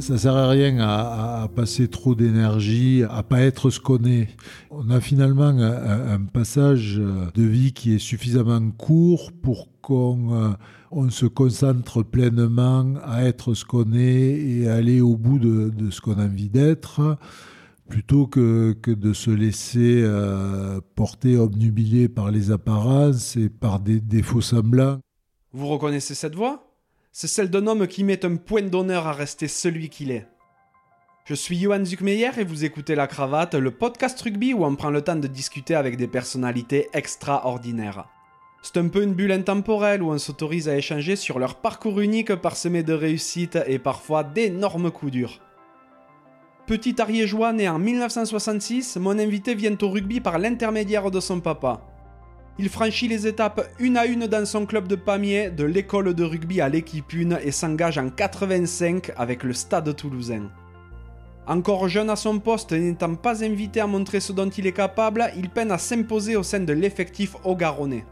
Ça sert à rien à, passer trop d'énergie, à pas être ce qu'on est. On a finalement un, passage de vie qui est suffisamment court pour qu'on euh, se concentre pleinement à être ce qu'on est et aller au bout de, ce qu'on a envie d'être plutôt que, de se laisser euh, porter obnubilé par les apparences et par des défauts semblants. Vous reconnaissez cette voix C'est celle d'un homme qui met un point d'honneur à rester celui qu'il est. Je suis Johan Zuckmeyer et vous écoutez La Cravate, le podcast rugby où on prend le temps de discuter avec des personnalités extraordinaires. C'est un peu une bulle intemporelle où on s'autorise à échanger sur leur parcours unique parsemé de réussites et parfois d'énormes coups durs. Petit ariégeois né en 1966, mon invité vient au rugby par l'intermédiaire de son papa. Il franchit les étapes une à une dans son club de Pamiers, de l'école de rugby à l'équipe 1 et s'engage en 85 avec le Stade toulousain. Encore jeune à son poste et n'étant pas invité à montrer ce dont il est capable, il peine à s'imposer au sein de l'effectif au garonnais.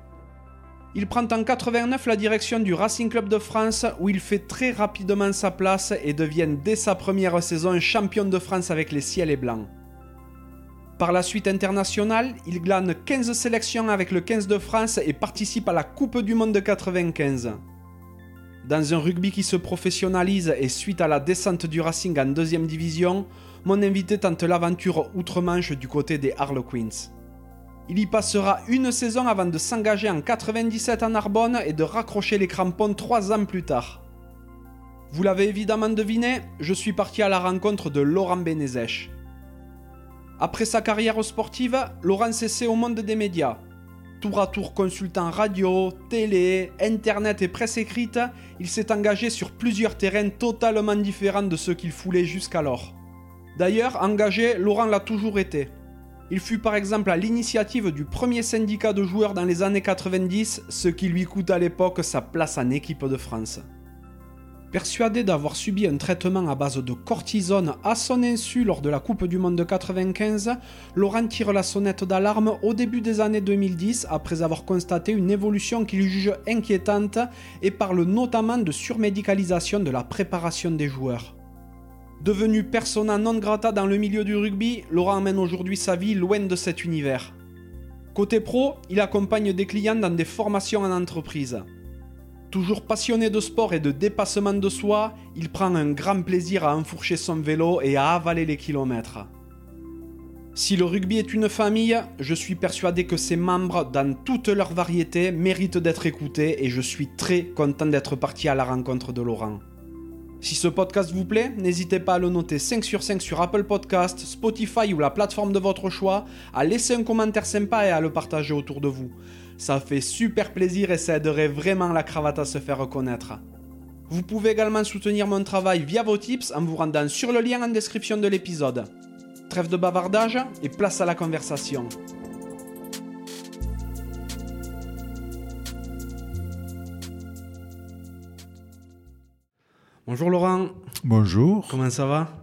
Il prend en 89 la direction du Racing Club de France où il fait très rapidement sa place et devient dès sa première saison champion de France avec les ciels et blancs. Par la suite internationale, il glane 15 sélections avec le 15 de France et participe à la Coupe du Monde de 95. Dans un rugby qui se professionnalise et suite à la descente du Racing en deuxième division, mon invité tente l'aventure outre-Manche du côté des Harlequins. Il y passera une saison avant de s'engager en 97 en Narbonne et de raccrocher les crampons trois ans plus tard. Vous l'avez évidemment deviné, je suis parti à la rencontre de Laurent Benezech. Après sa carrière sportive, Laurent s'essaie au monde des médias. Tour à tour consultant radio, télé, internet et presse écrite, il s'est engagé sur plusieurs terrains totalement différents de ceux qu'il foulait jusqu'alors. D'ailleurs, engagé, Laurent l'a toujours été. Il fut par exemple à l'initiative du premier syndicat de joueurs dans les années 90, ce qui lui coûte à l'époque sa place en équipe de France. Persuadé d'avoir subi un traitement à base de cortisone à son insu lors de la Coupe du Monde de 95, Laurent tire la sonnette d'alarme au début des années 2010 après avoir constaté une évolution qu'il juge inquiétante et parle notamment de surmédicalisation de la préparation des joueurs. Devenu persona non grata dans le milieu du rugby, Laurent mène aujourd'hui sa vie loin de cet univers. Côté pro, il accompagne des clients dans des formations en entreprise. Toujours passionné de sport et de dépassement de soi, il prend un grand plaisir à enfourcher son vélo et à avaler les kilomètres. Si le rugby est une famille, je suis persuadé que ses membres, dans toutes leurs variétés, méritent d'être écoutés et je suis très content d'être parti à la rencontre de Laurent. Si ce podcast vous plaît, n'hésitez pas à le noter 5 sur 5 sur Apple Podcast, Spotify ou la plateforme de votre choix, à laisser un commentaire sympa et à le partager autour de vous. Ça fait super plaisir et ça aiderait vraiment la cravate à se faire reconnaître. Vous pouvez également soutenir mon travail via vos tips en vous rendant sur le lien en description de l'épisode. Trêve de bavardage et place à la conversation. Bonjour Laurent. Bonjour. Comment ça va?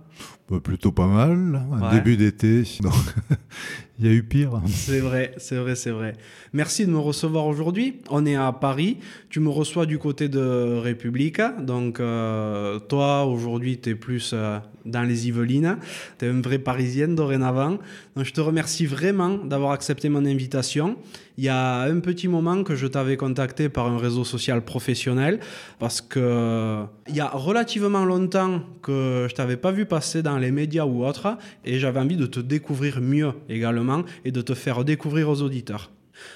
Bah, Plutôt pas mal. Un début d'été, il y a eu pire. C'est vrai, c'est vrai, c'est vrai. Merci de me recevoir aujourd'hui. On est à Paris. Tu me reçois du côté de République. Donc, euh, toi, aujourd'hui, tu es plus euh, dans les Yvelines. Tu es une vraie parisienne dorénavant. Donc, je te remercie vraiment d'avoir accepté mon invitation. Il y a un petit moment que je t'avais contacté par un réseau social professionnel parce que il y a relativement longtemps que je t'avais pas vu passer dans les médias ou autres et j'avais envie de te découvrir mieux également et de te faire découvrir aux auditeurs.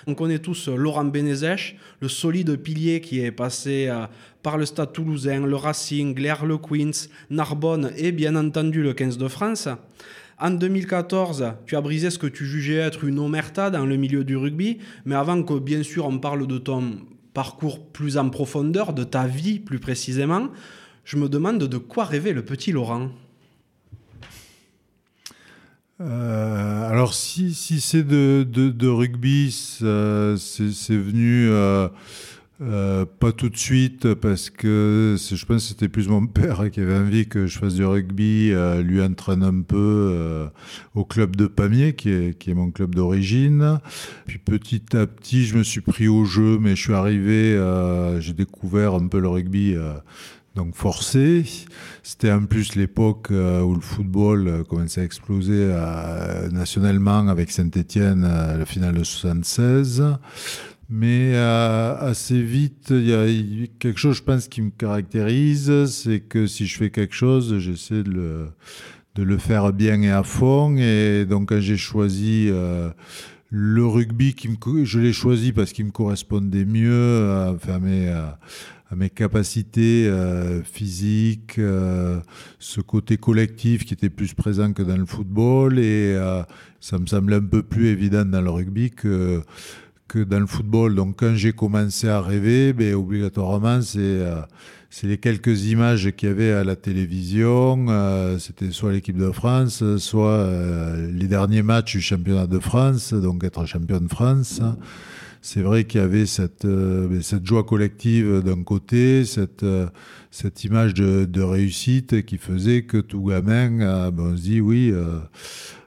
On connaît tous Laurent Benezech, le solide pilier qui est passé euh, par le Stade toulousain, le Racing, les Harlequins, Narbonne et bien entendu le 15 de France. En 2014, tu as brisé ce que tu jugeais être une omerta dans le milieu du rugby, mais avant que bien sûr on parle de ton parcours plus en profondeur, de ta vie plus précisément, je me demande de quoi rêvait le petit Laurent. Euh, alors si, si c'est de, de, rugby, c'est venu euh, Euh, pas tout de suite parce que je pense que c'était plus mon père qui avait envie que je fasse du rugby, lui entraîne un peu au club de Pamiers qui est, qui est mon club d'origine. Puis petit à petit je me suis pris au jeu mais je suis arrivé, j'ai découvert un peu le rugby donc forcé. C'était en plus l'époque où le football commençait à exploser nationalement avec Saint-Étienne à la finale de 76. Mais euh, assez vite, il y a quelque chose, je pense, qui me caractérise, c'est que si je fais quelque chose, j'essaie de le, faire bien et à fond. Et donc, quand j'ai choisi euh, le rugby, je l'ai choisi parce qu'il me correspondait mieux enfin, mes, à, mes capacités euh, physiques, ce côté collectif qui était plus présent que dans le football. Et ça me semblait un peu plus évident dans le rugby que dans le football. Donc quand j'ai commencé à rêver, ben, obligatoirement, c'est euh, c'est les quelques images qu'il y avait à la télévision. Euh, c'était soit l'équipe de France, soit euh, les derniers matchs du championnat de France, donc être champion de France. C'est vrai qu'il y avait cette, cette joie collective d'un côté, cette, cette image de, de, réussite qui faisait que tout gamin, ben, on se dit oui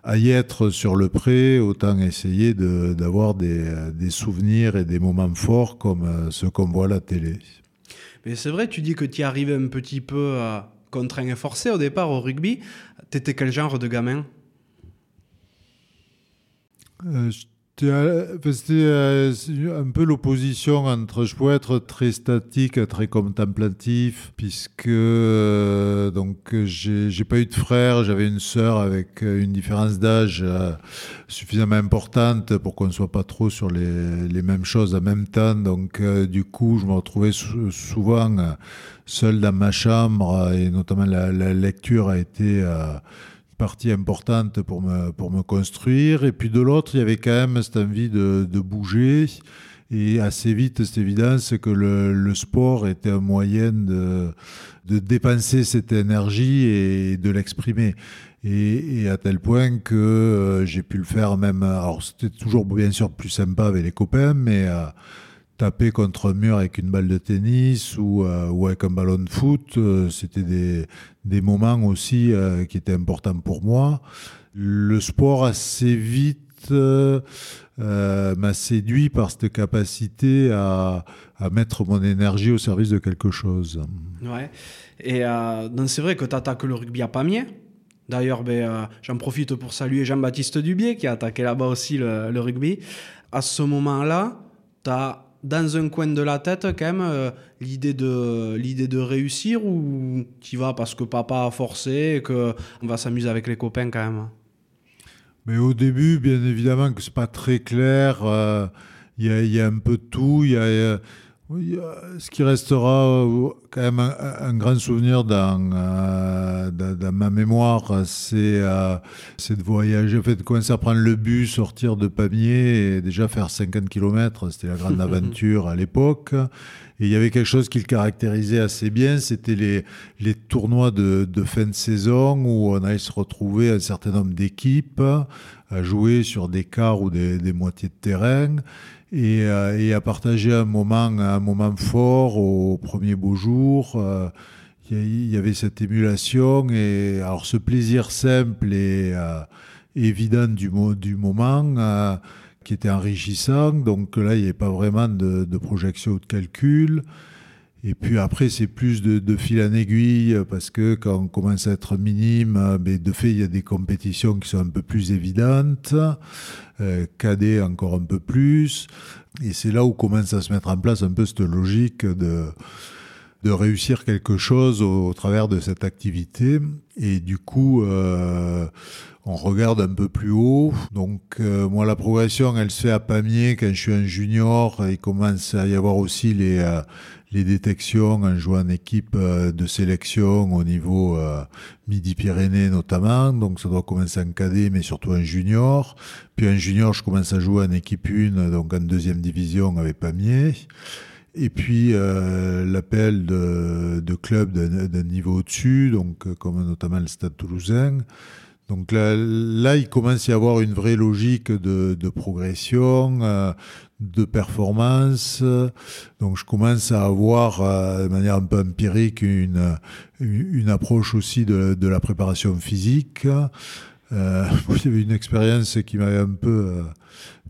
à y être sur le pré, autant essayer d'avoir des, des, souvenirs et des moments forts comme euh, ceux qu'on voit à la télé. Mais c'est vrai, tu dis que tu y arrives un petit peu à contraint et forcé au départ au rugby. T'étais quel genre de gamin? Euh, c'était euh, un peu l'opposition entre je pouvais être très statique, très contemplatif, puisque euh, donc j'ai pas eu de frère, j'avais une sœur avec une différence d'âge euh, suffisamment importante pour qu'on ne soit pas trop sur les, les, mêmes choses en même temps. Donc du coup, je me retrouvais souvent seul dans ma chambre et notamment la lecture a été partie importante pour me, pour me construire. Et puis de l'autre, il y avait quand même cette envie de, de bouger. Et assez vite, c'est évident, c'est que le, le, sport était un moyen de, dépenser cette énergie et de l'exprimer. Et, et, à tel point que euh, j'ai pu le faire même. Alors, c'était toujours bien sûr plus sympa avec les copains, mais. Euh, taper contre un mur avec une balle de tennis ou, euh, ou avec un ballon de foot, euh, c'était des, des, moments aussi euh, qui étaient importants pour moi. Le sport assez vite m'a séduit par cette capacité à, à, mettre mon énergie au service de quelque chose. Ouais. Et c'est vrai que tu attaques le rugby à Pamiers. D'ailleurs, ben, j'en profite pour saluer Jean-Baptiste Dubier qui a attaqué là-bas aussi le, le rugby. À ce moment-là, tu as dans un coin de la tête quand même euh, l'idée de l'idée de réussir ou tu vas parce que papa a forcé et que on va s'amuser avec les copains quand même? Mais au début bien évidemment que c'est pas très clair euh, il y, a un peu de tout il y a oui, ce qui restera euh, quand même un, grand souvenir dans, euh, dans, ma mémoire, c'est euh, de voyager, en fait, de commencer à prendre le bus, sortir de Pamiers et déjà faire 50 km. C'était la grande aventure à l'époque. Et il y avait quelque chose qui le caractérisait assez bien, c'était les, les tournois de, de, fin de saison où on allait se retrouver un certain nombre d'équipes à jouer sur des quarts ou des, des moitiés de terrain et, euh, et, à partager un moment, un moment fort au premier beau jour. Euh, il y avait cette émulation et alors ce plaisir simple et euh, évident du, du moment qui était enrichissant. Donc là, il n'y avait pas vraiment de, projection ou de calcul. Et puis après, c'est plus de, fil en aiguille, parce que quand on commence à être minime, mais ben, de fait, il y a des compétitions qui sont un peu plus évidentes, euh, encore un peu plus. Et c'est là où commence à se mettre en place un peu cette logique de, réussir quelque chose au, travers de cette activité. Et du coup, euh, on regarde un peu plus haut. Donc euh, moi, la progression, elle se fait à Pamiers quand je suis un junior. Il commence à y avoir aussi les, euh, les détections en jouant en équipe euh, de sélection au niveau euh, Midi-Pyrénées notamment. Donc ça doit commencer en cadet, mais surtout en junior. Puis en junior, je commence à jouer en équipe 1, donc en deuxième division avec Pamiers. Et puis euh, l'appel de, clubs d'un niveau au-dessus, donc comme notamment le Stade Toulousain. Donc là, là, il commence à y avoir une vraie logique de, progression, euh, de performance. Donc je commence à avoir euh, de manière un peu empirique une, une approche aussi de, de la préparation physique. Euh, avait une expérience qui m'avait un peu euh,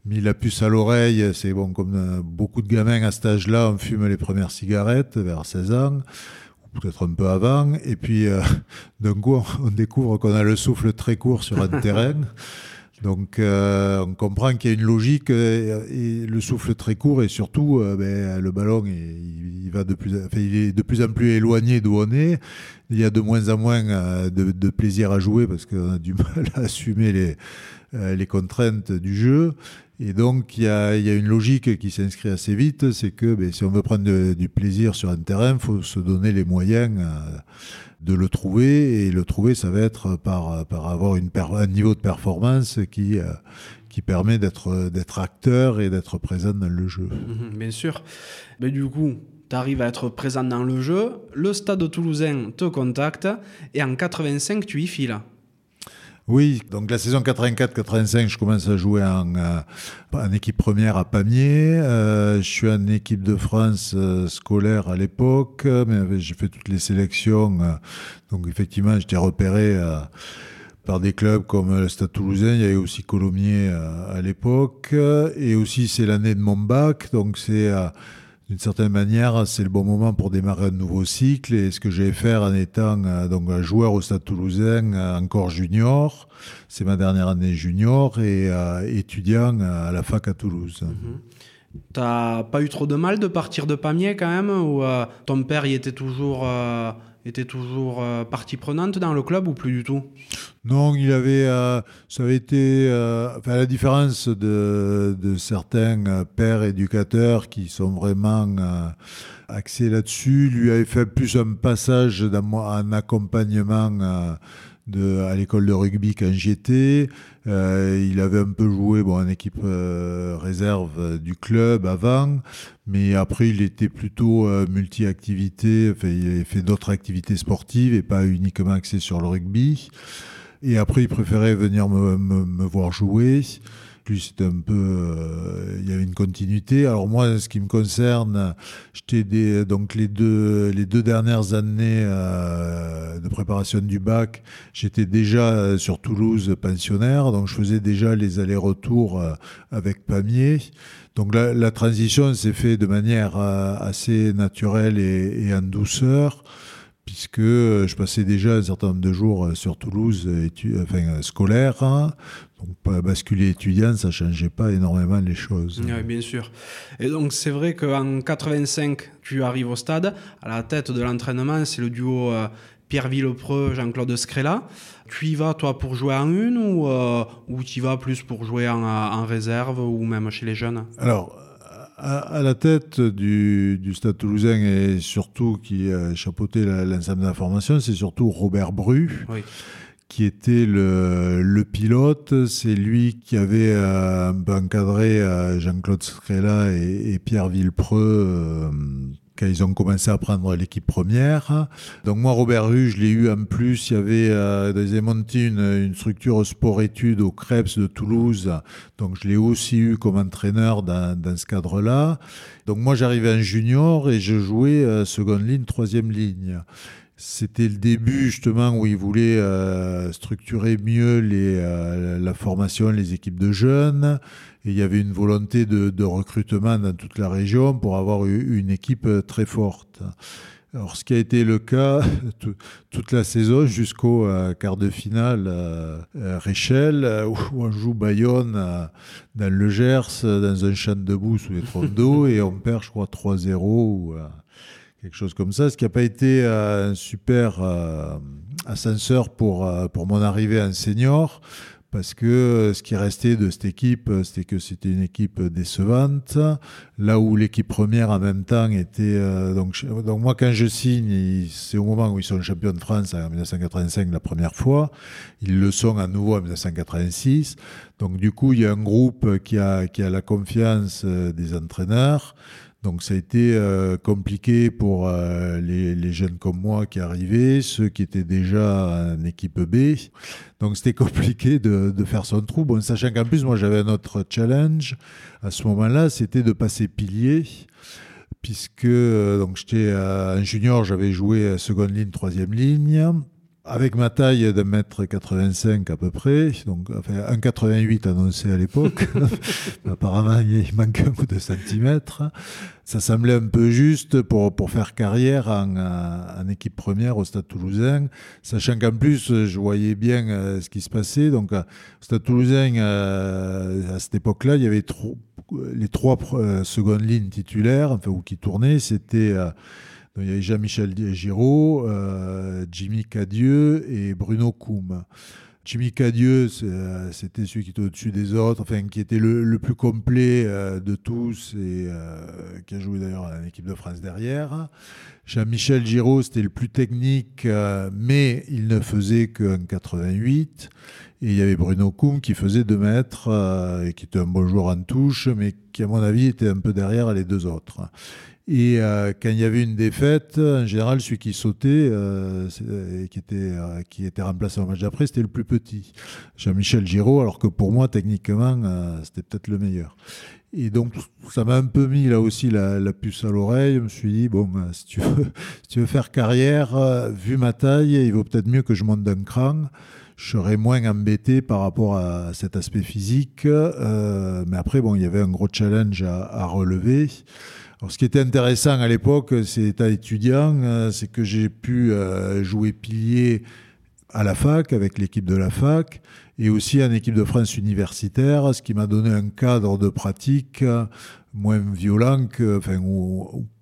mis la puce à l'oreille. C'est bon, comme beaucoup de gamins à cet âge-là, on fume les premières cigarettes vers 16 ans peut-être un peu avant, et puis euh, d'un coup on découvre qu'on a le souffle très court sur un terrain. Donc euh, on comprend qu'il y a une logique euh, et le souffle très court et surtout euh, ben, le ballon il, il va de plus, enfin, il est de plus en plus éloigné d'où on est. Il y a de moins en moins de, de, plaisir à jouer parce qu'on a du mal à assumer les, les contraintes du jeu. Et donc, il y a, une logique qui s'inscrit assez vite, c'est que ben, si on veut prendre du plaisir sur un terrain, il faut se donner les moyens euh, de le trouver. Et le trouver, ça va être par, avoir un niveau de performance qui, euh, qui permet d'être d'être acteur et d'être présent dans le jeu. Mmh, bien sûr. Mais du coup, tu arrives à être présent dans le jeu, le stade toulousain te contacte, et en 85, tu y files. Oui, donc la saison 84-85, je commence à jouer en, euh, équipe première à Pamiers. Euh, je suis en équipe de France euh, scolaire à l'époque, mais j'ai fait toutes les sélections. Donc effectivement, j'étais repéré par des clubs comme le Stade Toulousain. Il y avait aussi Colomiers à l'époque. Et aussi, c'est l'année de mon bac, donc c'est d'une certaine manière, c'est le bon moment pour démarrer un nouveau cycle. Et ce que j'ai faire en étant euh, donc un joueur au Stade Toulousain, euh, encore junior, c'est ma dernière année junior et euh, étudiant à la fac à Toulouse. -hmm. T'as pas eu trop de mal de partir de Pamiers quand même ou ton père y était toujours était toujours euh, partie prenante dans le club ou plus du tout? Non, il avait, euh, ça avait été, euh, enfin, la différence de, de certains pères éducateurs qui sont vraiment axés là-dessus, lui avait fait plus un passage un accompagnement de, à l'école de rugby quand j'y étais. Euh, il avait un peu joué bon, en équipe euh, réserve du club avant, mais après il était plutôt euh, multi-activité, enfin, il avait fait d'autres activités sportives et pas uniquement axé sur le rugby. Et après il préférait venir me, me, me voir jouer lui c'était un peu euh, il y avait une continuité. Alors moi ce qui me concerne j'étais donc les deux les deux dernières années euh, de préparation du bac j'étais déjà sur Toulouse pensionnaire donc je faisais déjà les allers-retours euh, avec Pamiers. Donc la, transition s'est fait de manière euh, assez naturelle et, en douceur puisque je passais déjà un certain nombre de jours sur Toulouse, enfin scolaire, donc basculer étudiant, ça changeait pas énormément les choses. Oui, bien sûr. Et donc c'est vrai qu'en 85, tu arrives au stade. À la tête de l'entraînement, c'est le duo euh, Pierre Villepreux, Jean-Claude Scrella. Tu y vas toi pour jouer en une ou, euh, ou tu y vas plus pour jouer en, en réserve ou même chez les jeunes? Alors à, à, la tête du, du Stade toulousain et surtout qui a chapeauté l'ensemble de la formation, c'est surtout Robert Bru. Oui qui était le, pilote. C'est lui qui avait euh, encadré euh, Jean-Claude Scrella et, Pierre Villepreux euh, quand ils ont commencé à prendre l'équipe première. Donc moi, Robert Rue, je l'ai eu en plus. Il y avait, euh, monté une, une structure sport-études au Krebs de Toulouse. Donc je l'ai aussi eu comme entraîneur dans, ce cadre-là. Donc moi, j'arrivais en junior et je jouais seconde ligne, troisième ligne. C'était le début justement où ils voulaient euh, structurer mieux les, euh, la formation, les équipes de jeunes. Et il y avait une volonté de, de recrutement dans toute la région pour avoir une équipe très forte. Alors, ce qui a été le cas toute la saison jusqu'au euh, quart de finale euh, Réchel, euh, où on joue Bayonne euh, dans le Gers, dans un champ debout sous les trompes d'eau, et on perd, je crois, 3-0 ou quelque chose comme ça, ce qui n'a pas été euh, un super euh, ascenseur pour, euh, pour mon arrivée en senior, parce que ce qui restait de cette équipe, c'était que c'était une équipe décevante, là où l'équipe première en même temps était... Donc, donc moi, quand je signe, c'est au moment où ils sont champions de France en 1985 la première fois, ils le sont à nouveau en 1986, donc du coup, il y a un groupe qui a, qui a la confiance des entraîneurs, Donc ça a été compliqué pour les, jeunes comme moi qui arrivaient, ceux qui étaient déjà en équipe B. Donc c'était compliqué de, de, faire son trou. Bon, sachant qu'en plus, moi j'avais un autre challenge à ce moment-là, c'était de passer pilier puisque donc j'étais un junior, j'avais joué seconde ligne, troisième ligne. Avec ma taille d'un mètre 85 à peu près, donc enfin 1,88 annoncé à l'époque, apparemment il manque un ou deux centimètres, ça semblait un peu juste pour, pour faire carrière en, en équipe première au Stade toulousain, sachant qu'en plus je voyais bien euh, ce qui se passait. Donc au Stade toulousain, euh, à cette époque-là, il y avait trop, les trois euh, secondes lignes titulaires, enfin, ou qui tournaient, c'était il y avait Jean-Michel Giraud, euh, Jimmy Cadieux et Bruno Koum. Jimmy Cadieux, euh, c'était celui qui était au-dessus des autres, enfin qui était le, plus complet euh, de tous et qui a joué d'ailleurs en équipe de France derrière. Jean-Michel Giraud, c'était le plus technique, mais il ne faisait qu'un 88. Et il y avait Bruno Koum qui faisait 2 mètres et qui était un bon joueur en touche, mais qui, à mon avis, était un peu derrière les deux autres. Et euh, quand il y avait une défaite, en général, celui qui sautait, euh, et qui, était, euh, qui était remplacé au match d'après, c'était le plus petit, Jean-Michel Giraud, alors que pour moi, techniquement, c'était peut-être le meilleur. Et donc, ça m'a un peu mis là aussi la, puce à l'oreille. Je me suis dit, bon, ben, si, tu veux, faire carrière, vu ma taille, il vaut peut-être mieux que je monte d'un cran je serais moins embêté par rapport à cet aspect physique. mais après, bon, il y avait un gros challenge à relever ce qui était intéressant à l'époque, c'est étant étudiant, euh, c'est que j'ai pu euh, jouer pilier à la fac avec l'équipe de la fac et aussi en équipe de France universitaire, ce qui m'a donné un cadre de pratique euh, moins violent que,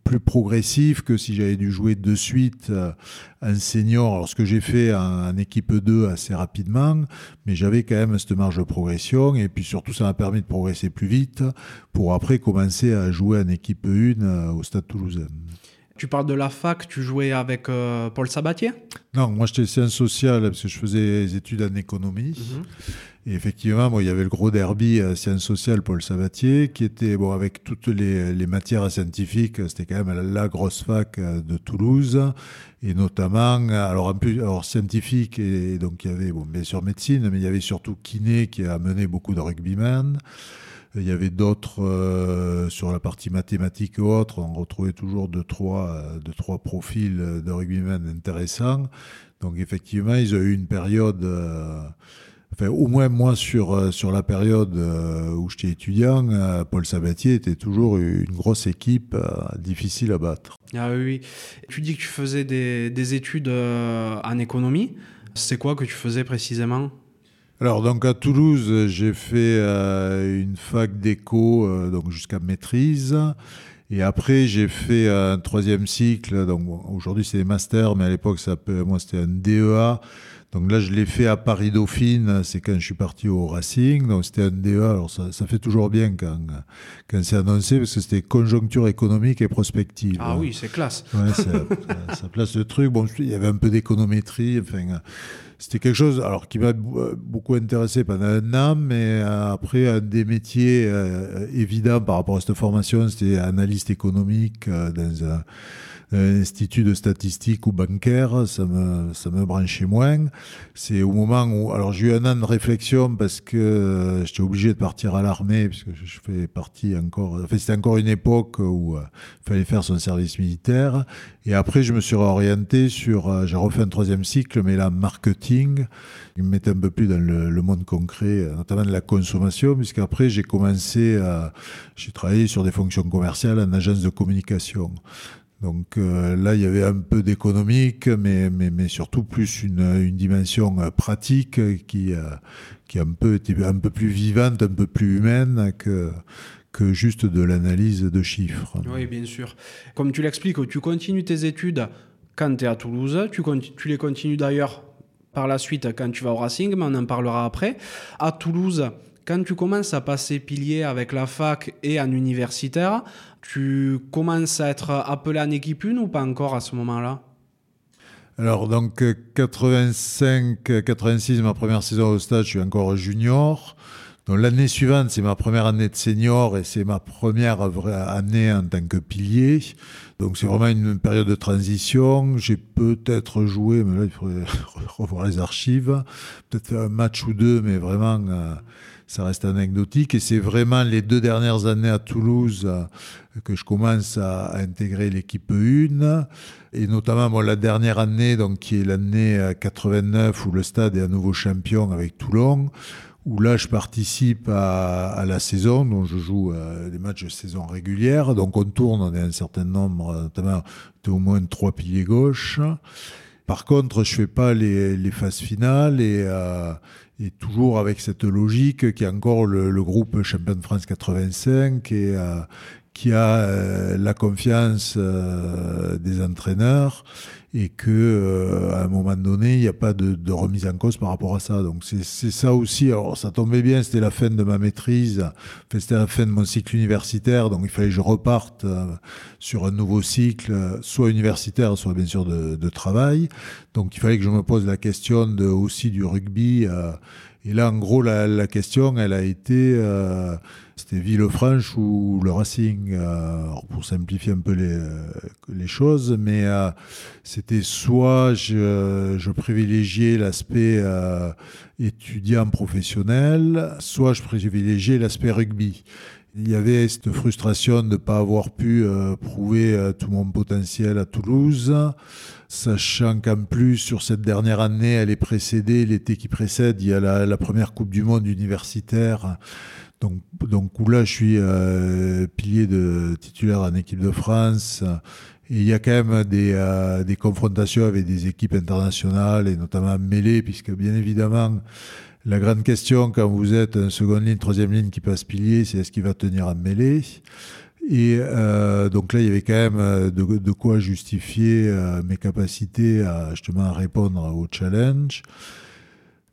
plus progressif que si j'avais dû jouer de suite euh, un senior. Alors, ce que j'ai fait en, équipe 2 assez rapidement, mais j'avais quand même cette marge de progression. Et puis surtout, ça m'a permis de progresser plus vite pour après commencer à jouer en équipe 1 euh, au Stade toulousain. Tu parles de la fac, tu jouais avec euh, Paul Sabatier? Non, moi j'étais sciences sociales parce que je faisais des études en économie. Mhm. Et effectivement, bon, il y avait le gros derby à sciences sociales, Paul Sabatier, qui était, bon, avec toutes les, les matières scientifiques, c'était quand même la grosse fac de Toulouse. Et notamment, alors en plus, alors scientifique, et donc il y avait, bon, bien sûr médecine, mais il y avait surtout kiné qui a amené beaucoup de rugbymen. Il y avait d'autres euh, sur la partie mathématique et autres. On retrouvait toujours deux trois, euh, deux, trois profils de rugbymen intéressants. Donc effectivement, ils ont eu une période, euh, au moins moi sur, sur la période où j'étais étudiant, Paul Sabatier était toujours une grosse équipe difficile à battre. Ah oui, tu dis que tu faisais des études en économie. C'est quoi que tu faisais précisément? Alors, donc à Toulouse, j'ai fait euh, une fac d'éco, euh, donc jusqu'à maîtrise. Et après, j'ai fait un troisième cycle. Donc aujourd'hui, c'est des masters, mais à l'époque, ça moi, c'était un DEA. Donc là, je l'ai fait à Paris Dauphine. C'est quand je suis parti au Racing. Donc c'était un DEA. Alors ça, ça fait toujours bien quand, quand c'est annoncé parce que c'était conjoncture économique et prospective. Ah oui, c'est classe. Ouais, ça, ça, place le truc. Bon, il y avait un peu d'économétrie. Enfin, c'était quelque chose alors qui m'a euh, beaucoup intéressé pendant un an, mais euh, après un des métiers euh, évidents par rapport à cette formation, c'était analyste économique dans un institut de statistique ou bancaire, ça me, ça me branchait moins. C'est au moment où, alors j'ai eu un an de réflexion parce que euh, j'étais obligé de partir à l'armée, puisque je fais partie encore, enfin c'était encore une époque où euh, il fallait faire son service militaire. Et après, je me suis réorienté sur, euh, j'ai refait un troisième cycle, mais là, marketing. Il me mettait un peu plus dans le, le monde concret, notamment de la consommation, puisqu'après, j'ai commencé à, j'ai travaillé sur des fonctions commerciales en agence de communication. Donc euh, là, il y avait un peu d'économique, mais, surtout plus une, une dimension euh, pratique qui, euh, qui un peu, était un peu plus vivante, un peu plus humaine que, que juste de l'analyse de chiffres. Oui, bien sûr. Comme tu l'expliques, tu continues tes études quand tu es à Toulouse, tu, tu les continues d'ailleurs par la suite quand tu vas au Racing, mais on en parlera après. À Toulouse, quand tu commences à passer pilier avec la fac et en universitaire, tu commences à être appelé en équipe 1 ou pas encore à ce moment-là? Alors, donc, 85, 86, ma première saison au stade, je suis encore junior. Donc l'année suivante, c'est ma première année de senior et c'est ma première année en tant que pilier. Donc c'est vraiment une période de transition. J'ai peut-être joué, mais là il faudrait revoir les archives, peut-être un match ou deux, mais vraiment euh, ça reste anecdotique. Et c'est vraiment les deux dernières années à Toulouse euh, que je commence à, intégrer l'équipe 1. Et notamment la dernière année, donc qui est l'année 89 où le stade est à nouveau champion avec Toulon où là je participe à, la saison, donc je joue euh, des matchs de saison régulière, donc on tourne, on est un certain nombre, notamment au moins trois piliers gauche. Par contre, je fais pas les, phases finales et, euh, et, toujours avec cette logique qui est encore le, groupe Champion de France 85 et euh, qui a la confiance des entraîneurs et que euh, à un moment donné, il n'y a pas de, de, remise en cause par rapport à ça. Donc c'est ça aussi. Alors ça tombait bien, c'était la fin de ma maîtrise, c'était la fin de mon cycle universitaire, donc il fallait que je reparte euh, sur un nouveau cycle, soit universitaire, soit bien sûr de, de, travail. Donc il fallait que je me pose la question de, aussi du rugby. Euh, et là, en gros, la, la, question, elle a été, euh, c'était Villefranche ou le Racing, euh, pour simplifier un peu les, euh, choses, mais euh, c'était soit je, privilégiais l'aspect étudiant professionnel, soit je privilégiais l'aspect rugby. Il y avait cette frustration de ne pas avoir pu prouver tout mon potentiel à Toulouse sachant qu'en plus, sur cette dernière année, elle est précédée, l'été qui précède, il y a la, première Coupe du Monde universitaire. Donc, là, je suis euh, pilier de titulaire en équipe de France. Il y a quand même des, euh, des confrontations avec des équipes internationales, et notamment mêlées, puisque bien évidemment, la grande question quand vous êtes en seconde ligne, troisième ligne qui passe pilier, c'est est-ce qu'il va tenir en mêlée? Et euh, donc là, il y avait quand même de, quoi justifier mes capacités à justement répondre au challenge.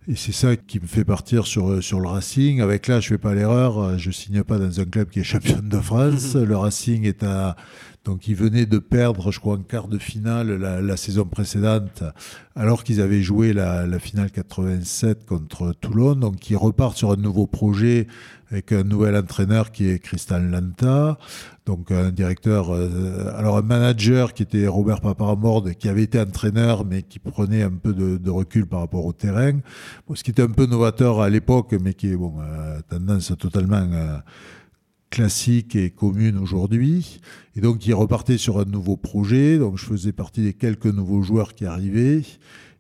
Et c'est ça qui me fait partir sur, sur le Racing. Avec là, je fais pas l'erreur, je signe pas dans un club qui est champion de France. le Racing est à donc ils venaient de perdre, je crois, en quart de finale la, saison précédente, alors qu'ils avaient joué la, finale 87 contre Toulon. Donc ils repartent sur un nouveau projet avec un nouvel entraîneur qui est Christian Lanta. Donc un directeur, euh, alors un manager qui était Robert Paparamorde, qui avait été entraîneur, mais qui prenait un peu de, de recul par rapport au terrain. ce qui était un peu novateur à l'époque, mais qui est bon, euh, tendance totalement... Euh, classique et commune aujourd'hui. Et donc, il repartait sur un nouveau projet. Donc, je faisais partie des quelques nouveaux joueurs qui arrivaient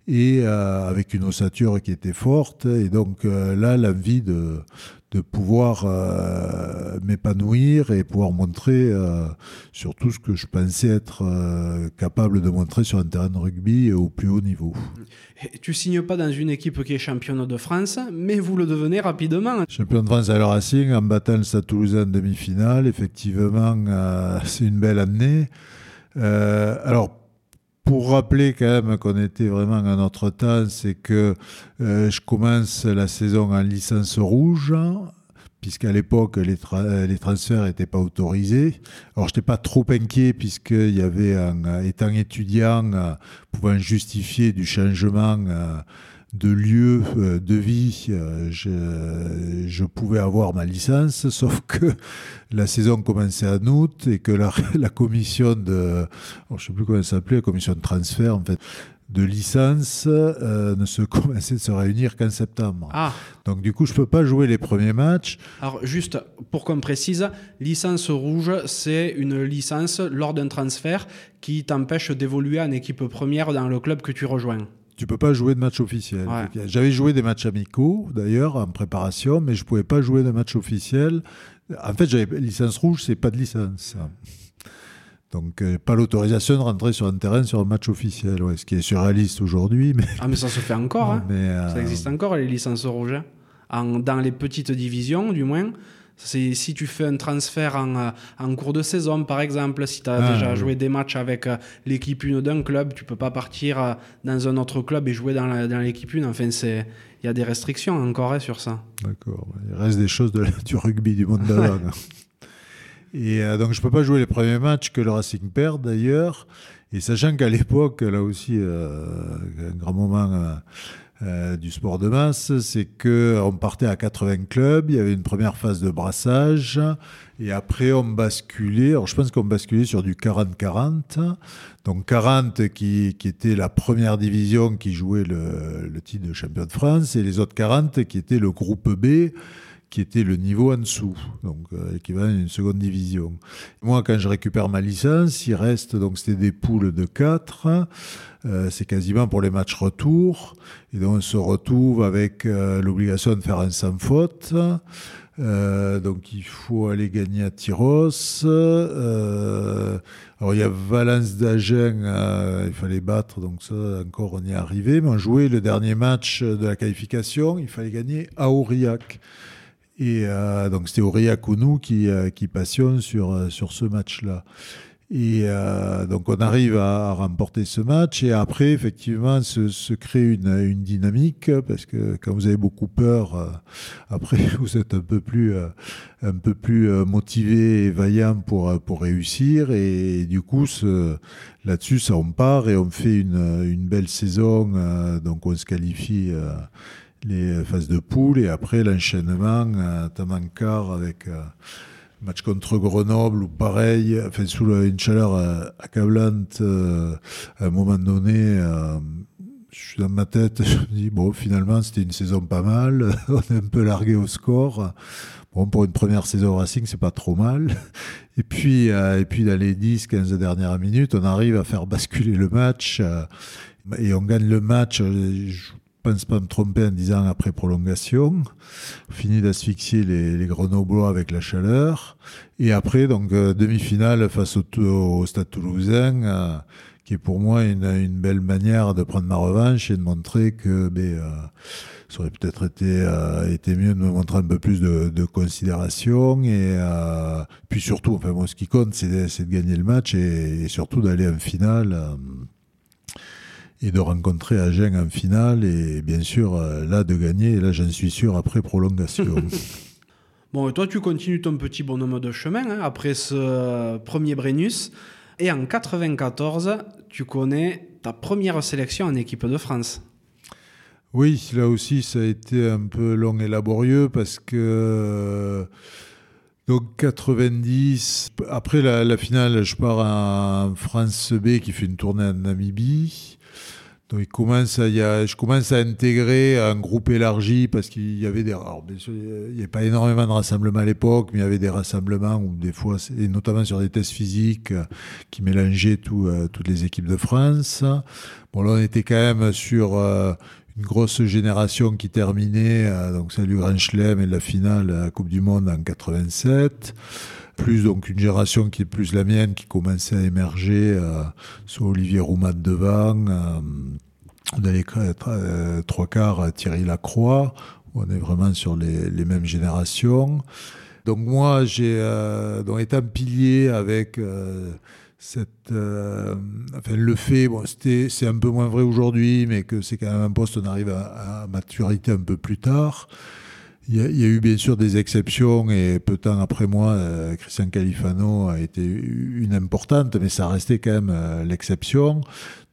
et euh, avec une ossature qui était forte. Et donc, euh, là, l'envie de, de pouvoir euh, m'épanouir et pouvoir montrer euh, surtout ce que je pensais être euh, capable de montrer sur un terrain de rugby au plus haut niveau. Et tu signes pas dans une équipe qui est championne de France, mais vous le devenez rapidement. Champion de France à le Racing en battant le Stade Toulousain en demi-finale. Effectivement, c'est une belle année. alors pour rappeler quand même qu'on était vraiment à notre temps, c'est que euh, je commence la saison en licence rouge, puisqu'à l'époque, les, les, transferts n'étaient pas autorisés. Alors, je n'étais pas trop inquiet, puisqu'il y avait, un, étant étudiant, euh, pouvant justifier du changement euh, de lieu euh, de vie, euh, je, je, pouvais avoir ma licence, sauf que la saison commençait en août et que la, la commission de, je ne sais plus comment s'appelait, la commission de transfert en fait, de licence euh, ne se commençait de se réunir qu'en septembre. Ah. Donc du coup, je peux pas jouer les premiers matchs. Alors juste pour qu'on précise, licence rouge, c'est une licence lors d'un transfert qui t'empêche d'évoluer en équipe première dans le club que tu rejoins tu peux pas jouer de match officiel. J'avais joué des matchs amicaux d'ailleurs en préparation, mais je pouvais pas jouer de match officiel. En fait, j'avais licence rouge, c'est pas de licence. Donc, euh, pas l'autorisation de rentrer sur un terrain sur un match officiel, ouais, ce qui est surréaliste aujourd'hui. Mais... Ah, mais ça se fait encore. Hein. Euh, ça existe encore, les licences rouges. Hein. dans les petites divisions, du moins, c'est si tu fais un transfert en, euh, en, cours de saison, par exemple, si tu as ah, déjà joué des matchs avec euh, l'équipe 1 d'un club, tu peux pas partir euh, dans un autre club et jouer dans l'équipe 1. Enfin, il y a des restrictions encore hein, sur ça. D'accord. Il reste des choses de, du rugby du monde d'avant. Et donc, je peux pas jouer les premiers matchs que le Racing perd, d'ailleurs. Et sachant qu'à l'époque, là aussi, un grand moment euh, du sport de masse, c'est que on partait à 80 clubs, il y avait une première phase de brassage, et après on basculait, alors je pense qu'on basculait sur du 40-40, donc 40 qui, qui, était la première division qui jouait le, le titre de champion de France, et les autres 40 qui étaient le groupe B, qui était le niveau en dessous, donc euh, équivalent d'une seconde division. Moi, quand je récupère ma licence, il reste, donc c'était des poules de 4, euh, c'est quasiment pour les matchs retour, et donc on se retrouve avec euh, l'obligation de faire un sans faute. Euh, donc il faut aller gagner à Tyros. Alors il y a Valence d'Agen, il fallait battre, donc ça encore on y est arrivé. Mais on jouait le dernier match de la qualification, il fallait gagner à Aurillac. Et euh, donc c'était Aurillac ou nous qui, euh, qui passionne sur, euh, sur ce match-là. Et donc on arrive à, remporter ce match et après effectivement se, se crée une, une, dynamique parce que quand vous avez beaucoup peur, après vous êtes un peu plus un peu plus motivé et vaillant pour pour réussir et, et du coup là-dessus ça on part et on fait une, une belle saison donc on se qualifie les phases de poule et après l'enchaînement, euh, quart avec euh, match contre Grenoble ou pareil, enfin, sous une chaleur euh, accablante, à un moment donné, je suis dans ma tête, je me dis, bon, finalement, c'était une saison pas mal, on est un peu largué au score. Bon, pour une première saison Racing, c'est pas trop mal. Et puis, et puis dans les 10, 15 dernières minutes, on arrive à faire basculer le match et on gagne le match. Pense pas me tromper en disant après prolongation. Fini d'asphyxier les, Grenoblois avec la chaleur. Et après, donc, euh, demi-finale face au, au, Stade toulousain, euh, qui est pour moi une, belle manière de prendre ma revanche et de montrer que ben, euh, ça aurait peut-être été, été mieux de me montrer un peu plus de, considération. Et puis surtout, enfin, moi, ce qui compte, c'est de, gagner le match et surtout d'aller en finale et de rencontrer Agen en finale et bien sûr là de gagner et là j'en suis sûr après prolongation. bon et toi tu continues ton petit bonhomme de chemin hein, après ce premier Brennus et en 94 tu connais ta première sélection en équipe de France. Oui, là aussi ça a été un peu long et laborieux parce que donc 90, après la, la finale, je pars en France B qui fait une tournée en Namibie. Donc il commence à, il y a, je commence à intégrer un groupe élargi parce qu'il y avait des, alors bien sûr, il n'y avait pas énormément de rassemblements à l'époque, mais il y avait des rassemblements où des fois, et notamment sur des tests physiques qui mélangeaient tout, euh, toutes les équipes de France. Bon là, on était quand même sur euh, une grosse génération qui terminait, euh, donc celle du Grand Chelem et la finale à la Coupe du Monde en 87 plus donc une génération qui est plus la mienne, qui commençait à émerger, euh, soit Olivier Roumat devant, euh, dans les euh, trois quarts Thierry Lacroix, où on est vraiment sur les, les mêmes générations. Donc moi, j'ai euh, donc un pilier avec euh, cette, enfin le fait, bon, c'est un peu moins vrai aujourd'hui, mais que c'est quand même un poste, on arrive à maturité un peu plus tard. Il y, a, eu bien sûr des exceptions et peu de temps après moi, euh, Christian Califano a été une importante, mais ça restait quand même euh, l'exception.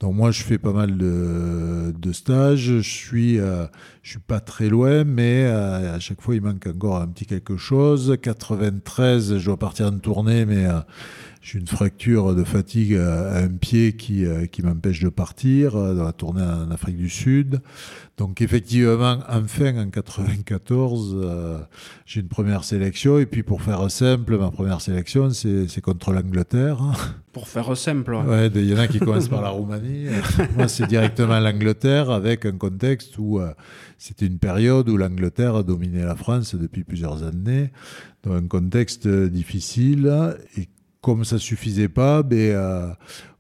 Donc moi, je fais pas mal de, de stages. Je suis, euh, je suis pas très loin, mais à chaque fois, il manque encore un petit quelque chose. 93, je dois partir en tournée, mais j'ai une fracture de fatigue à un pied qui, qui m'empêche de partir dans la tournée en Afrique du Sud. Donc effectivement, enfin en 94, euh, j'ai une première sélection. Et puis pour faire simple, ma première sélection, c'est contre l'Angleterre. Pour faire simple, ouais. ouais il y en a qui commencent par la Roumanie. Moi, c'est directement l'Angleterre avec un contexte où euh, c'était une période où l'Angleterre a dominé la France depuis plusieurs années. Dans un contexte difficile. Et comme ça suffisait pas, euh,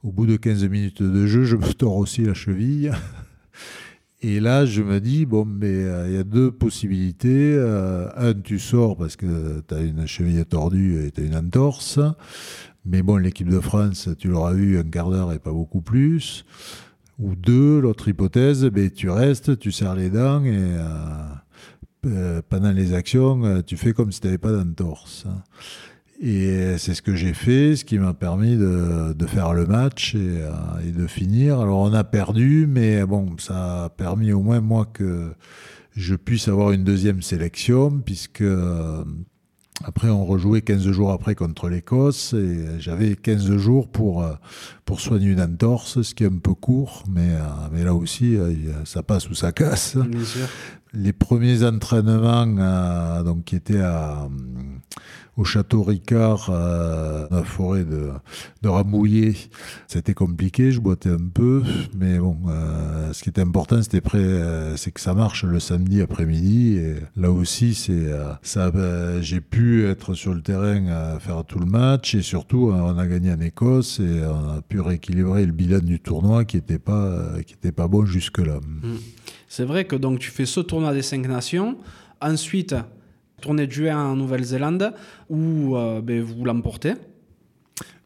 au bout de 15 minutes de jeu, je me tords aussi la cheville. Et là, je me dis, bon, mais il euh, y a deux possibilités. Euh, un, tu sors parce que tu as une cheville tordue et tu as une entorse. Mais bon, l'équipe de France, tu l'auras vu un quart d'heure et pas beaucoup plus. Ou deux, l'autre hypothèse, ben, tu restes, tu serres les dents et pendant les actions, tu fais comme si tu n'avais pas d'entorse. Et c'est ce que j'ai fait, ce qui m'a permis de, de, faire le match et, euh, et, de finir. Alors on a perdu, mais bon, ça a permis au moins moi que je puisse avoir une deuxième sélection, puisque euh, après, on rejouait 15 jours après contre l'Écosse et j'avais 15 jours pour, euh, pour soigner une entorse, ce qui est un peu court, mais, mais là aussi, ça passe ou ça casse. Bien sûr. Les premiers entraînements donc, qui étaient à, au château Ricard, euh, dans la forêt de, de Rambouillet. C'était compliqué, je boitais un peu, mais bon, euh, ce qui était important, c'était euh, c'est que ça marche le samedi après-midi. Et là aussi, c'est euh, ça, euh, j'ai pu être sur le terrain à faire tout le match et surtout, on a gagné en Écosse et on a pu rééquilibrer le bilan du tournoi qui était pas, pas bon jusque là. Mmh. C'est vrai que donc tu fais ce tournoi des cinq nations. Ensuite, tournée de juin en Nouvelle-Zélande où euh, ben, vous l'emportez?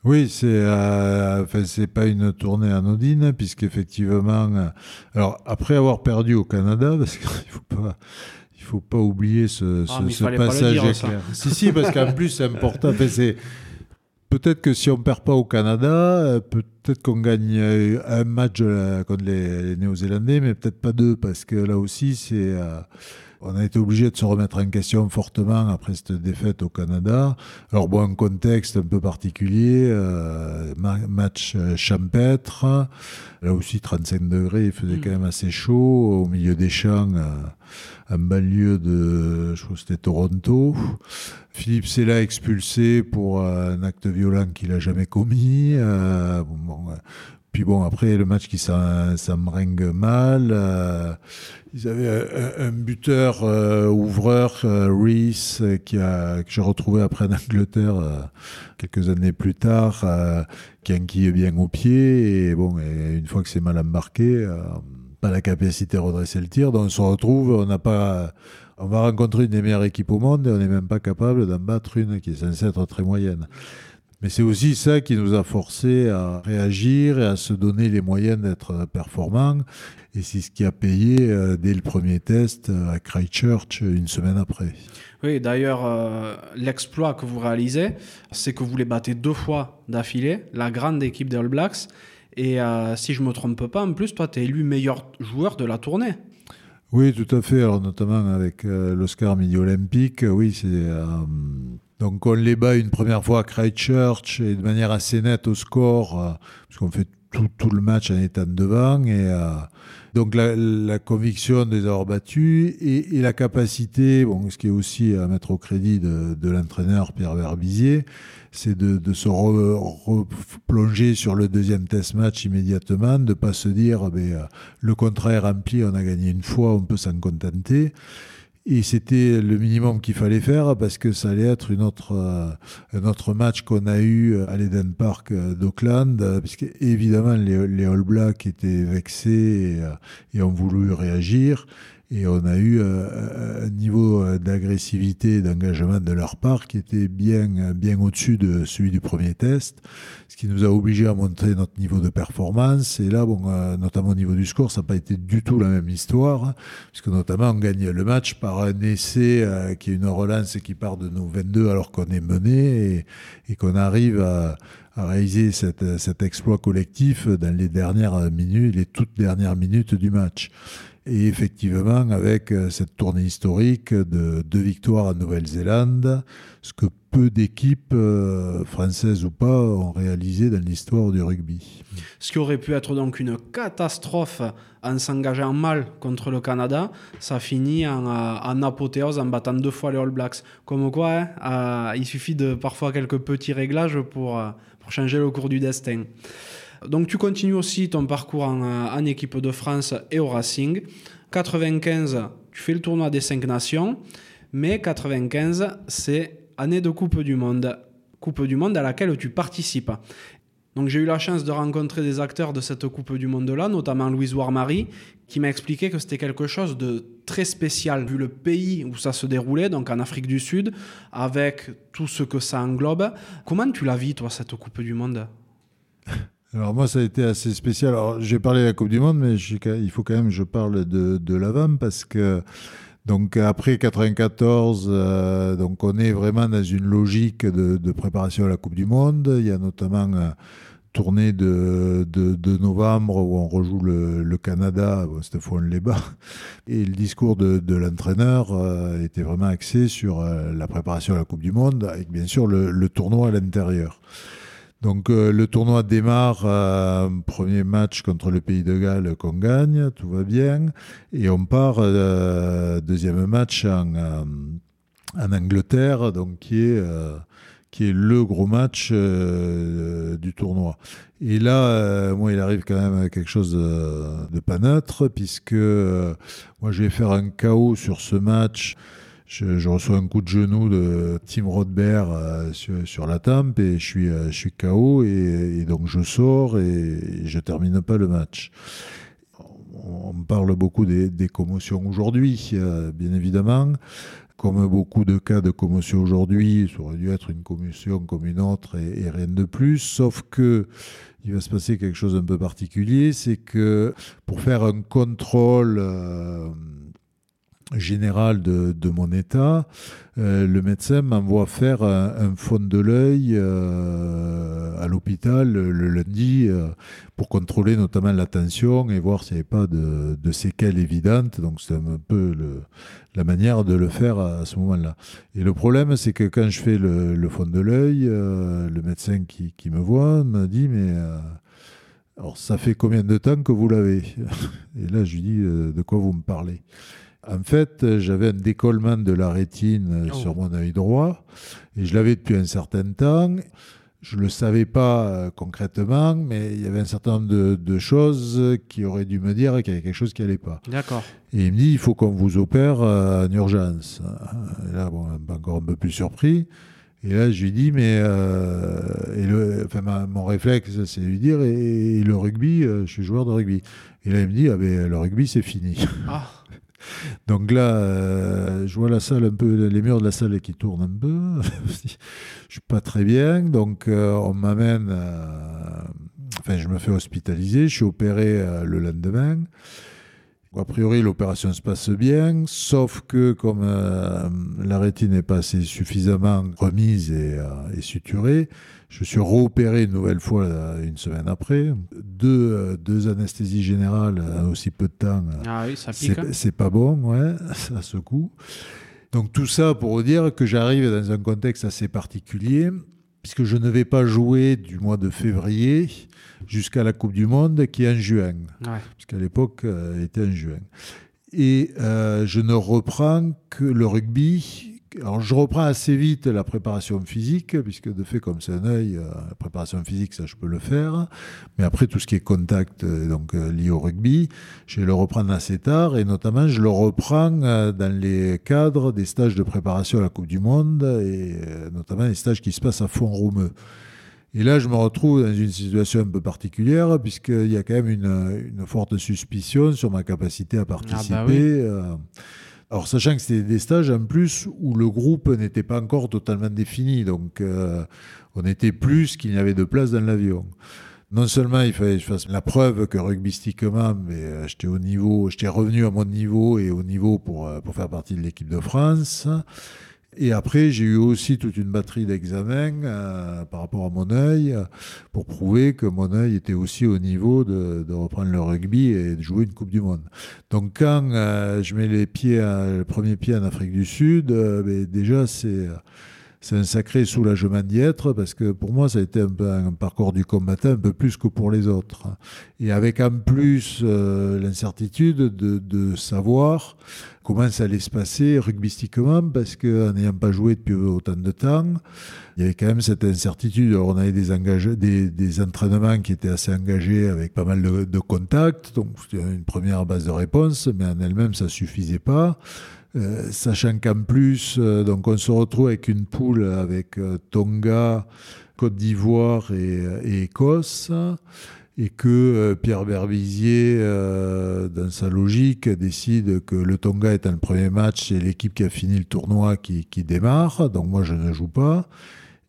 Oui, c'est euh, enfin, c'est pas une tournée anodine puisqu'effectivement, euh, alors après avoir perdu au Canada, parce qu'il faut pas il faut pas oublier ce, Ah, ce, il ce passage dire, éclair. Si si, parce qu'en plus c'est important. Enfin, c'est peut-être que si on perd pas au Canada, euh, peut-être qu'on gagne euh, un match euh, contre les, Néo-Zélandais, mais peut-être pas deux parce que là aussi c'est on a été obligé de se remettre en question fortement après cette défaite au Canada. Alors bon, un contexte un peu particulier, euh, ma- match euh, champêtre, là aussi 35 degrés, il faisait Mm. quand même assez chaud, au milieu des champs, euh, en banlieue de, je crois que c'était Toronto. Philippe Sella expulsé pour un acte violent qu'il a jamais commis. Euh, bon, bon, puis bon, après le match qui s'emringue mal. euh, ils avaient un, buteur euh, ouvreur, euh, Reese, qui que j'ai retrouvé après en Angleterre quelques années plus tard, qui enquille bien au pied. Et bon, une fois que c'est mal embarqué, pas la capacité de redresser le tir. Donc on se retrouve, on n'a pas. On va rencontrer une des meilleures équipes au monde et on n'est même pas capable d'en battre une qui est censée être très moyenne. Mais c'est aussi ça qui nous a forcé à réagir et à se donner les moyens d'être performants. Et c'est ce qui a payé euh, dès le premier test euh, à Christchurch euh, une semaine après. Oui, d'ailleurs, euh, l'exploit que vous réalisez, c'est que vous les battez deux fois d'affilée, la grande équipe des All Blacks. Et euh, si je me trompe pas, en plus, toi, tu es élu meilleur joueur de la tournée. Oui, tout à fait. Alors, notamment avec euh, l'Oscar Midi Olympique. Oui, c'est. Donc, on les bat une première fois à Christchurch et de manière assez nette au score, euh, puisqu'on fait tout, tout le match en étant devant. Et euh, donc, la, la conviction de les avoir battus et, la capacité, bon, ce qui est aussi à mettre au crédit de, l'entraîneur Pierre Verbizier, c'est de, se re- replonger sur le deuxième test match immédiatement, de pas se dire ben, euh, le contrat est rempli, on a gagné une fois, on peut s'en contenter. Et c'était le minimum qu'il fallait faire parce que ça allait être une autre, euh, un autre match qu'on a eu à l'Eden Park euh, d'Auckland, euh, puisque évidemment les, All Blacks étaient vexés et ont voulu réagir. Et on a eu euh, un niveau euh, d'agressivité et d'engagement de leur part qui était bien, bien au-dessus de celui du premier test, ce qui nous a obligés à monter notre niveau de performance. Et là, bon, euh, notamment au niveau du score, ça n'a pas été du tout la même histoire, hein, puisque notamment on gagne le match par un essai euh, qui est une relance qui part de nos 22 alors qu'on est mené et, qu'on arrive à, à réaliser cette, cet exploit collectif dans les dernières minutes, les toutes dernières minutes du match. Et effectivement, avec euh, cette tournée historique de deux victoires en Nouvelle-Zélande, ce que peu d'équipes, euh, françaises ou pas, ont réalisé dans l'histoire du rugby. Ce qui aurait pu être donc une catastrophe en s'engageant mal contre le Canada, ça finit en, euh, apothéose en battant deux fois les All Blacks. Comme quoi, hein, il suffit de parfois quelques petits réglages pour, pour changer le cours du destin. Donc tu continues aussi ton parcours en, euh, équipe de France et au Racing. 95, tu fais le tournoi des 5 nations, mais 95, c'est année de Coupe du Monde. Coupe du Monde à laquelle tu participes. Donc j'ai eu la chance de rencontrer des acteurs de cette Coupe du Monde-là, notamment Louise Warmary, qui m'a expliqué que c'était quelque chose de très spécial, vu le pays où ça se déroulait, donc en Afrique du Sud, avec tout ce que ça englobe. Comment tu la vis, toi, cette Coupe du Monde? Alors moi, ça a été assez spécial. Alors j'ai parlé de la Coupe du Monde, mais il faut quand même que je parle de, de parce que Donc après 94, euh, donc on est vraiment dans une logique de, préparation à la Coupe du Monde. Il y a notamment une tournée de, novembre où on rejoue le, Canada, cette fois on les bat. Et le discours de, l'entraîneur euh, était vraiment axé sur euh, la préparation à la Coupe du Monde, avec bien sûr le tournoi à l'intérieur. Donc euh, le tournoi démarre, euh, premier match contre le Pays de Galles qu'on gagne, tout va bien, et on part euh, deuxième match en, Angleterre, donc qui est qui est le gros match du tournoi. Et là, moi, il arrive quand même quelque chose de pas neutre, puisque moi, je vais faire un chaos sur ce match. Je, reçois un coup de genou de Tim Rodbert euh, sur, la tempe et je suis, euh, KO et, donc je sors et, je termine pas le match. On parle beaucoup des, commotions aujourd'hui, euh, bien évidemment. Comme beaucoup de cas de commotion aujourd'hui, ça aurait dû être une commotion comme une autre et, rien de plus, sauf que il va se passer quelque chose d'un peu particulier, c'est que pour faire un contrôle général de, mon état, euh, le médecin m'envoie faire un, fond de l'œil euh, à l'hôpital le, lundi euh, pour contrôler notamment la tension et voir s'il n'y avait pas de, séquelles évidentes. Donc c'est un peu la manière de le faire à, ce moment-là. Et le problème, c'est que quand je fais le, le fond de l'œil, le médecin qui, qui, me voit me dit mais alors ça fait combien de temps que vous l'avez? Et là je lui dis de quoi vous me parlez? En fait, j'avais un décollement de la rétine oh. sur mon œil droit et je l'avais depuis un certain temps. Je ne le savais pas euh, concrètement, mais il y avait un certain nombre de, choses qui auraient dû me dire qu'il y avait quelque chose qui n'allait pas. D'accord. Et il me dit il faut qu'on vous opère euh, en urgence. Et là, bon, encore un peu plus surpris. Et là, je lui dis mais euh, et le, enfin, mon réflexe, c'est de lui dire et, le rugby, je suis joueur de rugby. Et là, il me dit ah ben le rugby, c'est fini. Ah. Donc là, euh, je vois la salle un peu, les murs de la salle qui tournent un peu. je suis pas très bien, donc euh, on m'amène. Euh, enfin, je me fais hospitaliser. Je suis opéré le lendemain. A priori, l'opération se passe bien, sauf que comme la rétine n'est pas assez suffisamment remise et suturée, je suis réopéré une nouvelle fois euh, une semaine après. Deux, euh, deux anesthésies générales en aussi peu de temps. Ah oui, ça pique. C'est hein. pas bon, ouais, ça secoue. Donc tout ça pour dire que j'arrive dans un contexte assez particulier, puisque je ne vais pas jouer du mois de février jusqu'à la Coupe du Monde qui est en juin. Ouais. Puisqu'à l'époque, euh, elle était en juin. Et je ne reprends que le rugby alors je reprends assez vite la préparation physique, puisque de fait, comme c'est un œil, euh, la préparation physique, ça je peux le faire. Mais après, tout ce qui est contact, euh, donc euh, lié au rugby, je vais le reprendre assez tard, et notamment je le reprends dans les cadres des stages de préparation à la Coupe du Monde, et notamment les stages qui se passent à Font-Romeu. Et là, je me retrouve dans une situation un peu particulière, puisqu'il y a quand même une, une, forte suspicion sur ma capacité à participer. Ah bah oui. Alors, sachant que c'était des stages en plus où le groupe n'était pas encore totalement défini, donc euh, on était plus qu'il n'y avait de place dans l'avion. Non seulement il fallait que je fasse la preuve que rugbystiquement, mais euh, j'étais au niveau, j'étais revenu à mon niveau et au niveau pour, euh, pour faire partie de l'équipe de France. Et après, j'ai eu aussi toute une batterie d'examens euh, par rapport à mon œil pour prouver que mon œil était aussi au niveau de, reprendre le rugby et de jouer une Coupe du Monde. Donc quand euh, je mets les pieds, le premier pied en Afrique du Sud, euh, ben, déjà c'est un sacré soulagement d'y être parce que pour moi, ça a été un, peu un parcours du combattant un peu plus que pour les autres. Et avec en plus euh, l'incertitude de, de, savoir comment ça allait se passer rugbystiquement parce qu'en n'ayant pas joué depuis autant de temps, il y avait quand même cette incertitude. on avait des, des, entraînements qui étaient assez engagés avec pas mal de, contacts, donc c'était une première base de réponse, mais en elle-même, ça suffisait pas. Euh, sachant qu'en plus, euh, donc on se retrouve avec une poule avec euh, Tonga, Côte d'Ivoire et, Écosse, et que Pierre Berbizier, dans sa logique, décide que le Tonga est un premier match, c'est l'équipe qui a fini le tournoi qui, démarre, donc moi je ne joue pas.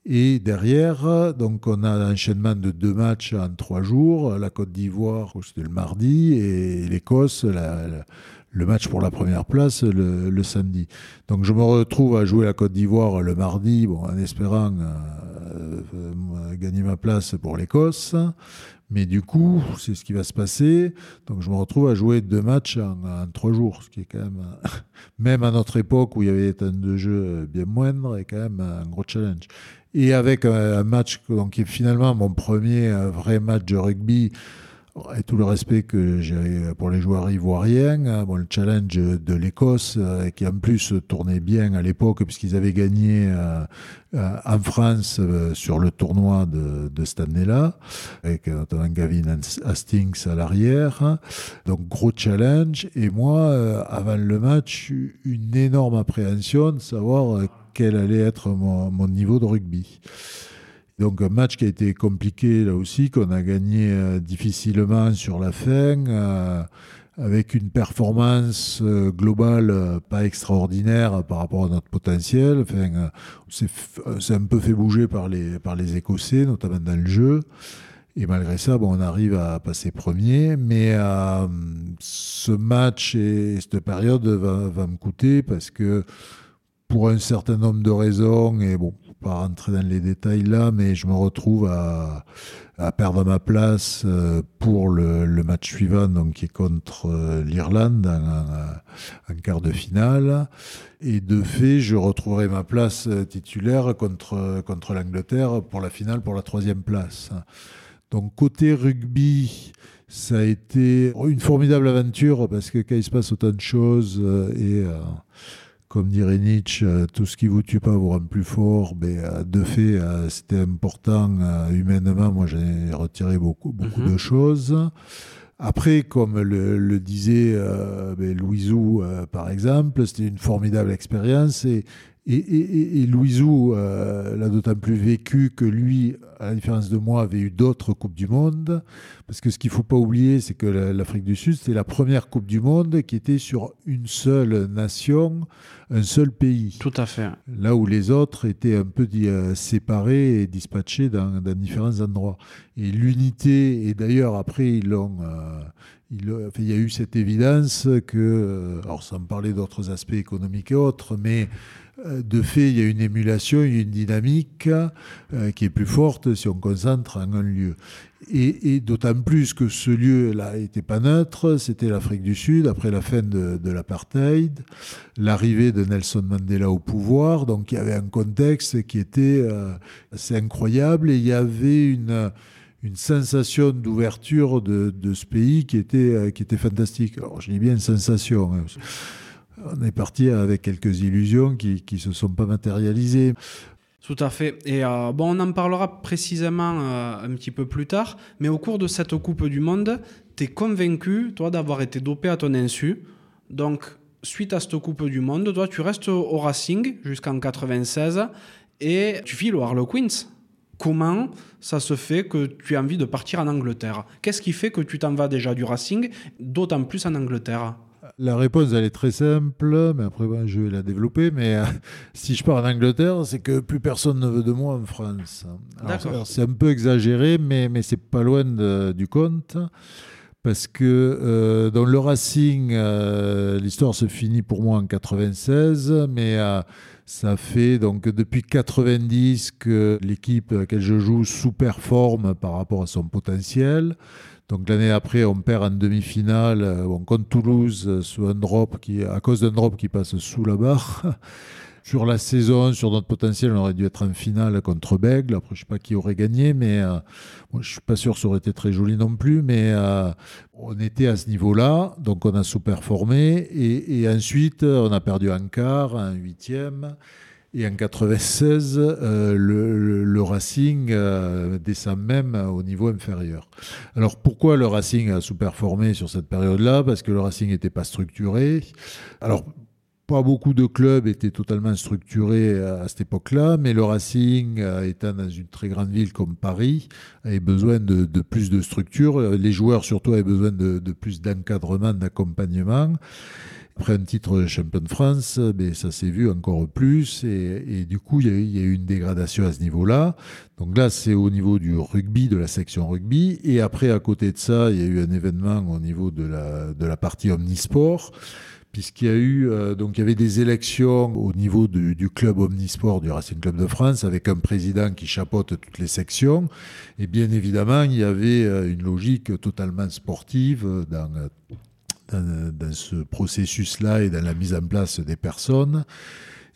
Et derrière, donc on a un enchaînement de deux matchs en trois jours. La Côte d'Ivoire, c'était le mardi, et l'Écosse, le match pour la première place le, samedi. Donc je me retrouve à jouer la Côte d'Ivoire le mardi, en espérant euh, euh, gagner ma place pour l'Écosse. Mais du coup, c'est ce qui va se passer. Donc je me retrouve à jouer deux matchs en, trois jours, ce qui est quand même, même à notre époque où il y avait des temps de jeu bien moindre, est quand même un gros challenge. Et avec un, match donc, qui est finalement mon premier vrai match de rugby et tout le respect que j'ai pour les joueurs ivoiriens, hein, bon, le challenge de l'Écosse, euh, qui en plus tournait bien à l'époque, puisqu'ils avaient gagné euh, euh, en France sur le tournoi de, de cette année-là, avec notamment Gavin Hastings à l'arrière. Donc gros challenge. Et moi, avant le match, une énorme appréhension de savoir quel allait être mon niveau de rugby. Donc un match qui a été compliqué là aussi, qu'on a gagné euh, difficilement sur la fin, euh, avec une performance euh, globale pas extraordinaire par rapport à notre potentiel. C'est un peu fait bouger par les, par les Écossais, notamment dans le jeu. Et malgré ça, bon, on arrive à passer premier. Mais ce match et cette période va, va, me coûter parce que pour un certain nombre de raisons, et bon, pas rentrer dans les détails là, mais je me retrouve à, perdre ma place euh, pour le, match suivant, donc qui est contre euh, l'Irlande en, quart de finale. Et de fait, je retrouverai ma place euh, titulaire contre, contre l'Angleterre pour la finale, pour la troisième place. Donc côté rugby, ça a été une formidable aventure parce que quand il se passe autant de choses et comme dirait Nietzsche, euh, tout ce qui vous tue pas vous rend plus fort. Mais euh, de fait, euh, c'était important humainement. Moi, j'ai retiré beaucoup, beaucoup mhm. de choses. Après, comme le, disait ben, Louisou, par exemple, c'était une formidable expérience et, et, Louisou l'a d'autant plus vécu que lui, à la différence de moi, avait eu d'autres Coupes du Monde. Parce que ce qu'il ne faut pas oublier, c'est que l'Afrique du Sud, c'était la première Coupe du Monde qui était sur une seule nation, un seul pays. Tout à fait. Là où les autres étaient un peu euh, séparés et dispatchés dans, différents endroits. Et l'unité, et d'ailleurs après, ils l'ont... Euh, il, il, y a eu cette évidence que, euh, alors sans parler d'autres aspects économiques et autres, mais de fait, il y a une émulation, une dynamique euh, qui est plus forte si on concentre en un lieu. Et, d'autant plus que ce lieu-là n'était pas neutre, c'était l'Afrique du Sud, après la fin de, l'apartheid, l'arrivée de Nelson Mandela au pouvoir, donc il y avait un contexte qui était euh, assez incroyable et il y avait une, sensation d'ouverture de, ce pays qui était, qui était fantastique. Alors je dis bien une sensation. On est parti avec quelques illusions qui ne se sont pas matérialisées. Tout à fait. Et euh, bon, on en parlera précisément euh, un petit peu plus tard, mais au cours de cette Coupe du Monde, tu es convaincu, toi, d'avoir été dopé à ton insu. Donc, suite à cette Coupe du Monde, toi, tu restes au Racing jusqu'en 96 et tu files au Harlequins. Comment ça se fait que tu as envie de partir en Angleterre? Qu'est-ce qui fait que tu t'en vas déjà du Racing, d'autant plus en Angleterre? La réponse, elle est très simple, mais après, je vais la développer. Mais euh, si je pars en Angleterre, c'est que plus personne ne veut de moi en France. C'est un peu exagéré, mais, mais c'est pas loin du compte. Parce que euh, dans le Racing, euh, l'histoire se finit pour moi en 96, mais ça fait donc depuis 90 que l'équipe à laquelle je joue sous-performe par rapport à son potentiel. Donc l'année après, on perd en demi-finale, euh, on compte Toulouse euh, sous qui, à cause d'un drop qui passe sous la barre. sur la saison, sur notre potentiel, on aurait dû être en finale contre Bègle. Après, je ne sais pas qui aurait gagné, mais euh, je ne suis pas sûr que ça aurait été très joli non plus. Mais on était à ce niveau-là, donc on a sous-performé. Et, et, ensuite, on a perdu un quart, un huitième. Et en 96, euh, le, Racing euh, descend même au niveau inférieur. Alors pourquoi le Racing a sous-performé sur cette période-là? Parce que le Racing n'était pas structuré. Alors pas beaucoup de clubs étaient totalement structurés à, cette époque-là, mais le Racing, euh, étant dans une très grande ville comme Paris, avait besoin de, plus de structure. Les joueurs surtout avaient besoin de, de plus d'encadrement, d'accompagnement. Après un titre de champion de France, ça s'est vu encore plus. Et, du coup, il y, a eu, une dégradation à ce niveau-là. Donc là, c'est au niveau du rugby, de la section rugby. Et après, à côté de ça, il y a eu un événement au niveau de la, partie omnisport puisqu'il y a eu euh, donc il y avait des élections au niveau du, club omnisport du Racing Club de France avec un président qui chapeaute toutes les sections et bien évidemment il y avait euh, une logique totalement sportive dans dans, ce processus-là et dans la mise en place des personnes.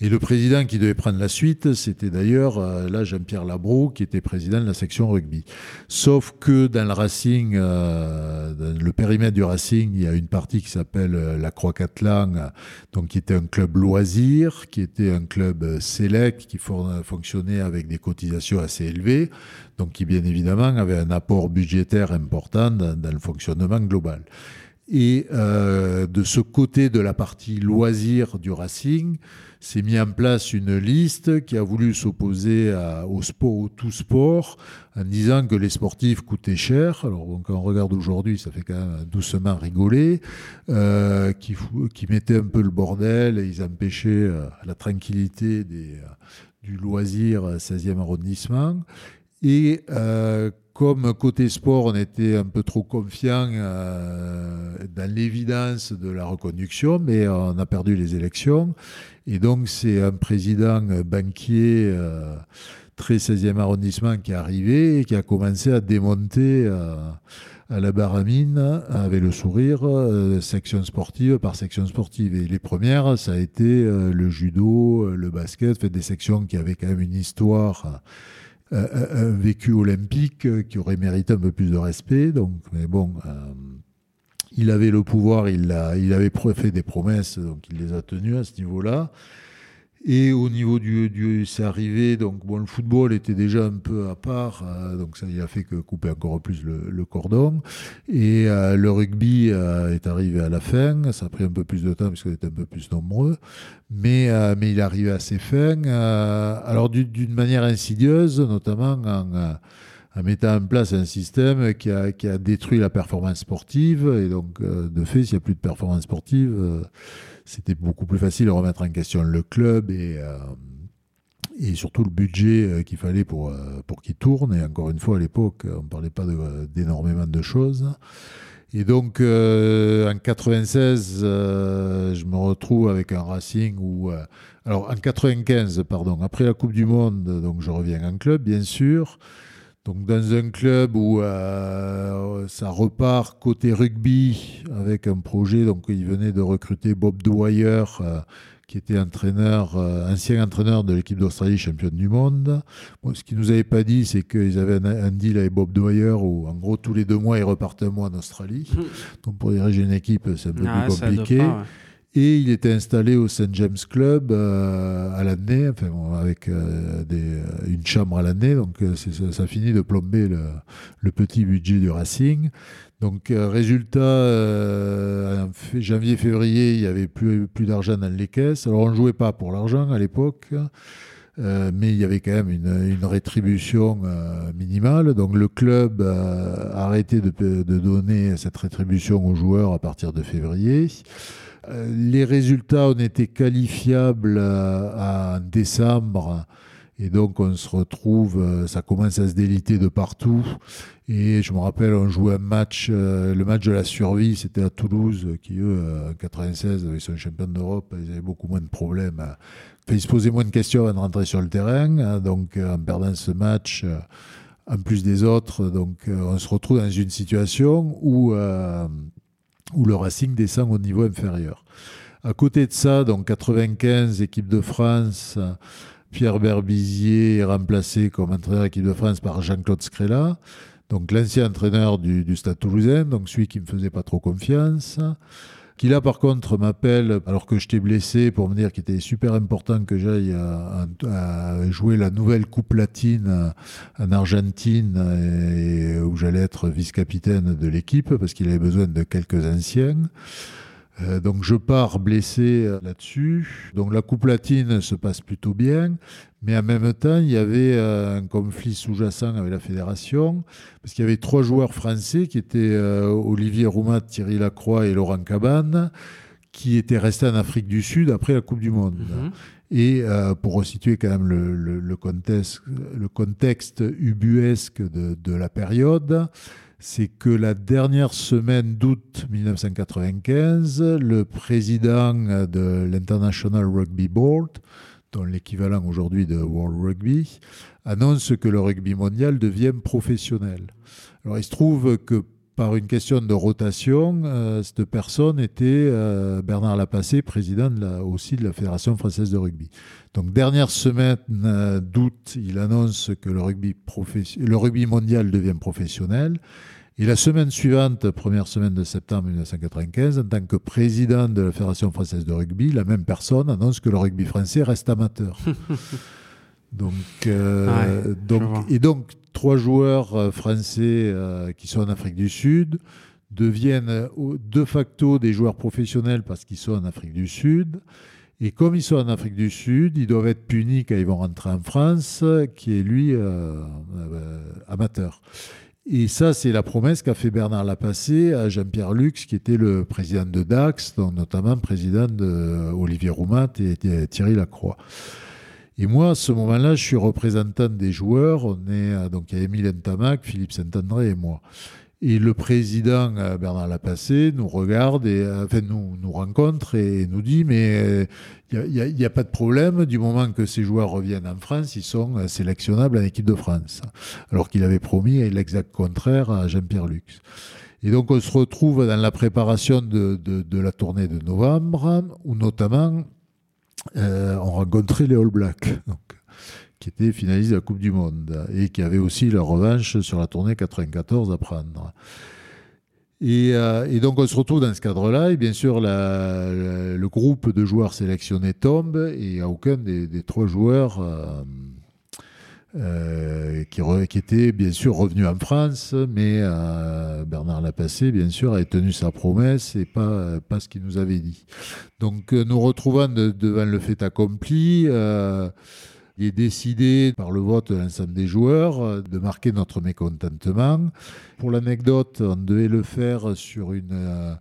Et le président qui devait prendre la suite, c'était d'ailleurs euh, là Jean-Pierre Labro, qui était président de la section rugby. Sauf que dans le Racing, euh, le périmètre du Racing, il y a une partie qui s'appelle euh, la Croix-Catlan, donc qui était un club loisir, qui était un club select, qui fonctionnait avec des cotisations assez élevées, donc qui bien évidemment avait un apport budgétaire important dans le fonctionnement global. Et euh, de ce côté de la partie loisir du Racing, s'est mis en place une liste qui a voulu s'opposer au sport, au tout sport, en disant que les sportifs coûtaient cher. Alors quand on regarde aujourd'hui, ça fait quand même doucement rigoler, euh, qui, qui mettaient un peu le bordel et ils empêchaient euh, la tranquillité du loisir 16e arrondissement. Et comme côté sport, on était un peu trop confiant euh, dans l'évidence de la reconduction, mais on a perdu les élections. Et donc, c'est un président banquier euh, très 16e arrondissement qui est arrivé et qui a commencé à démonter euh, à la baramine avec le sourire, section sportive par section sportive. Et les premières, ça a été le judo, le basket, fait des sections qui avaient quand même une histoire un vécu olympique euh, qui aurait mérité un peu plus de respect. Donc, mais bon, euh, il avait le pouvoir, il, a, il avait fait des promesses, donc il les a tenues à ce niveau-là. Et au niveau du, du c'est arrivé, donc bon, le football était déjà un peu à part, euh, donc ça il a fait que couper encore plus le, cordon. Et euh, le rugby euh, est arrivé à la fin, ça a pris un peu plus de temps puisqu'on était un peu plus nombreux, mais, mais il est arrivé à ses fins. alors d'une manière insidieuse, notamment en en mettant en place un système qui a, détruit la performance sportive. Et donc, de fait, s'il n'y a plus de performance sportive, c'était beaucoup plus facile de remettre en question le club et, euh, et surtout le budget euh, qu'il fallait pour, euh, pour qu'il tourne. Et encore une fois, à l'époque, on ne parlait pas d'énormément de, choses. Et donc, en 96, je me retrouve avec un Racing où... alors, en 95, pardon, après la Coupe du Monde, donc je reviens en club, bien sûr. Donc dans un club où euh, ça repart côté rugby avec un projet, donc il venait de recruter Bob Dwyer, euh, qui était entraîneur, euh, ancien entraîneur de l'équipe d'Australie championne du monde. ce qu'ils nous avaient pas dit, c'est qu'ils avaient un, deal avec Bob Dwyer où en gros tous les deux mois ils repartaient un mois en Australie. donc pour diriger une équipe, c'est un peu ah, plus compliqué. Et il était installé au St. James Club euh, à l'année, avec euh, euh, une chambre à l'année. Donc ça, ça, finit de plomber le, petit budget du Racing. Donc résultat, en janvier-février, il n'y avait plus, plus d'argent dans les caisses. Alors on ne jouait pas pour l'argent à l'époque. mais il y avait quand même une, rétribution minimale. Donc le club a arrêté de, donner cette rétribution aux joueurs à partir de février. Euh, les résultats ont été qualifiables euh, en décembre. Et donc on se retrouve, euh, ça commence à se déliter de partout. Et je me rappelle, on jouait un match, le match de la survie, c'était à Toulouse, qui eux, en 96, ils sont champions d'Europe, ils avaient beaucoup moins de problèmes. ils se posaient moins de questions avant de rentrer sur le terrain. Hein. Donc en perdant ce match, en plus des autres, donc on se retrouve dans une situation où où le Racing descend au niveau inférieur. À côté de ça, donc 95, équipe de France, Pierre Berbizier est remplacé comme entraîneur d'équipe de France par Jean-Claude Scrella, donc l'ancien entraîneur du, Stade toulousain, donc celui qui me faisait pas trop confiance. Qui là par contre m'appelle alors que j'étais blessé pour me dire qu'il était super important que j'aille à, jouer la nouvelle Coupe latine en Argentine et, où j'allais être vice-capitaine de l'équipe parce qu'il avait besoin de quelques anciens. Euh, donc je pars blessé euh, là-dessus. Donc la Coupe latine se passe plutôt bien, mais en même temps il y avait euh, un conflit sous-jacent avec la fédération parce qu'il y avait trois joueurs français qui étaient Olivier Roumat, Thierry Lacroix et Laurent Cabane qui était resté en Afrique du Sud après la Coupe du Monde. Mhm. Et euh, pour resituer quand même le, le, le, contexte, le contexte ubuesque de, de la période, c'est que la dernière semaine d'août 1995, le président de l'International Rugby Board, dont l'équivalent aujourd'hui de World Rugby, annonce que le rugby mondial devient professionnel. Alors il se trouve que par une question de rotation, euh, cette personne était euh, Bernard Lapassé, président aussi de la Fédération française de rugby. Donc dernière semaine euh, d'août, il annonce que le rugby mondial devient professionnel. Et la semaine suivante, première semaine de septembre 1995, en tant que président de la Fédération française de rugby, la même personne annonce que le rugby français reste amateur. donc, euh, Ouais, donc, et donc, trois joueurs euh, français euh, qui sont en Afrique du Sud deviennent de facto des joueurs professionnels parce qu'ils sont en Afrique du Sud. Et comme ils sont en Afrique du Sud, ils doivent être punis quand ils vont rentrer en France, qui est lui euh, amateur. Et ça, c'est la promesse qu'a fait Bernard Lapassé à Jean-Pierre Lux, qui était le président de Dax, donc notamment président de Olivier Roumat et, Thierry Lacroix. Et moi, à ce moment-là, je suis représentant des joueurs. On est, euh, donc, il y a Émile Ntamak, Philippe Saint-André et moi. Et le président euh, Bernard Lapassé nous regarde et euh, enfin, nous, rencontre et nous dit mais euh, il n'y a, pas de problème du moment que ces joueurs reviennent en France, ils sont euh, sélectionnables en équipe de France. Alors qu'il avait promis l'exact contraire à Jean-Pierre Lux. Et donc on se retrouve dans la préparation de, la tournée de novembre où notamment euh, on rencontrait les All Blacks. Qui étaient finalistes de la Coupe du Monde et qui avaient aussi leur revanche sur la tournée 94 à prendre. Et, euh, et donc on se retrouve dans ce cadre-là, et bien sûr le groupe de joueurs sélectionnés tombe, et aucun des, trois joueurs euh, euh, qui, étaient bien sûr revenus en France, mais Bernard Lapassé, bien sûr, a tenu sa promesse et pas, pas ce qu'il nous avait dit. Donc nous retrouvant de- devant le fait accompli, il est décidé par le vote de l'ensemble des joueurs euh, de marquer notre mécontentement. Pour l'anecdote, on devait le faire sur une... euh,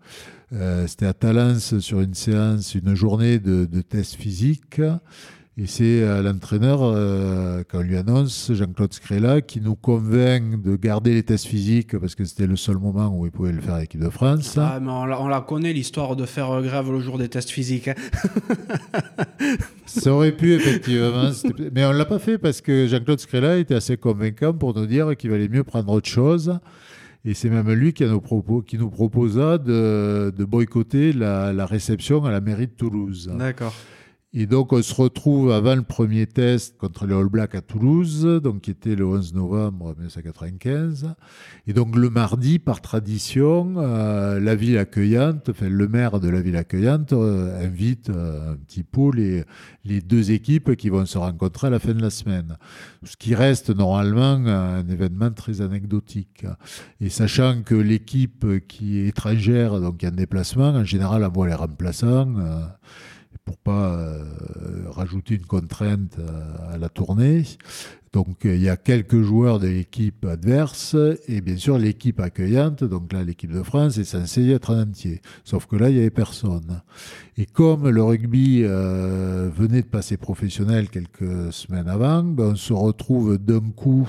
euh, C'était à Talence sur une séance, une journée de, de tests physiques. Et c'est euh, l'entraîneur, euh, quand on lui annonce, Jean-Claude Scrella, qui nous convainc de garder les tests physiques parce que c'était le seul moment où il pouvait le faire à l'équipe de France. Ah, mais on la, on la connaît l'histoire de faire euh, grève le jour des tests physiques. hein. Ça aurait pu, effectivement. Mais on ne l'a pas fait parce que Jean-Claude Scrella était assez convaincant pour nous dire qu'il valait mieux prendre autre chose. Et c'est même lui qui, a nous, propo- qui nous proposa de, de boycotter la, la réception à la mairie de Toulouse. D'accord. Et donc, on se retrouve avant le premier test contre les All Blacks à Toulouse, donc qui était le 11 novembre 1995. Et donc, le mardi, par tradition, euh, la ville accueillante, enfin, le maire de la ville accueillante euh, invite euh, un petit peu les, deux équipes qui vont se rencontrer à la fin de la semaine. Ce qui reste normalement un événement très anecdotique. Et sachant que l'équipe qui est étrangère, donc qui est en déplacement, en général envoie les remplaçants. Pour pas euh, rajouter une contrainte euh, à la tournée. Donc euh, il y a quelques joueurs de l'équipe adverse et bien sûr l'équipe accueillante, donc là l'équipe de France est censée être en entier. Sauf que là il n'y avait personne. Et comme le rugby venait de passer professionnel quelques semaines avant, ben, on se retrouve d'un coup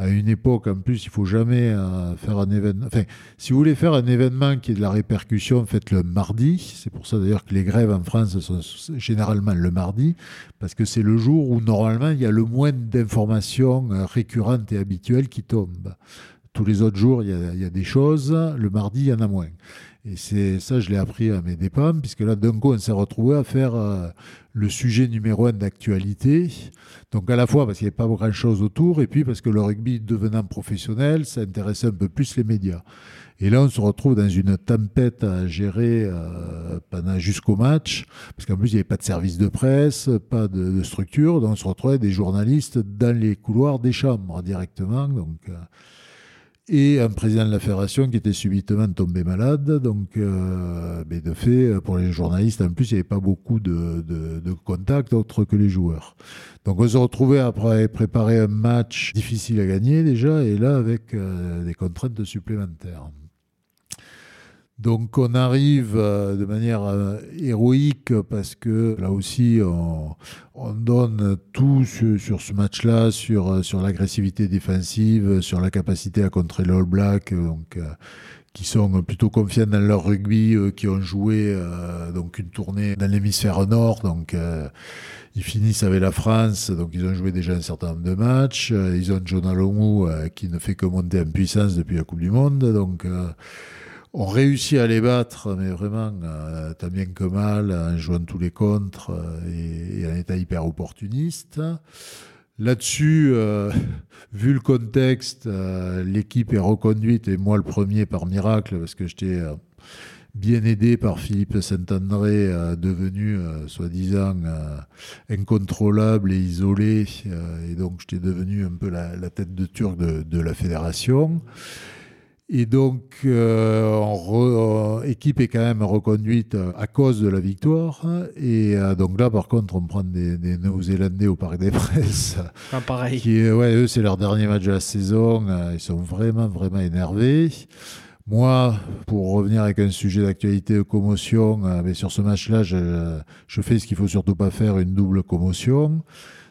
à une époque, en plus, il faut jamais euh, faire un événement. Enfin, si vous voulez faire un événement qui est de la répercussion, faites-le mardi. C'est pour ça d'ailleurs que les grèves en France sont généralement le mardi, parce que c'est le jour où normalement il y a le moins d'informations euh, récurrentes et habituelles qui tombent. Tous les autres jours, il y a, il y a des choses. Le mardi, il y en a moins. Et c'est ça, je l'ai appris à mes dépens, puisque là, d'un coup, on s'est retrouvé à faire euh, le sujet numéro un d'actualité. Donc, à la fois parce qu'il n'y avait pas grand-chose autour, et puis parce que le rugby devenant professionnel, ça intéressait un peu plus les médias. Et là, on se retrouve dans une tempête à gérer euh, jusqu'au match, parce qu'en plus, il n'y avait pas de service de presse, pas de, de structure, donc on se retrouvait des journalistes dans les couloirs des chambres directement. Donc, euh, et un président de la fédération qui était subitement tombé malade. Donc, euh, mais de fait, pour les journalistes, en plus, il n'y avait pas beaucoup de, de, de contacts autres que les joueurs. Donc, on se retrouvait après préparer un match difficile à gagner déjà, et là, avec euh, des contraintes supplémentaires. Donc on arrive euh, de manière euh, héroïque parce que là aussi on, donne tout sur, ce match-là, sur, euh, sur l'agressivité défensive, sur la capacité à contrer l'All Black, donc, qui sont plutôt confiants dans leur rugby, qui ont joué donc une tournée dans l'hémisphère nord, donc ils finissent avec la France, donc ils ont joué déjà un certain nombre de matchs. Ils ont John Alomou qui ne fait que monter en puissance depuis la Coupe du Monde, donc on réussit à les battre, mais vraiment, euh, tant bien que mal, en jouant tous les contres euh, et, en état hyper opportuniste. Là-dessus, euh, vu le contexte, l'équipe est reconduite, et moi le premier par miracle, parce que j'étais bien aidé par Philippe Saint-André, devenu soi-disant incontrôlable et isolé, et donc j'étais devenu un peu la, tête de turc de la fédération. Et donc, euh, équipe est quand même reconduite à cause de la victoire. Et euh, donc là, par contre, on prend des, des Néo-Zélandais au Parc des Presses. Pas pareil. Qui, ouais, eux, c'est leur dernier match de la saison. Ils sont vraiment, vraiment énervés. Moi, pour revenir avec un sujet d'actualité de commotion, euh, mais sur ce match-là, je, je fais ce qu'il faut surtout pas faire, une double commotion.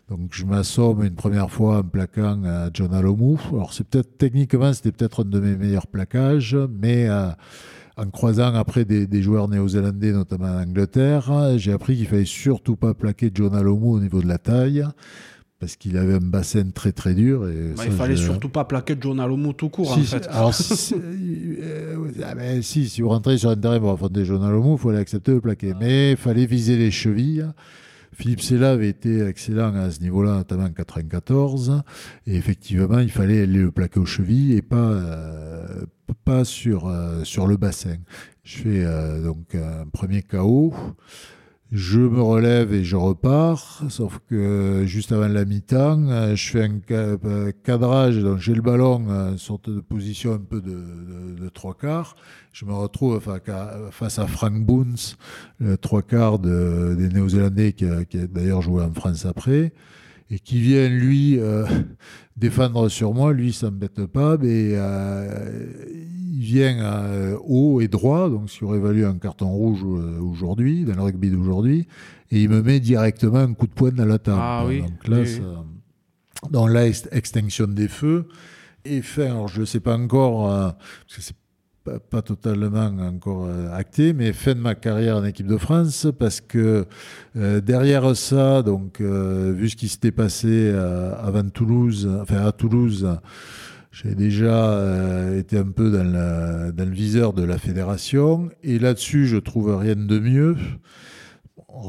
Donc je m'assomme une première fois en plaquant à John Alomou. Alors c'est peut-être techniquement c'était peut-être un de mes meilleurs plaquages, mais euh, en croisant après des, joueurs néo-zélandais, notamment en Angleterre, j'ai appris qu'il fallait surtout pas plaquer John Alomou au niveau de la taille. Parce qu'il avait un bassin très très dur. Et bah, il fallait surtout pas plaquer John Alomou tout court en fait. Alors si, euh, ah ben, si, si, vous rentrez sur un terrain pour affronter John Alomou, il fallait accepter de plaquer. Mais il fallait viser les chevilles. Philippe Sella avait été excellent à ce niveau-là, notamment en 94. Et effectivement, il fallait aller le plaquer aux chevilles et pas, euh, sur, euh, sur le bassin. Je fais euh, donc un premier KO. Je me relève et je repars, sauf que juste avant la mi-temps, je fais un cadrage, donc j'ai le ballon, une sorte de position un peu de, trois quarts. Je me retrouve face à Frank Boons, le trois quarts des Néo-Zélandais qui a, d'ailleurs joué en France après, et qui vient lui euh, défendre sur moi. Lui, ça m'embête pas, mais euh, il vient euh, haut et droit, donc ce qui aurait valu un carton rouge euh, aujourd'hui, dans le rugby d'aujourd'hui, et il me met directement un coup de poing dans la table. Ah, oui. Donc là, dans l'extinction des feux, et fin, alors je ne sais pas encore, parce que c'est pas, totalement encore acté, mais fin de ma carrière en équipe de France, parce que derrière ça, donc vu ce qui s'était passé avant Toulouse, enfin à Toulouse, j'ai déjà euh, été un peu dans, le viseur de la fédération et là-dessus, je trouve rien de mieux.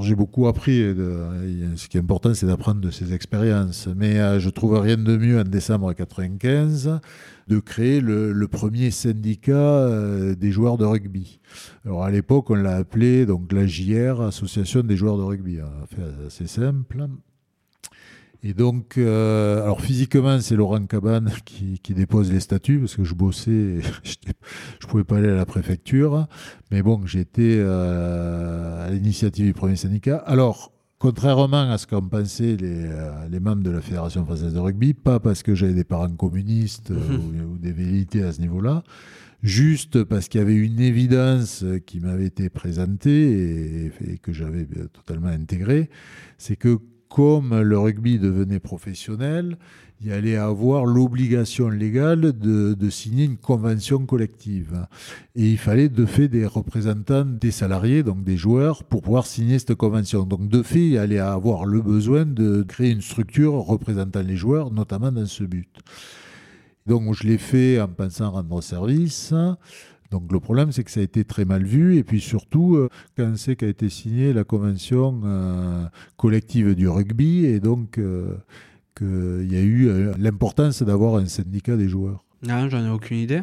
J'ai beaucoup appris. ce qui est important, c'est d'apprendre de ces expériences. Mais je euh, je trouve rien de mieux en décembre 1995 de créer le, premier syndicat euh, des joueurs de rugby. Alors à l'époque, on l'a appelé donc l'AJR, Association des joueurs de rugby. C'est simple. Et donc, euh, alors physiquement, c'est Laurent Cabane qui, dépose les statuts parce que je bossais, je pouvais pas aller à la préfecture. Mais bon, j'étais euh, à l'initiative du premier syndicat. Alors, contrairement à ce qu'ont pensé les, euh, les, membres de la Fédération française de rugby, pas parce que j'avais des parents communistes ou, des vérités à ce niveau-là, juste parce qu'il y avait une évidence qui m'avait été présentée et, et que j'avais totalement intégrée, c'est que comme le rugby devenait professionnel, il allait avoir l'obligation légale de, signer une convention collective. Et il fallait de fait des représentants des salariés, donc des joueurs, pour pouvoir signer cette convention. Donc de fait, il allait avoir le besoin de créer une structure représentant les joueurs, notamment dans ce but. Donc je l'ai fait en pensant rendre service. Donc le problème, c'est que ça a été très mal vu. Et puis surtout, euh, quand c'est qu'a été signée la convention euh, collective du rugby, et donc euh, qu'il y a eu l'importance d'avoir un syndicat des joueurs. Ah, j'en ai aucune idée.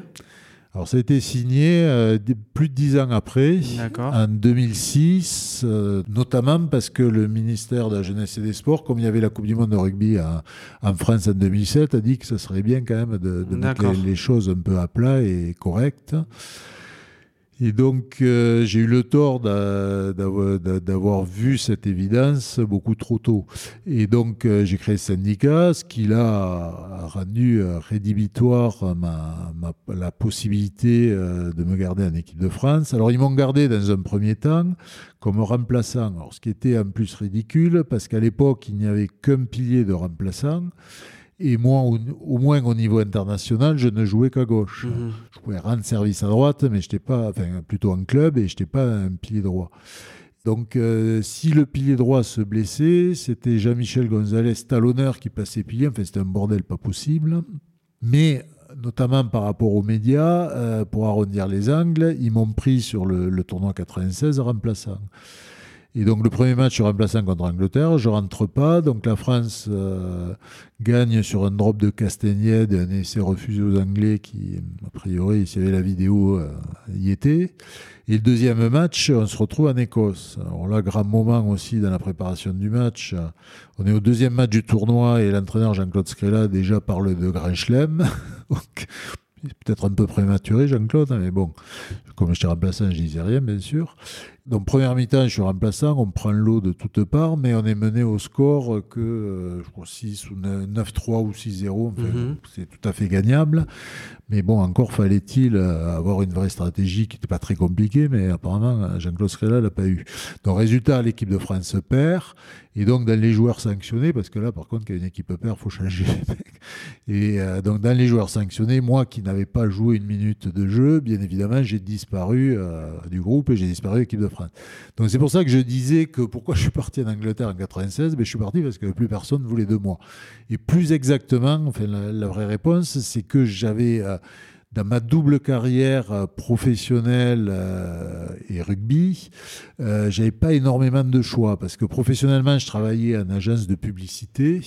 Alors ça a été signé euh, plus de dix ans après, en 2006, euh, notamment parce que le ministère de la Jeunesse et des Sports, comme il y avait la Coupe du Monde de rugby en France en 2007, a dit que ce serait bien quand même de, mettre les, choses un peu à plat et correctes. Et donc, euh, j'ai eu le tort d'avoir vu cette évidence beaucoup trop tôt. Et donc, euh, j'ai créé ce syndicat, ce qui a rendu euh, rédhibitoire la possibilité de me garder en équipe de France. Alors, ils m'ont gardé dans un premier temps comme remplaçant, alors, ce qui était en plus ridicule, parce qu'à l'époque, il n'y avait qu'un pilier de remplaçant. Et moi, au, moins au niveau international, je ne jouais qu'à gauche. Mhm. Je pouvais rendre service à droite, mais je pas, enfin, plutôt en club, et je n'étais pas un pilier droit. Donc, euh, si le pilier droit se blessait, c'était Jean-Michel Gonzalez, talonneur, qui passait pilier. Enfin, c'était un bordel pas possible. Mais, notamment par rapport aux médias, euh, pour arrondir les angles, ils m'ont pris sur le, le tournoi 96 remplaçant. Et donc le premier match, je remplaçant contre Angleterre, je rentre pas. Donc la France euh, gagne sur un drop de Castagnède, un essai refusé aux Anglais qui, a priori, s'il y avait la vidéo, euh, y était. Et le deuxième match, on se retrouve en Écosse. Alors là, grand moment aussi dans la préparation du match. On est au deuxième match du tournoi et l'entraîneur Jean-Claude Scrella déjà parle de Grand Chelem. peut-être un peu prématuré, Jean-Claude, mais bon, comme je remplaçant, je disais rien, bien sûr. Donc, première mi-temps, je suis remplaçant, on prend l'eau de toutes parts, mais on est mené au score que, euh, je crois, 6 ou 9-3 ou 6-0. Mhm. C'est tout à fait gagnable. Mais bon, encore fallait-il euh, avoir une vraie stratégie qui n'était pas très compliquée, mais apparemment, Jean-Claude Scrella l'a pas eu. Donc, résultat, l'équipe de France perd. Et donc, dans les joueurs sanctionnés, parce que là, par contre, quand une équipe perd, il faut changer Et euh, donc, dans les joueurs sanctionnés, moi qui n'avais pas joué une minute de jeu, bien évidemment, j'ai disparu du groupe et j'ai disparu de l'équipe de France. Donc c'est pour ça que je disais que pourquoi je suis parti en Angleterre en 96 mais ben, Je suis parti parce que plus personne voulait de moi. Et plus exactement, enfin, la, vraie réponse, c'est que j'avais... Euh, dans ma double carrière euh, professionnelle euh, et rugby, euh, j'avais pas énormément de choix parce que professionnellement, je travaillais en agence de publicité,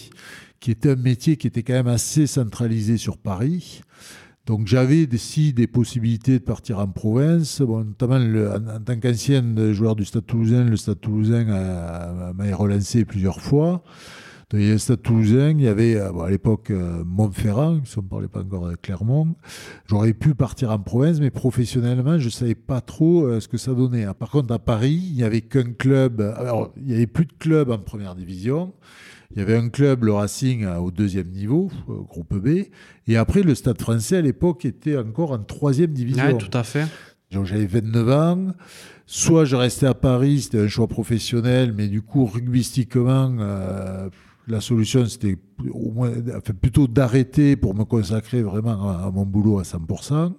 qui était un métier qui était quand même assez centralisé sur Paris. Donc j'avais aussi des possibilités de partir en province, notamment en, tant qu'ancien joueur du Stade toulousain, le Stade toulousain m'a relancé plusieurs fois. Il y a le Stade toulousain, il y avait euh, à l'époque euh, Montferrand, si on ne parlait pas encore de Clermont. J'aurais pu partir en province, mais professionnellement, je ne savais pas trop euh, ce que ça donnait. Par contre, à Paris, il n'y avait qu'un club, il n'y avait plus de club en première division. Il y avait un club, le Racing, au deuxième niveau, groupe B. Et après, le Stade français, à l'époque, était encore en troisième division. Oui, tout à fait. J'avais 29 ans. Soit je restais à Paris, c'était un choix professionnel, mais du coup, rugbystiquement, euh, la solution, c'était au moins, plutôt d'arrêter pour me consacrer vraiment à mon boulot à 100%.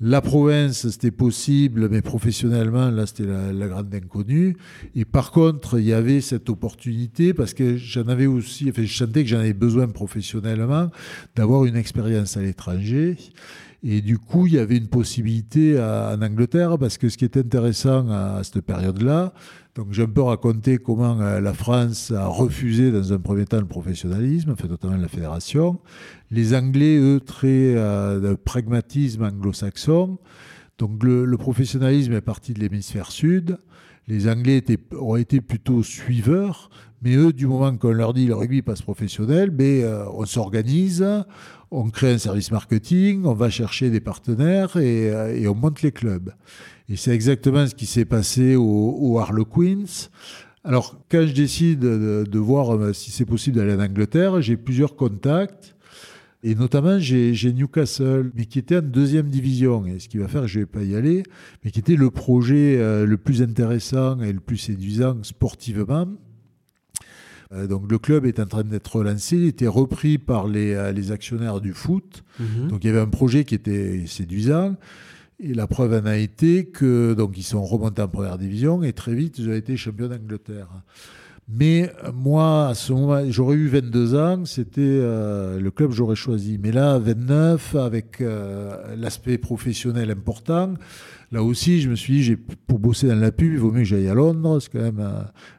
La province, c'était possible, mais professionnellement, là, c'était la, grande inconnue. Et par contre, il y avait cette opportunité, parce que j'en avais aussi, enfin, je sentais que j'en avais besoin professionnellement, d'avoir une expérience à l'étranger. Et du coup, il y avait une possibilité en Angleterre, parce que ce qui est intéressant à cette période-là, donc j'ai un peu raconté comment euh, la France a refusé dans un premier temps le professionnalisme, enfin notamment la fédération. Les Anglais, eux, très euh, pragmatisme anglo-saxon. Donc le, professionnalisme est parti de l'hémisphère sud. Les Anglais ont été plutôt suiveurs, mais eux, du moment qu'on leur dit le rugby passe professionnel, mais, ben, euh, on s'organise, on crée un service marketing, on va chercher des partenaires et on monte les clubs. Et c'est exactement ce qui s'est passé au, au, Harlequins. Alors, quand je décide de, voir euh, si c'est possible d'aller en Angleterre, j'ai plusieurs contacts. Et notamment, j'ai Newcastle, mais qui était en deuxième division. Et ce qui va faire que je ne vais pas y aller, mais qui était le projet euh, le plus intéressant et le plus séduisant sportivement. Euh, donc le club est en train d'être relancé, il était repris par les, les actionnaire du foot. Mhm. Donc il y avait un projet qui était séduisant. Et la preuve en a été que donc ils sont remontés en première division et très vite ils ont été champions d'Angleterre. Mais euh, moi, à ce moment, j'aurais eu 22 ans, c'était euh, le club que j'aurais choisi. Mais là, 29, avec euh, l'aspect professionnel important, là aussi, je me suis dit, pour bosser dans la pub, il vaut mieux que j'aille à Londres. C'est quand même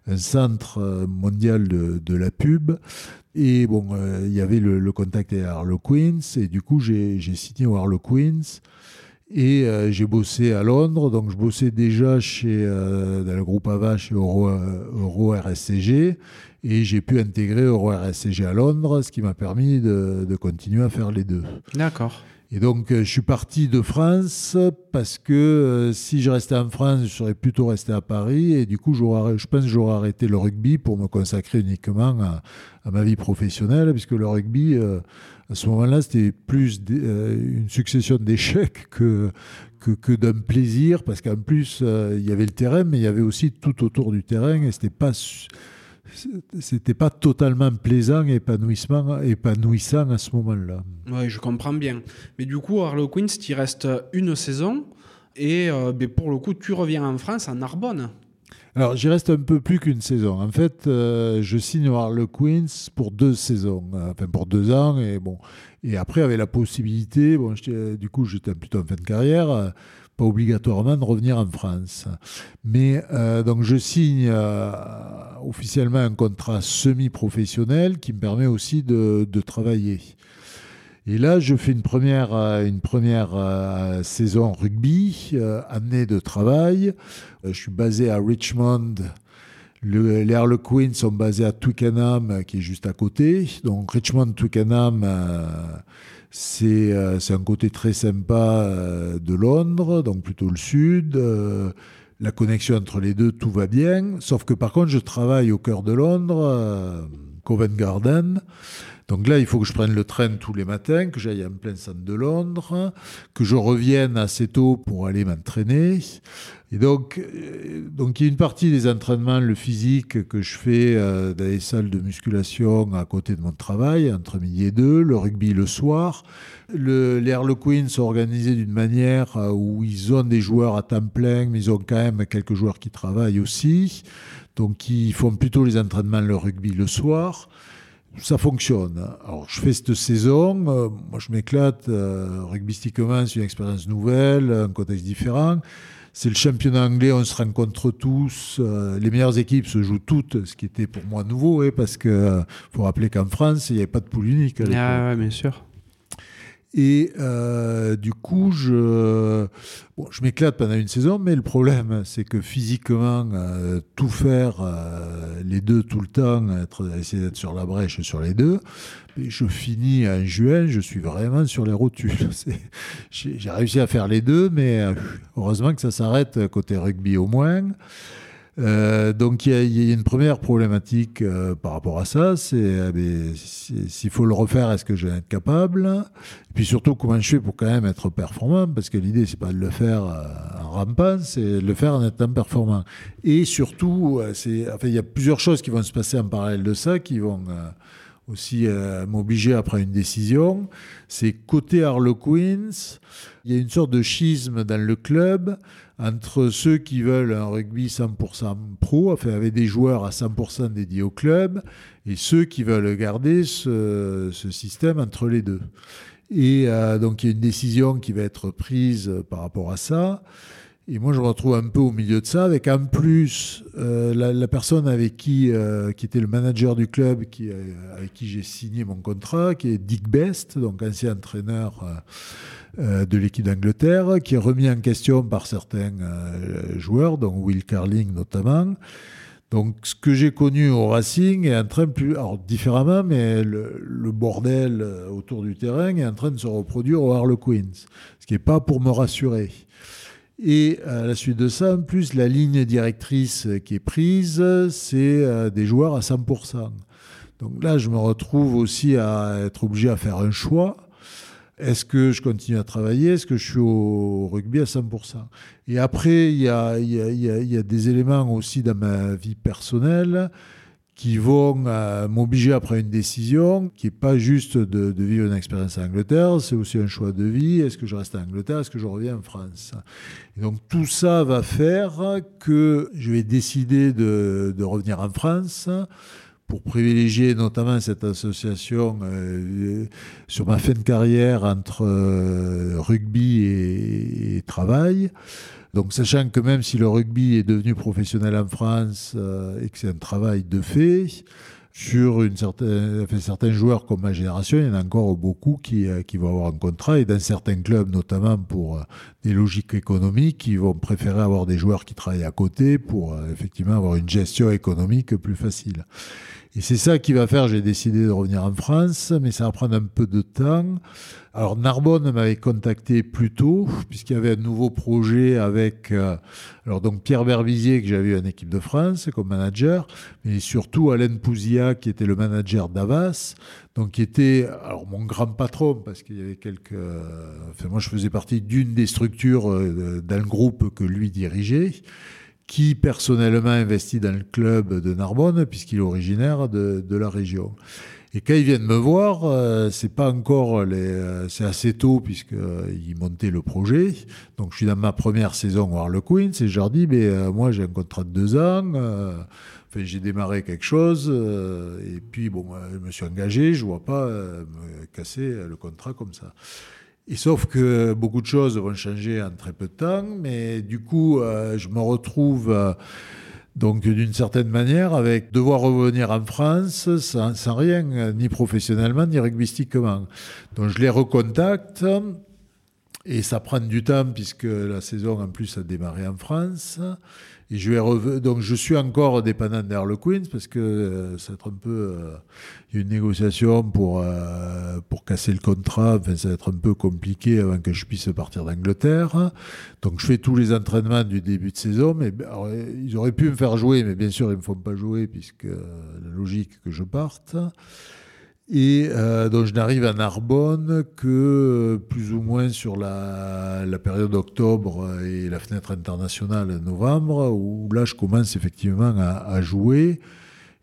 un, centre mondial de, de, la pub. Et bon, il y avait le, le contact avec Harlequins. Et du coup, j'ai signé au Harlequins. Et euh, j'ai bossé à Londres, donc je bossais déjà chez, euh, dans le groupe Ava chez Euro, Euro RSCG, et j'ai pu intégrer Euro RSCG à Londres, ce qui m'a permis de, de, continuer à faire les deux. D'accord. Et donc, je suis parti de France parce que si je restais en France, je serais plutôt resté à Paris. Et du coup, je pense que j'aurais arrêté le rugby pour me consacrer uniquement à, ma vie professionnelle, puisque le rugby, à ce moment-là, c'était plus une succession d'échecs que, que, d'un plaisir, parce qu'en plus, il y avait le terrain, mais il y avait aussi tout autour du terrain, et c'était pas c'était pas totalement plaisant et épanouissant, épanouissant à ce moment-là. Oui, je comprends bien. Mais du coup, Harlequins, tu restes une saison et euh, ben, pour le coup, tu reviens en France, en Narbonne. Alors, j'y reste un peu plus qu'une saison. En fait, euh, je signe au Harlequins pour deux saisons, euh, enfin pour deux ans. Et, bon, et après, avait la possibilité, bon, du coup, j'étais plutôt en fin de carrière pas obligatoirement de revenir en France. Mais euh, donc je signe euh, officiellement un contrat semi-professionnel qui me permet aussi de, travailler. Et là, je fais une première, euh, une première saison rugby, année de travail. je suis basé à Richmond. Le, les Harlequins sont basés à Twickenham, qui est juste à côté. Donc Richmond, Twickenham euh, c'est un côté très sympa euh, de Londres, donc plutôt le sud. Euh, la connexion entre les deux, tout va bien. Sauf que par contre, je travaille au cœur de Londres, Covent Garden. Donc là, il faut que je prenne le train tous les matins, que j'aille en plein centre de Londres, que je revienne assez tôt pour aller m'entraîner. Et donc, euh, donc, il y a une partie des entraînements, le physique, que je fais euh, dans les salles de musculation à côté de mon travail, entre midi et deux, le rugby le soir. Le, les Harlequins sont organisés d'une manière euh, où ils ont des joueurs à temps plein, mais ils ont quand même quelques joueurs qui travaillent aussi. Donc, ils font plutôt les entraînements, le rugby le soir ça fonctionne. Alors, je fais cette saison, moi je m'éclate, rugbystiquement, c'est une expérience nouvelle, un contexte différent. C'est le championnat anglais, on se rencontre tous. Euh, les meilleures équipes se jouent toutes, ce qui était pour moi nouveau, hein, parce qu'il euh, faut rappeler qu'en France, il n'y avait pas de poule unique. Ah, ouais, bien sûr. Et euh, du coup, je, je m'éclate pendant une saison, mais le problème, c'est que physiquement, euh, tout faire, euh, les deux tout le temps, être, essayer d'être sur la brèche sur les deux, je finis en juin, je suis vraiment sur les rotules. J'ai réussi à faire les deux, mais heureusement que ça s'arrête côté rugby au moins. Euh, donc il y, a une première problématique euh, par rapport à ça, c'est euh, s'il faut le refaire, est-ce que je vais être capable? Et puis surtout, comment je fais pour quand même être performant? Parce que l'idée, c'est pas de le faire en rampant, c'est de le faire en étant performant. Et surtout, c'est, il y a plusieurs choses qui vont se passer en parallèle de ça, qui vont aussi m'obliger à prendre une décision. C'est côté Harlequins, il y a une sorte de schisme dans le club entre ceux qui veulent un rugby 100% pro, enfin avec des joueurs à 100% dédiés au club, et ceux qui veulent garder ce, système entre les deux. Et euh, donc il y a une décision qui va être prise par rapport à ça. Et moi, je me retrouve un peu au milieu de ça, avec en plus euh, la, personne avec qui, euh, qui était le manager du club, avec qui j'ai signé mon contrat, qui est Dick Best, donc ancien entraîneur de l'équipe d'Angleterre, qui est remis en question par certains euh, joueurs, dont Will Carling notamment. Donc, ce que j'ai connu au Racing est en train plus, alors différemment, mais le, bordel euh, autour du terrain est en train de se reproduire au Harlequins, ce qui n'est pas pour me rassurer. Et à la suite de ça, en plus, la ligne directrice qui est prise, c'est des joueurs à 100%. Donc là, je me retrouve aussi à être obligé à faire un choix. Est-ce que je continue à travailler Est-ce que je suis au rugby à 100% Et après, il y a, des éléments aussi dans ma vie personnelle qui vont euh, m'obliger à prendre une décision qui n'est pas juste de, vivre une expérience en Angleterre, c'est aussi un choix de vie. Est-ce que je reste en Angleterre? Est-ce que je reviens en France? Et donc tout ça va faire que je vais décider de, de revenir en France pour privilégier notamment cette association euh, sur ma fin de carrière entre euh, rugby et, travail. Donc sachant que même si le rugby est devenu professionnel en France euh, et que c'est un travail de fait, sur une certaine, enfin, certains joueurs comme ma génération, il y en a encore beaucoup qui, qui vont avoir un contrat et dans certains clubs, notamment pour des logiques économiques, ils vont préférer avoir des joueurs qui travaillent à côté pour effectivement avoir une gestion économique plus facile. Et c'est ça qui va faire, j'ai décidé de revenir en France, mais ça va prendre un peu de temps. Alors Narbonne m'avait contacté plus tôt, puisqu'il y avait un nouveau projet avec euh, alors donc Pierre Berbizier, que j'avais eu en équipe de France comme manager, mais surtout Alain Pouzia, qui était le manager d'Avas, donc qui était alors mon grand patron, parce qu'il y avait quelques... Enfin, moi, je faisais partie d'une des structures euh, d'un groupe que lui dirigeait qui personnellement investit dans le club de Narbonne, puisqu'il est originaire de la région. Et quand ils viennent me voir, euh, euh, c'est assez tôt puisqu'ils euh, montaient le projet. Donc je suis dans ma première saison au Harlequins et je leur dis, mais moi j'ai un contrat de deux ans. J'ai démarré quelque chose et puis bon, je me suis engagé. Je vois pas me casser le contrat comme ça. Et sauf que beaucoup de choses vont changer en très peu de temps, mais du coup, je me retrouve donc, d'une certaine manière, avec devoir revenir en France sans, rien, ni professionnellement, ni rugbystiquement. Donc, je les recontacte. Et ça prend du temps puisque la saison en plus a démarré en France. Et je vais donc je suis encore dépendant Queens parce que euh, ça va être un peu euh, une négociation pour euh, pour casser le contrat. Enfin, ça va être un peu compliqué avant que je puisse partir d'Angleterre. Donc je fais tous les entraînements du début de saison. Mais ils auraient pu me faire jouer, mais bien sûr ils me font pas jouer puisque la logique que je parte. Et euh, donc je n'arrive à Narbonne que euh, plus ou moins sur la, période d'octobre et la fenêtre internationale novembre, où là je commence effectivement à, jouer.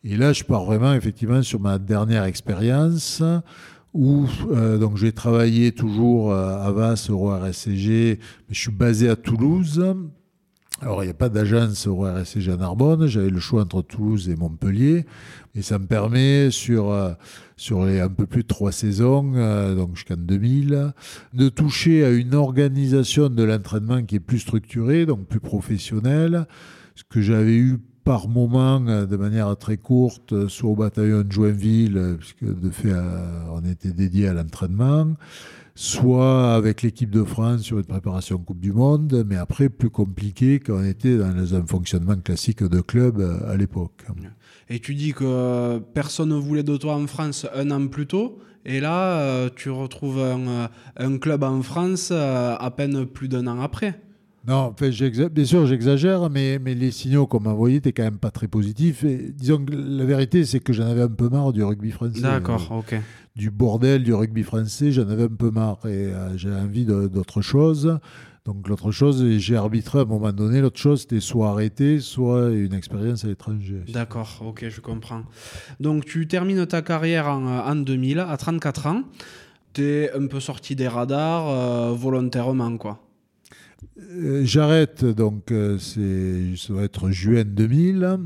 Et là je pars vraiment effectivement sur ma dernière expérience, où euh, donc j'ai travaillé toujours à Vas, au RSCG, mais je suis basé à Toulouse. Alors, il n'y a pas d'agence au RSCG à Narbonne. J'avais le choix entre Toulouse et Montpellier. Et ça me permet, sur, euh, sur les un peu plus de trois saisons, euh, donc jusqu'en 2000, de toucher à une organisation de l'entraînement qui est plus structurée, donc plus professionnelle. Ce que j'avais eu par moment, euh, de manière très courte, soit au bataillon de Joinville, puisque de fait, on était dédié à l'entraînement soit avec l'équipe de France sur une préparation Coupe du Monde, mais après plus compliqué quand on était dans un fonctionnement classique de club euh, à l'époque. Et tu dis que personne ne voulait de toi en France un an plus tôt, et là euh, tu retrouves un, un club en France euh, à peine plus d'un an après. Non, bien sûr, j'exagère, mais, mais les signaux qu'on m'a envoyés n'étaient quand même pas très positifs. Et disons que la vérité, c'est que j'en avais un peu marre du rugby français. D'accord, ok du bordel du rugby français, j'en avais un peu marre et euh, j'avais envie d'autre chose. Donc l'autre chose, j'ai arbitré à un moment donné, l'autre chose c'était soit arrêter, soit une expérience à l'étranger. D'accord, ok, je comprends. Donc tu termines ta carrière en, 2000, à 34 ans. Tu es un peu sorti des radars euh, volontairement, quoi. Euh, j'arrête, donc c'est, ça doit être juin 2000.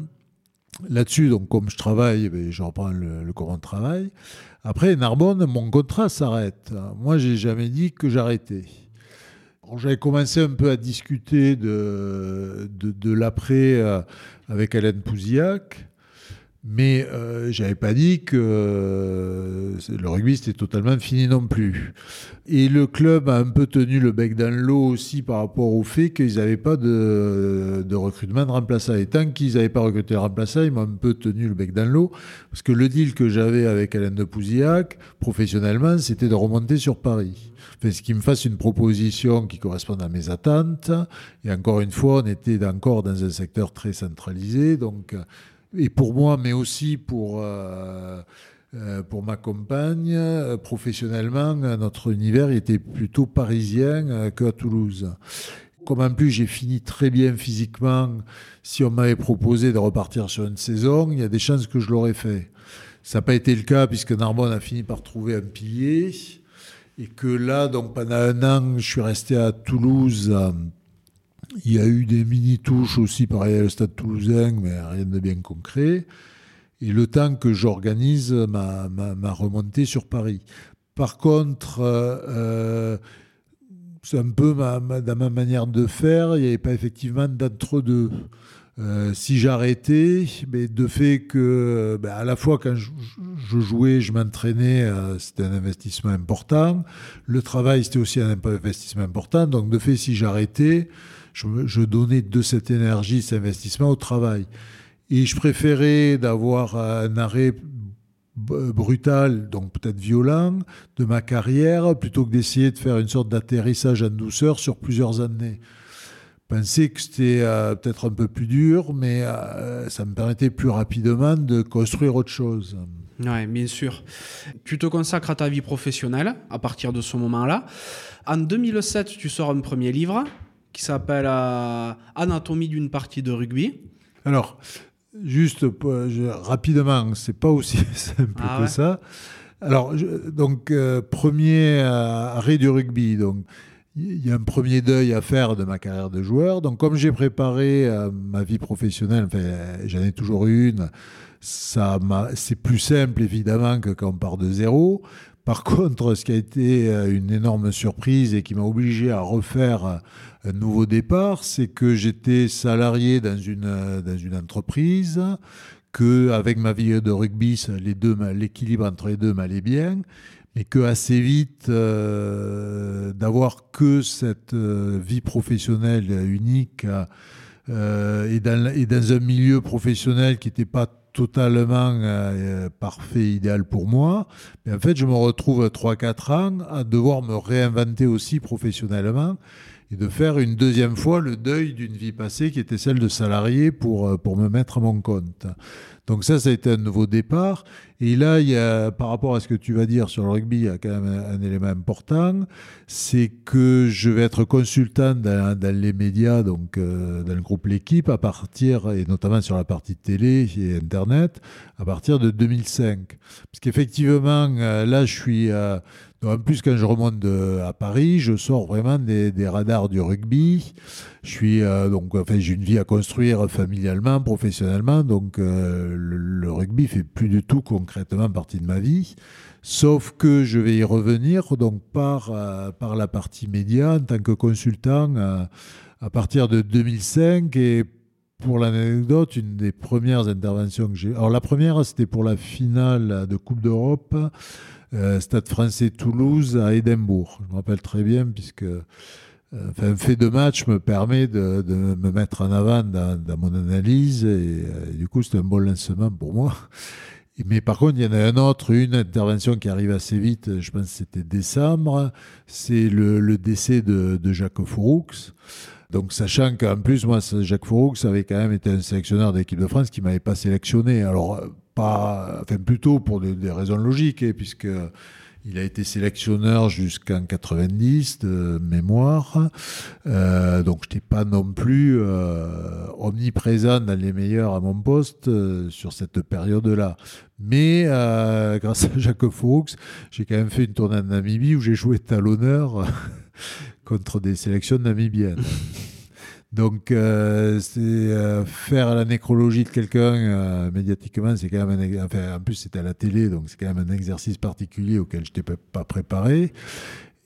Là-dessus, donc comme je travaille, ben, je reprends le, courant de travail. Après, Narbonne, mon contrat s'arrête. Moi, j'ai jamais dit que j'arrêtais. J'avais commencé un peu à discuter de, de, l'après euh, avec Alain Pouziac. Mais euh, j'avais pas dit que euh, le rugby c'était totalement fini non plus. Et le club a un peu tenu le bec dans l'eau aussi par rapport au fait qu'ils n'avaient pas de, recrutement de remplaçants. Et tant qu'ils n'avaient pas recruté de remplaçants, ils m'ont un peu tenu le bec dans l'eau. Parce que le deal que j'avais avec Alain de Pouzillac, professionnellement, c'était de remonter sur Paris. Enfin, ce qui me fasse une proposition qui corresponde à mes attentes. Et encore une fois, on était encore dans un secteur très centralisé. Donc, et pour moi, mais aussi pour, euh, euh, pour ma compagne, euh, professionnellement, notre univers était plutôt parisien qu'à Toulouse. Comme en plus j'ai fini très bien physiquement, si on m'avait proposé de repartir sur une saison, il y a des chances que je l'aurais fait. Ça n'a pas été le cas puisque Narbonne a fini par trouver un pilier et que là, donc pendant un an, je suis resté à Toulouse il y a eu des mini-touches aussi, pareil le stade toulousain, mais rien de bien concret. Et le temps que j'organise ma, ma, remontée sur Paris. Par contre, euh, euh, c'est un peu ma, dans ma manière de faire, il n'y avait pas effectivement d'entre-deux. Euh, si j'arrêtais, mais de fait que ben, à la fois quand je, jouais, je m'entraînais, c'était un investissement important. Le travail, c'était aussi un investissement important. Donc de fait, si j'arrêtais, je, donnais de cette énergie, cet investissement au travail. Et je préférais d'avoir un arrêt brutal, donc peut-être violent, de ma carrière, plutôt que d'essayer de faire une sorte d'atterrissage en douceur sur plusieurs années. Je pensais que c'était euh, peut-être un peu plus dur, mais euh, ça me permettait plus rapidement de construire autre chose. Oui, bien sûr. Tu te consacres à ta vie professionnelle à partir de ce moment-là. En 2007, tu sors un premier livre qui s'appelle euh, Anatomie d'une partie de rugby. Alors, juste je, rapidement, c'est pas aussi simple ah que ça. Alors, donc, euh, premier euh, arrêt du rugby. Donc, il y a un premier deuil à faire de ma carrière de joueur. Donc, comme j'ai préparé ma vie professionnelle, enfin, j'en ai toujours une, ça c'est plus simple évidemment que quand on part de zéro. Par contre, ce qui a été euh, une énorme surprise et qui m'a obligé à refaire euh, un nouveau départ, c'est que j'étais salarié dans une, euh, entreprise, que avec ma vie de rugby, l'équilibre entre les deux m'allait bien, mais que assez vite, d'avoir que cette vie professionnelle unique et, dans, et, dans, un milieu professionnel qui n'était pas totalement euh, parfait, idéal pour moi. Mais en fait, je me retrouve 3-4 ans à devoir me réinventer aussi professionnellement et de faire une deuxième fois le deuil d'une vie passée qui était celle de salarié pour, euh, pour me mettre à mon compte. Donc ça, ça a été un nouveau départ. Et là, il y a, par rapport à ce que tu vas dire sur le rugby, il y a quand même un, élément important, c'est que je vais être consultant dans, les médias, donc euh, dans le groupe L'équipe, à partir, et notamment sur la partie télé et Internet, à partir de 2005. Parce qu'effectivement, euh, là, je suis... en plus, quand je remonte à Paris, je sors vraiment des, radars du rugby. Je suis donc, enfin, j'ai une vie à construire familialement, professionnellement, donc le, rugby fait plus du tout concrètement partie de ma vie, sauf que je vais y revenir donc par, euh, par la partie média en tant que consultant euh, à partir de 2005 et pour l'anecdote, une des premières interventions que j'ai. Alors la première, c'était pour la finale de Coupe d'Europe, euh, Stade Français Toulouse à Édimbourg. Je me rappelle très bien puisque un fait de match me permet de, me mettre en avant dans, mon analyse et, du coup c'est un bon lancement pour moi. Mais par contre, il y en a un autre, une intervention qui arrive assez vite, je pense que c'était décembre, c'est le, décès de, Jacques Fouroux. Donc, sachant qu'en plus, moi, Jacques Fouroux avait quand même été un sélectionneur d'équipe de France qui m'avait pas sélectionné. Alors, enfin, plutôt pour des, raisons logiques, hein, puisque il a été sélectionneur jusqu'en 90 de mémoire. Euh, donc je n'étais pas non plus euh, omniprésent dans les meilleurs à mon poste euh, sur cette période-là. Mais grâce à Jacques Fuchs, j'ai quand même fait une tournée en Namibie où j'ai joué talonneur contre des sélections namibiennes. Donc, euh, euh, faire la nécrologie de quelqu'un euh, médiatiquement, c'est quand même un, en plus c'était à la télé, donc c'est quand même un exercice particulier auquel je n'étais pas préparé.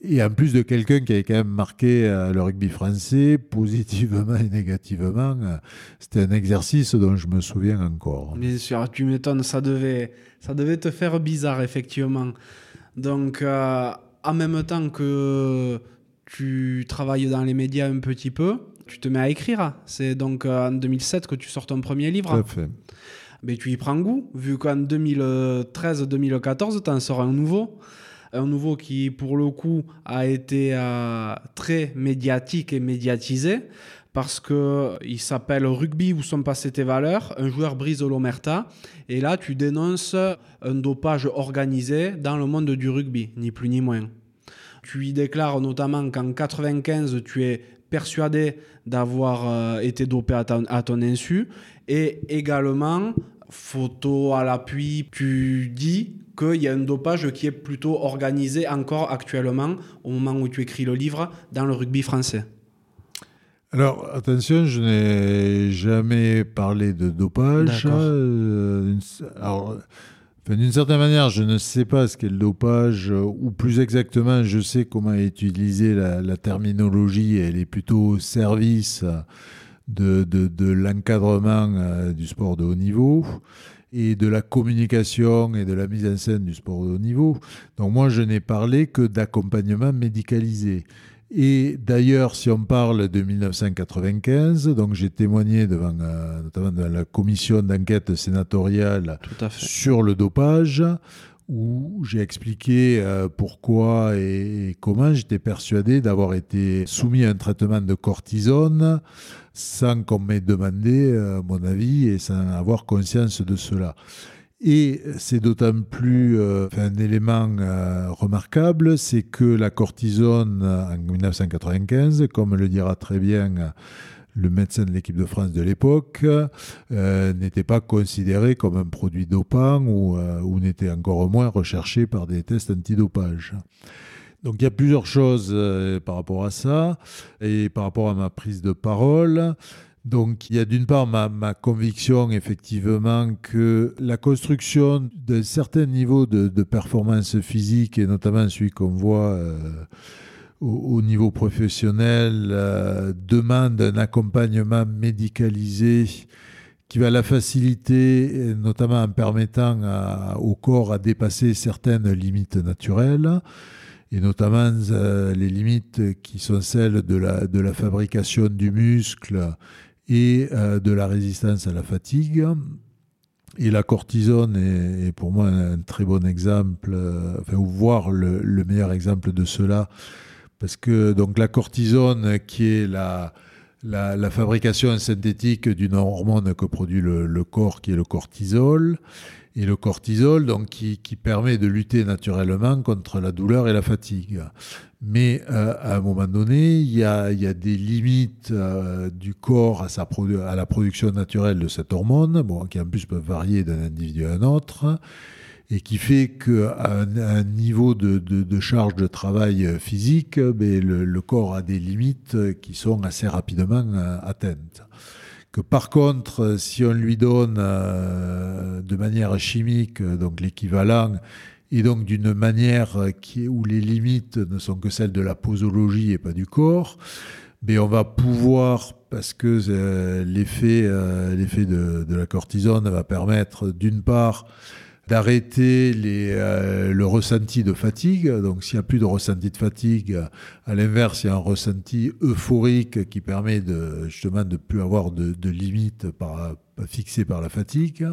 Et en plus de quelqu'un qui avait quand même marqué le rugby français, positivement et négativement, c'était un exercice dont je me souviens encore. Bien sûr, tu m'étonnes, ça devait, ça devait te faire bizarre, effectivement. Donc, en même temps que tu travailles dans les médias un petit peu, tu te mets à écrire. C'est donc euh, en 2007 que tu sors ton premier livre. Tout à fait. Mais tu y prends goût, vu qu'en 2013-2014, tu en sors un nouveau. Un nouveau qui, pour le coup, a été euh, très médiatique et médiatisé parce qu'il s'appelle Rugby où sont passées tes valeurs. Un joueur brise l'omerta. Et là, tu dénonces un dopage organisé dans le monde du rugby, ni plus ni moins. Tu y déclares notamment qu'en 95, tu es persuadé d'avoir euh, été dopé à, ton insu. Et également, photo à l'appui, tu dis qu'il y a un dopage qui est plutôt organisé encore actuellement, au moment où tu écris le livre, dans le rugby français. Alors, attention, je n'ai jamais parlé de dopage. Euh, alors, d'une certaine manière, je ne sais pas ce qu'est le dopage, euh, ou plus exactement, je sais comment utiliser la, la terminologie. Elle est plutôt au service de, de, l'encadrement euh, du sport de haut niveau et de la communication et de la mise en scène du sport de haut niveau. Donc moi, je n'ai parlé que d'accompagnement médicalisé. Et d'ailleurs, si on parle de 1995, donc j'ai témoigné devant euh, notamment dans la commission d'enquête sénatoriale sur le dopage, où j'ai expliqué euh, pourquoi et, comment j'étais persuadé d'avoir été soumis à un traitement de cortisone sans qu'on m'ait demandé euh, mon avis et sans avoir conscience de cela. Et c'est d'autant plus euh, un élément euh, remarquable, c'est que la cortisone en 1995, comme le dira très bien le médecin de l'équipe de France de l'époque, euh, n'était pas considéré comme un produit dopant ou, ou n'était encore moins recherché par des tests antidopage. Donc il y a plusieurs choses par rapport à ça et par rapport à ma prise de parole. Donc il y a d'une part ma, conviction effectivement que la construction d'un certain niveau de, performance physique, et notamment celui qu'on voit euh, au, niveau professionnel, euh, demande un accompagnement médicalisé qui va la faciliter, notamment en permettant au corps à dépasser certaines limites naturelles et notamment euh, les limites qui sont celles de la, de la fabrication du muscle et euh, de la résistance à la fatigue. Et la cortisone est, pour moi un très bon exemple, euh, enfin, voire le, meilleur exemple de cela, parce que donc la cortisone, qui est la, la, fabrication synthétique d'une hormone que produit le, le, corps, qui est le cortisol, et le cortisol, donc qui, permet de lutter naturellement contre la douleur et la fatigue. Mais euh, à un moment donné, il y a, des limites euh, du corps à, la production naturelle de cette hormone, bon, qui en plus peuvent varier d'un individu à un autre, et qui fait qu'à un, niveau de, charge de travail physique, ben, le, le, corps a des limites qui sont assez rapidement euh, atteintes que par contre, si on lui donne euh, de manière chimique, donc l'équivalent, et donc d'une manière où les limites ne sont que celles de la posologie et pas du corps, mais on va pouvoir, parce que euh, l'effet euh, de, la cortisone va permettre d'une part d'arrêter euh, le ressenti de fatigue. Donc s'il n'y a plus de ressenti de fatigue, à l'inverse, il y a un ressenti euphorique qui permet de, justement de ne plus avoir de, limites fixées par la fatigue.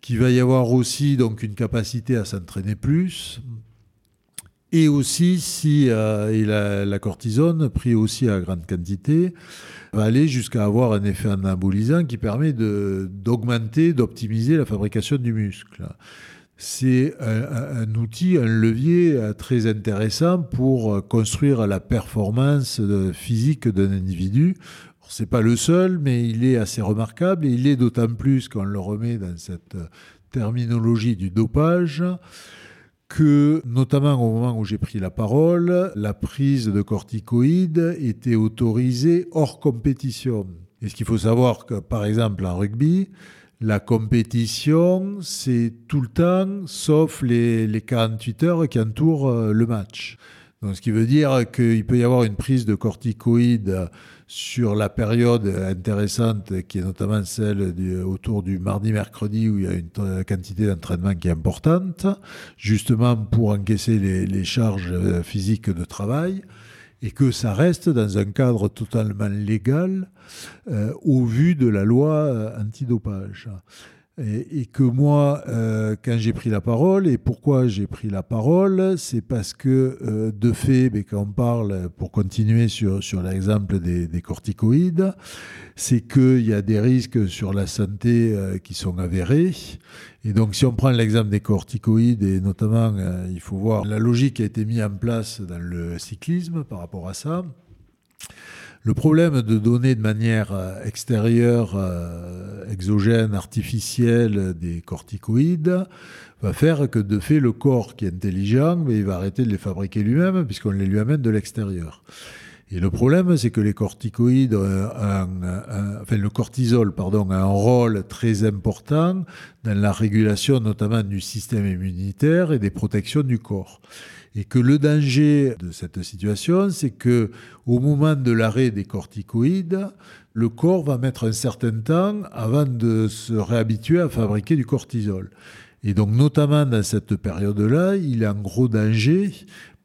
Qu'il va y avoir aussi donc une capacité à s'entraîner plus. Et aussi, si euh, la cortisone, pris aussi à grande quantité, va aller jusqu'à avoir un effet anabolisant qui permet d'augmenter, d'optimiser la fabrication du muscle. C'est un, un, outil, un levier euh, très intéressant pour euh, construire la performance physique d'un individu. C'est pas le seul, mais il est assez remarquable et il est d'autant plus qu'on le remet dans cette terminologie du dopage que, notamment au moment où j'ai pris la parole, la prise de corticoïdes était autorisée hors compétition. Et ce qu'il faut savoir que, par exemple, en rugby, la compétition, c'est tout le temps, sauf les, les 48 heures qui entourent euh, le match. Donc, ce qui veut dire qu'il peut y avoir une prise de corticoïdes sur la période intéressante qui est notamment celle autour du mardi-mercredi où il y a une quantité d'entraînement qui est importante, justement pour encaisser les, charges euh, physiques de travail, et que ça reste dans un cadre totalement légal euh, au vu de la loi euh, antidopage. Et, que moi, euh, quand j'ai pris la parole, et pourquoi j'ai pris la parole, c'est parce que, euh, de fait, quand on parle, pour continuer sur, sur l'exemple des, des, corticoïdes, c'est qu'il y a des risques sur la santé euh, qui sont avérés. Et donc, si on prend l'exemple des corticoïdes, et notamment, il faut voir la logique qui a été mise en place dans le cyclisme par rapport à ça. Le problème de donner de manière euh, extérieure, euh, exogène, artificielle des corticoïdes va faire que de fait le corps qui est intelligent, il va arrêter de les fabriquer lui-même puisqu'on les lui amène de l'extérieur. Et le problème, c'est que les corticoïdes, enfin le cortisol, pardon, a un rôle très important dans la régulation notamment du système immunitaire et des protections du corps et que le danger de cette situation, c'est que au moment de l'arrêt des corticoïdes, le corps va mettre un certain temps avant de se réhabituer à fabriquer du cortisol. Et donc, notamment dans cette période-là, il est en gros danger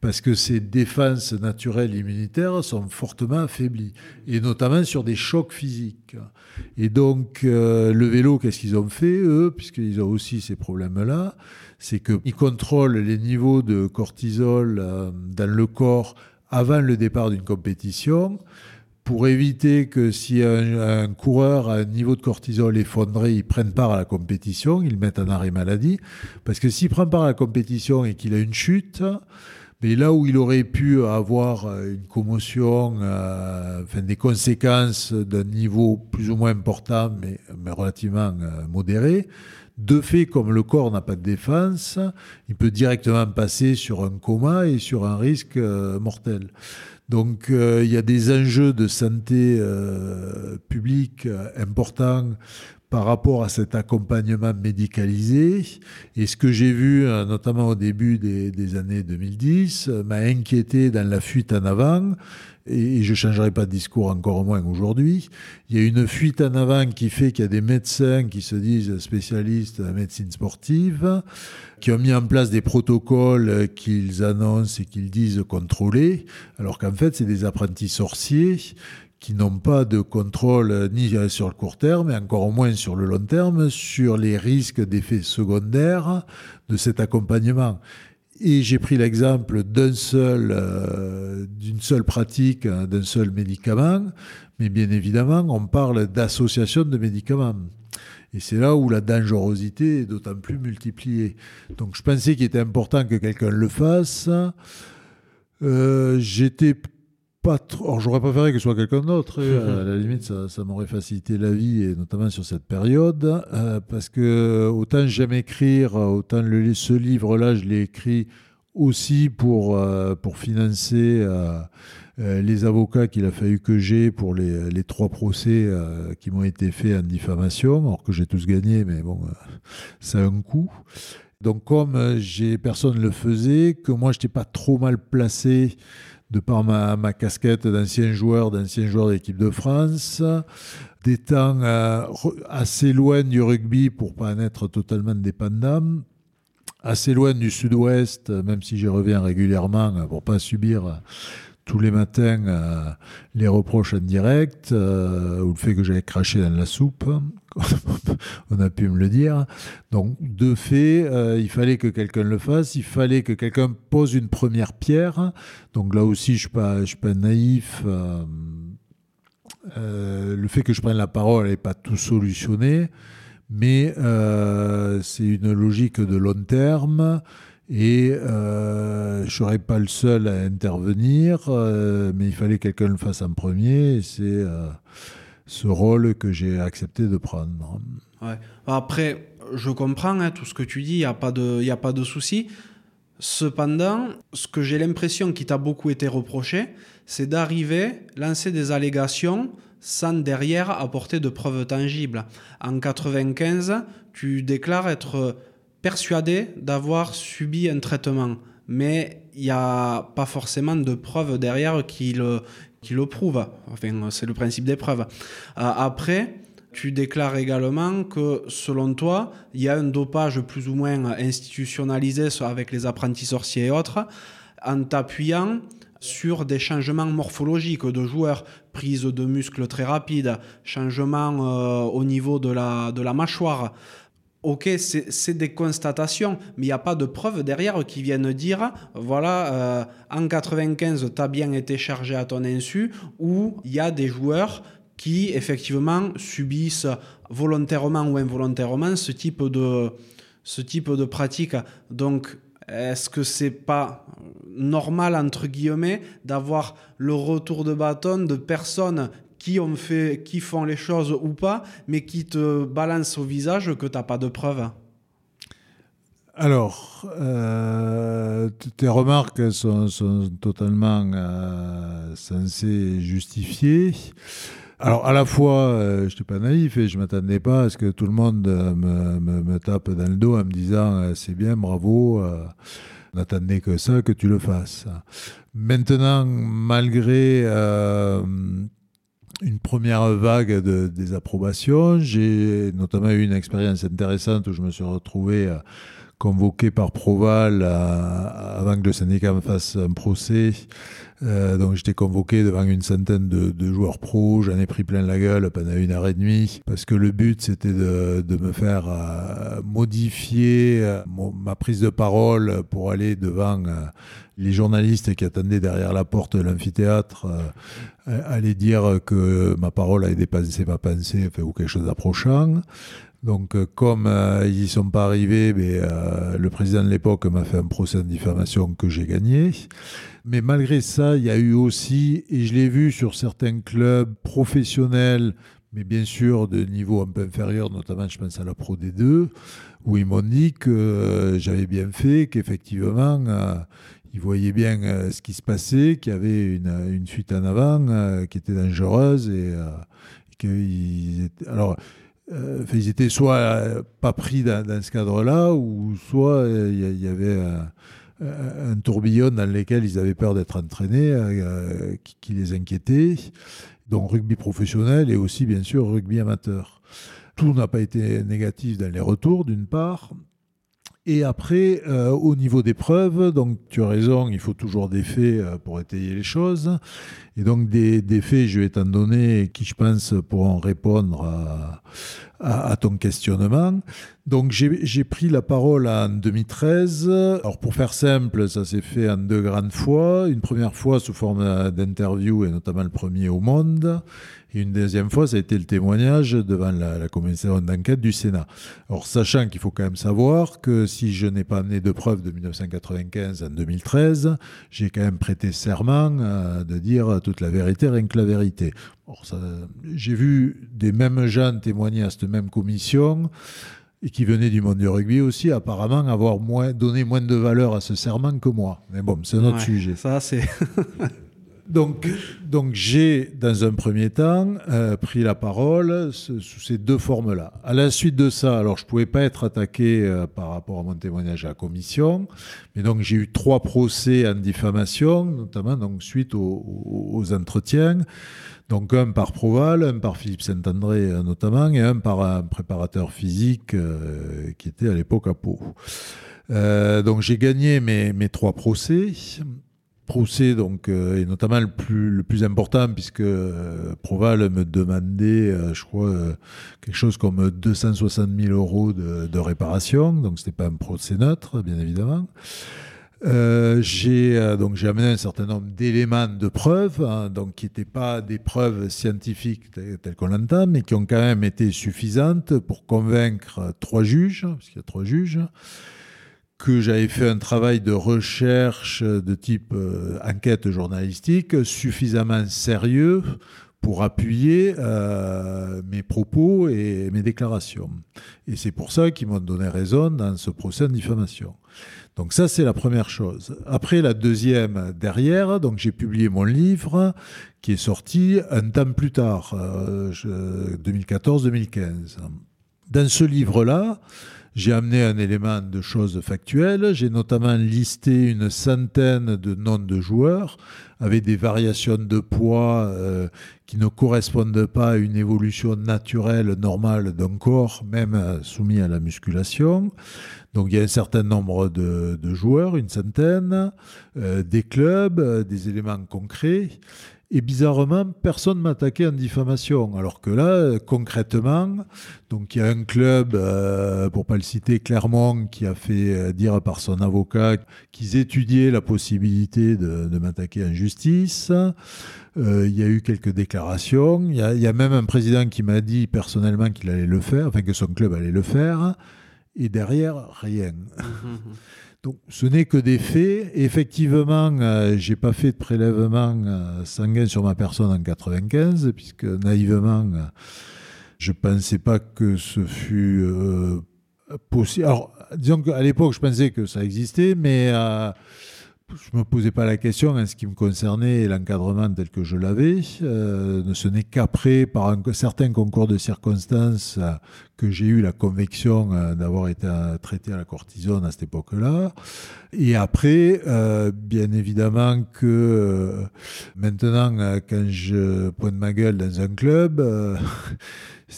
parce que ses défenses naturelles immunitaires sont fortement affaiblies, et notamment sur des chocs physiques. Et donc, euh, le vélo, qu'est-ce qu'ils ont fait, eux, puisqu'ils ont aussi ces problèmes-là C'est qu'ils contrôlent les niveaux de cortisol euh, dans le corps avant le départ d'une compétition pour éviter que si un, coureur a un niveau de cortisol effondré, il prenne part à la compétition, il mette en arrêt maladie. Parce que s'il prend part à la compétition et qu'il a une chute, mais là où il aurait pu avoir une commotion, euh, enfin des conséquences d'un niveau plus ou moins important, mais, relativement euh, modéré, de fait, comme le corps n'a pas de défense, il peut directement passer sur un coma et sur un risque euh, mortel. Donc euh, il y a des enjeux de santé euh, publique importants par rapport à cet accompagnement médicalisé. Et ce que j'ai vu, notamment au début des, années 2010, m'a inquiété dans la fuite en avant. Et je ne changerai pas de discours encore moins aujourd'hui. Il y a une fuite en avant qui fait qu'il y a des médecins qui se disent spécialistes de la médecine sportive, qui ont mis en place des protocoles qu'ils annoncent et qu'ils disent contrôler, alors qu'en fait, c'est des apprentis sorciers qui n'ont pas de contrôle ni sur le court terme, et encore moins sur le long terme, sur les risques d'effets secondaires de cet accompagnement. Et j'ai pris l'exemple d'un seul, euh, d'une seule pratique, hein, d'un seul médicament, mais bien évidemment, on parle d'association de médicaments. Et c'est là où la dangerosité est d'autant plus multipliée. Donc je pensais qu'il était important que quelqu'un le fasse. Euh, j'étais pas trop. Alors j'aurais préféré que ce soit quelqu'un d'autre. Euh, à la limite, ça, m'aurait facilité la vie, et notamment sur cette période. Euh, parce que autant j'aime écrire, autant le, ce livre-là, je l'ai écrit aussi pour, pour financer euh, les avocats qu'il a fallu que j'ai pour les, les, trois procès euh, qui m'ont été faits en diffamation, alors que j'ai tous gagné, mais bon, euh, ça a un coût. Donc comme j'ai personne ne le faisait, que moi je n'étais pas trop mal placé de par ma, casquette d'ancien joueur, d'ancien joueur d'équipe de France, d'étant assez loin du rugby pour pas en être totalement dépendant, assez loin du sud-ouest, même si j'y reviens régulièrement pour pas subir tous les matins euh, les reproches en direct euh, ou le fait que j'avais craché dans la soupe, on a pu me le dire. Donc, de fait, euh, il fallait que quelqu'un le fasse, il fallait que quelqu'un pose une première pierre. Donc là aussi, je ne suis, pas, je suis pas naïf. le fait que je prenne la parole n'est pas tout solutionné, mais c'est une logique de long terme. Et euh, je ne serais pas le seul à intervenir, euh, mais il fallait que quelqu'un le fasse en premier. C'est euh, ce rôle que j'ai accepté de prendre. Après, je comprends hein, tout ce que tu dis, il n'y a pas de, a pas de souci. Cependant, ce que j'ai l'impression qui t'a beaucoup été reproché, c'est d'arriver, lancer des allégations sans derrière apporter de preuves tangibles. En 95, tu déclares être persuadé d'avoir subi un traitement, mais il n'y a pas forcément de preuves derrière qui le, qui le prouvent. Enfin, c'est le principe des preuves. Euh, après, tu déclares également que selon toi, il y a un dopage plus ou moins institutionnalisé avec les apprentis sorciers et autres, en t'appuyant sur des changements morphologiques de joueurs, prise de muscles très rapide, changement euh, au niveau de la, de la mâchoire, ok, c'est des constatations, mais il n'y a pas de preuves derrière qui viennent dire, voilà, euh, en 95, tu as bien été chargé à ton insu, ou il y a des joueurs qui, effectivement, subissent volontairement ou involontairement ce type de, ce type de pratique. Donc, est-ce que c'est pas normal, entre guillemets, d'avoir le retour de bâton de personnes qui, font les choses ou pas, mais qui te balancent au visage que tu n'as pas de preuves alors, euh, tes remarques sont, totalement euh, censées justifier. Alors, à la fois, euh, je n'étais pas naïf et je ne m'attendais pas à ce que tout le monde me, me, tape dans le dos en me disant c'est bien, bravo, n'attendais que ça, que tu le fasses. Maintenant, malgré une première vague de désapprobation. J'ai notamment eu une expérience intéressante où je me suis retrouvé euh, convoqué par Proval avant que le syndicat me fasse un procès. Euh, donc j'étais convoqué devant une centaine de, joueurs pros, j'en ai pris plein la gueule pendant une heure et demie, parce que le but c'était de, me faire euh, modifier euh, ma prise de parole pour aller devant les journalistes qui attendaient derrière la porte de l'amphithéâtre, aller dire que ma parole avait dépassé ma pensée ou quelque chose d'approchant. Donc, comme ils n'y sont pas arrivés, mais, le président de l'époque m'a fait un procès de diffamation que j'ai gagné. Mais malgré ça, il y a eu aussi, et je l'ai vu sur certains clubs professionnels, mais bien sûr de niveau un peu inférieur, notamment je pense à la Pro D2, où ils m'ont dit que euh, j'avais bien fait, qu'effectivement, euh, ils voyaient bien euh, ce qui se passait, qu'il y avait une, fuite en avant qui était dangereuse et qu'ils étaient... Alors, ils étaient soit pas pris dans, ce cadre-là, ou soit il y, avait euh, un tourbillon dans lequel ils avaient peur d'être entraînés, euh, qui, les inquiétait, donc rugby professionnel et aussi bien sûr rugby amateur. Tout n'a pas été négatif dans les retours, d'une part, et après, euh, au niveau des preuves, donc tu as raison, il faut toujours des faits euh, pour étayer les choses. Et donc des, faits, je vais t'en donner qui, je pense, pourront répondre à, à, ton questionnement. Donc j'ai pris la parole en 2013. Alors pour faire simple, ça s'est fait en deux grandes fois. Une première fois sous forme d'interview et notamment le premier au monde. Et une deuxième fois, ça a été le témoignage devant la, commission d'enquête du Sénat. Alors, sachant qu'il faut quand même savoir que si je n'ai pas amené de preuves de 1995 en 2013, j'ai quand même prêté serment euh, de dire toute la vérité, rien que la vérité. J'ai vu des mêmes gens témoigner à cette même commission et qui venaient du monde du rugby aussi, apparemment avoir moins, donné moins de valeur à ce serment que moi. Mais bon, c'est un autre sujet. Ça, c'est. Donc, j'ai, dans un premier temps, euh, pris la parole sous ces deux formes-là. À la suite de ça, alors je ne pouvais pas être attaqué euh, par rapport à mon témoignage à la commission, mais donc j'ai eu trois procès en diffamation, notamment donc suite aux, entretiens. Donc un par Proval, un par Philippe Saint-André euh, notamment, et un par un préparateur physique qui était à l'époque à Pau. donc j'ai gagné mes trois procès procès, donc, euh, et notamment le plus, le plus important, puisque euh, Proval me demandait, euh, je crois, quelque chose comme 260 000 euros de, réparation, donc c'était pas un procès neutre, bien évidemment. j'ai donc j'ai amené un certain nombre d'éléments de preuves, hein, donc qui n'étaient pas des preuves scientifiques telles qu'on l'entend, mais qui ont quand même été suffisantes pour convaincre trois juges, parce qu'il y a trois juges, que j'avais fait un travail de recherche de type euh, enquête journalistique suffisamment sérieux pour appuyer euh, mes propos et mes déclarations. Et c'est pour ça qu'ils m'ont donné raison dans ce procès de diffamation. Donc ça, c'est la première chose. Après, la deuxième, derrière, donc j'ai publié mon livre qui est sorti un temps plus tard, 2014-2015. Euh, dans ce livre-là, j'ai amené un élément de choses factuelles. J'ai notamment listé une centaine de noms de joueurs avec des variations de poids euh, qui ne correspondent pas à une évolution naturelle normale d'un corps, même euh, soumis à la musculation. Donc il y a un certain nombre de, joueurs, une centaine, euh, des clubs, des éléments concrets. Et bizarrement, personne m'a attaqué en diffamation. Alors que là, concrètement, donc il y a un club, euh, pour pas le citer, Clermont, qui a fait euh, dire par son avocat qu'ils étudiaient la possibilité de, m'attaquer en justice. Euh, il y a eu quelques déclarations. Il y, il y a, même un président qui m'a dit personnellement qu'il allait le faire, enfin que son club allait le faire. Et derrière, rien. Donc, ce n'est que des faits. Effectivement, je euh, j'ai pas fait de prélèvement euh, sanguin sur ma personne en 95, puisque naïvement, euh, je pensais pas que ce fût possible. Alors, disons qu'à l'époque, je pensais que ça existait, mais je ne me posais pas la question en ce qui me concernait l'encadrement tel que je l'avais. Euh, ce n'est qu'après, par un certain concours de circonstances, euh, que j'ai eu la conviction euh, d'avoir été traité à la cortisone à cette époque-là. Et après, bien évidemment que maintenant, quand je pointe ma gueule dans un club,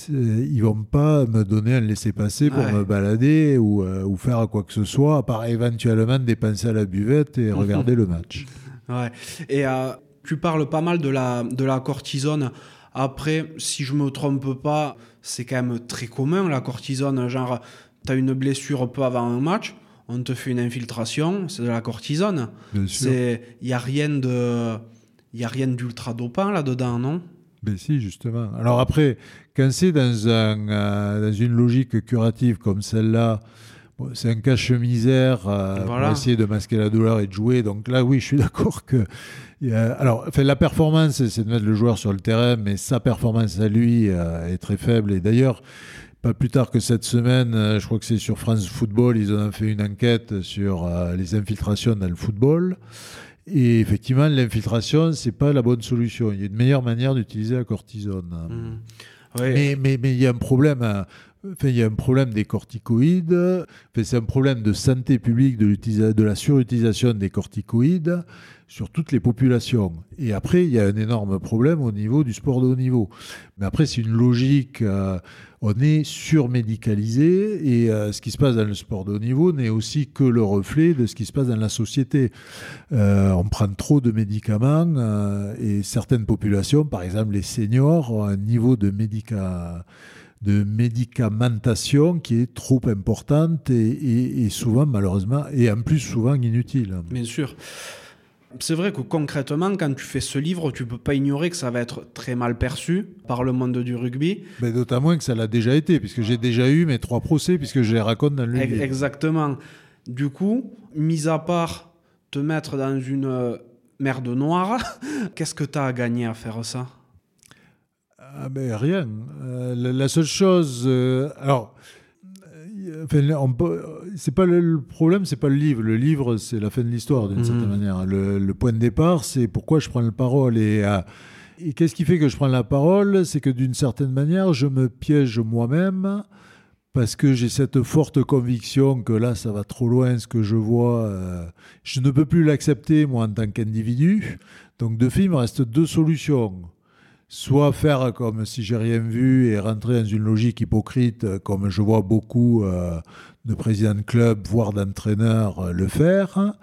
ils vont pas me donner un laisser-passer pour me balader ou, ou, faire quoi que ce soit, à part éventuellement dépenser à la buvette et regarder le match. Ouais. Et tu parles pas mal de la, de la cortisone. Après, si je me trompe pas, c'est quand même très commun la cortisone. Genre, tu as une blessure peu avant un match, on te fait une infiltration, c'est de la cortisone. Il n'y a rien de. Il a rien d'ultra dopant là-dedans, non? Ben si, justement. Alors après, quand c'est dans, un, euh, dans une logique curative comme celle-là, c'est un cache-misère euh, pour essayer de masquer la douleur et de jouer. Donc là, oui, je suis d'accord que. alors, enfin, la performance, c'est de mettre le joueur sur le terrain, mais sa performance à lui euh, est très faible. Et d'ailleurs, pas plus tard que cette semaine, je crois que c'est sur France Football, ils ont fait une enquête sur les infiltrations dans le football. Et effectivement, l'infiltration, c'est pas la bonne solution. Il y a une meilleure manière d'utiliser la cortisone. Mmh. Mais, mais, mais, il y a un problème. Hein. Enfin, il y a un problème des corticoïdes. Enfin, c'est un problème de santé publique de, de la surutilisation des corticoïdes sur toutes les populations. Et après, il y a un énorme problème au niveau du sport de haut niveau. Mais après, c'est une logique. Euh, on est surmédicalisé et euh, ce qui se passe dans le sport de haut niveau n'est aussi que le reflet de ce qui se passe dans la société. Euh, on prend trop de médicaments et certaines populations, par exemple les seniors, ont un niveau de de médicamentation qui est trop importante et, et, souvent malheureusement et en plus souvent inutile. Bien sûr c'est vrai que concrètement, quand tu fais ce livre, tu peux pas ignorer que ça va être très mal perçu par le monde du rugby. Mais d'autant moins que ça l'a déjà été, puisque j'ai déjà eu mes trois procès, puisque je les raconte dans le livre. Exactement. Du coup, mis à part te mettre dans une euh, merde noire, qu'est-ce que tu as à gagner à faire ça? Ah ben rien. Euh, la, seule chose. Euh, alors, c'est pas le, problème, c'est pas le livre. Le livre, c'est la fin de l'histoire d'une certaine mhm. manière. Le, point de départ, c'est pourquoi je prends la parole et, euh, et qu'est-ce qui fait que je prends la parole? C'est que d'une certaine manière, je me piège moi-même parce que j'ai cette forte conviction que là, ça va trop loin, ce que je vois. Euh, je ne peux plus l'accepter, moi, en tant qu'individu. Donc, de fait, il me reste deux solutions soit faire comme si j'ai rien vu et rentrer dans une logique hypocrite, comme je vois beaucoup euh, de présidents de club, voire d'entraîneurs euh, le faire,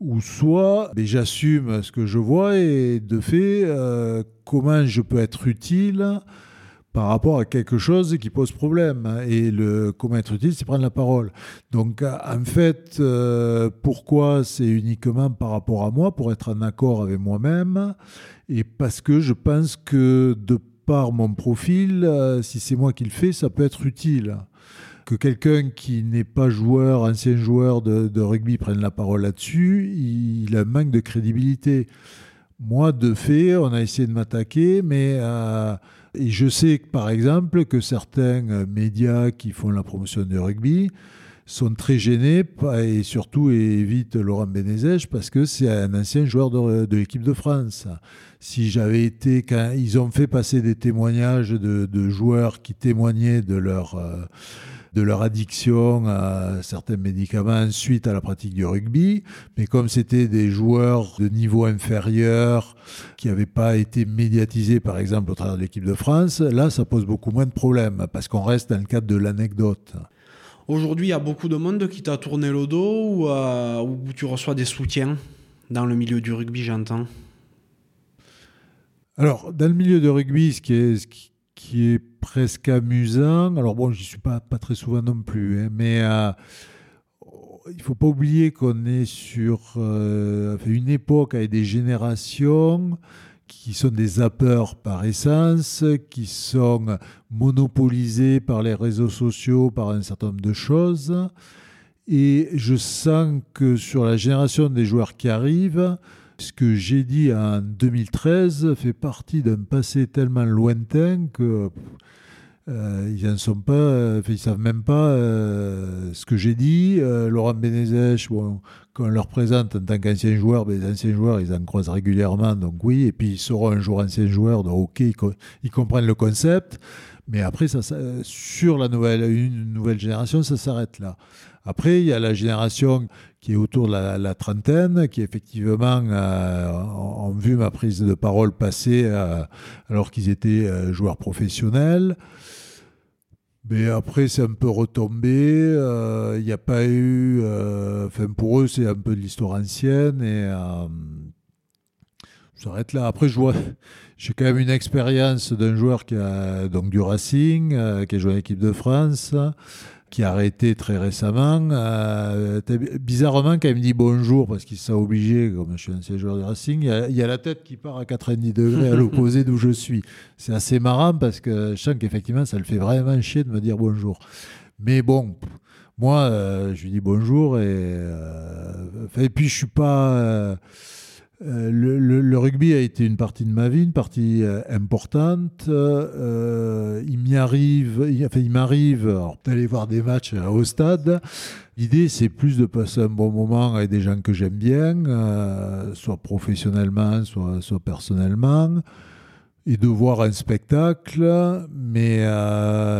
ou soit ben, j'assume ce que je vois et de fait, euh, comment je peux être utile par rapport à quelque chose qui pose problème. Et le comment être utile, c'est prendre la parole. Donc, en fait, pourquoi c'est uniquement par rapport à moi, pour être en accord avec moi-même et parce que je pense que de par mon profil, euh, si c'est moi qui le fais, ça peut être utile. Que quelqu'un qui n'est pas joueur, ancien joueur de, rugby prenne la parole là-dessus, il a un manque de crédibilité. Moi, de fait, on a essayé de m'attaquer, mais euh, je sais par exemple que certains médias qui font la promotion du rugby sont très gênés et surtout évitent Laurent Benezèche parce que c'est un ancien joueur de l'équipe de France si j'avais été, quand ils ont fait passer des témoignages de, joueurs qui témoignaient de leur, euh, de leur addiction à certains médicaments suite à la pratique du rugby, mais comme c'était des joueurs de niveau inférieur qui n'avaient pas été médiatisés par exemple au travers de l'équipe de France, là ça pose beaucoup moins de problèmes parce qu'on reste dans le cadre de l'anecdote. Aujourd'hui, il y a beaucoup de monde qui t'a tourné le dos ou, euh, ou tu reçois des soutiens dans le milieu du rugby, j'entends? Alors, dans le milieu de rugby, ce qui est, presque amusant, alors bon, je n'y suis pas, très souvent non plus, hein, mais euh, il ne faut pas oublier qu'on est sur euh, une époque avec des générations qui sont des zappeurs par essence, qui sont monopolisés par les réseaux sociaux, par un certain nombre de choses. Et je sens que sur la génération des joueurs qui arrivent, ce que j'ai dit en 2013 fait partie d'un passé tellement lointain que euh, ils ne sont pas, ils savent même pas euh, ce que j'ai dit. Euh, Laurent Benezèche, quand on leur présente en tant qu'ancien joueur, ben, les anciens joueurs, ils en croisent régulièrement, donc oui, et puis ils seront un jour anciens joueurs, donc ok, ils, comprennent le concept. Mais après, sur la nouvelle, une nouvelle génération, ça s'arrête là. Après, il y a la génération qui est autour de la, trentaine, qui effectivement euh, ont vu ma prise de parole passer euh, alors qu'ils étaient euh, joueurs professionnels. Mais après, c'est un peu retombé. Il n'y a pas eu. Enfin, pour eux, c'est un peu de l'histoire ancienne. Et j'arrête là. Après, je vois. J'ai quand même une expérience d'un joueur qui a donc du Racing, qui a joué en équipe de France qui a arrêté très récemment. Euh, bizarrement, quand il me dit bonjour, parce qu'il s'est obligé, comme je suis un ancien joueur de Racing, il y, a, la tête qui part à 90 degrés à l'opposé d'où je suis. C'est assez marrant parce que je sens qu'effectivement, ça le fait vraiment chier de me dire bonjour. Mais bon, moi, euh, je lui dis bonjour et, euh, et puis je suis pas euh, le, rugby a été une partie de ma vie, une partie euh, importante. Euh, il m'y arrive, enfin, il m'arrive d'aller voir des matchs au stade. L'idée, c'est plus de passer un bon moment avec des gens que j'aime bien, soit professionnellement, soit, personnellement, et de voir un spectacle. Mais,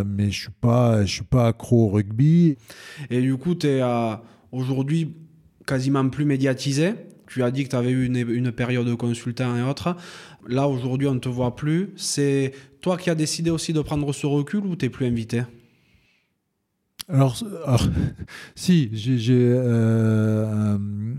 mais je suis pas, je suis pas accro au rugby. Et du coup, tu es aujourd'hui quasiment plus médiatisé? Tu as dit que tu avais eu une, période de consultant et autres. Là, aujourd'hui, on ne te voit plus. C'est toi qui as décidé aussi de prendre ce recul ou tu n'es plus invité? Alors, si, j'ai. Euh,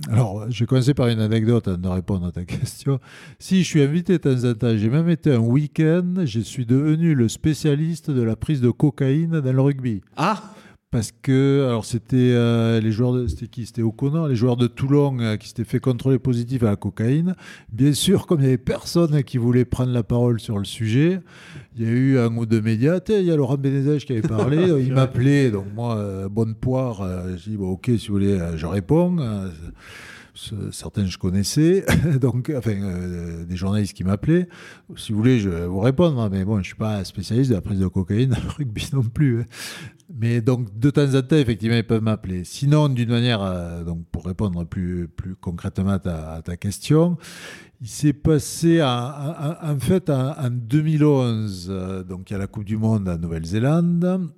alors, je vais commencer par une anecdote avant de répondre à ta question. Si, je suis invité de temps en temps. J'ai même été un week-end. Je suis devenu le spécialiste de la prise de cocaïne dans le rugby. Ah parce que alors c'était euh, les joueurs de c'était qui? C'était O'Connor. Les joueurs de Toulon euh, qui s'étaient fait contrôler positif à la cocaïne. Bien sûr comme il n'y avait personne qui voulait prendre la parole sur le sujet il y a eu un ou deux médias. Il y a Laurent Bénézage qui avait parlé. Il m'appelait. Donc moi euh, bonne poire j'ai dit bon, ok si vous voulez je réponds certains je connaissais, donc enfin des journalistes qui m'appelaient. Si vous voulez, je vais vous répondre, mais bon, je suis pas spécialiste de la prise de cocaïne, rugby non plus. Hein. Mais donc, de temps en temps, effectivement, ils peuvent m'appeler. Sinon, d'une manière, euh, donc pour répondre plus, plus concrètement à ta, question, il s'est passé en, fait en, 2011, euh, donc il y a la Coupe du Monde en Nouvelle-Zélande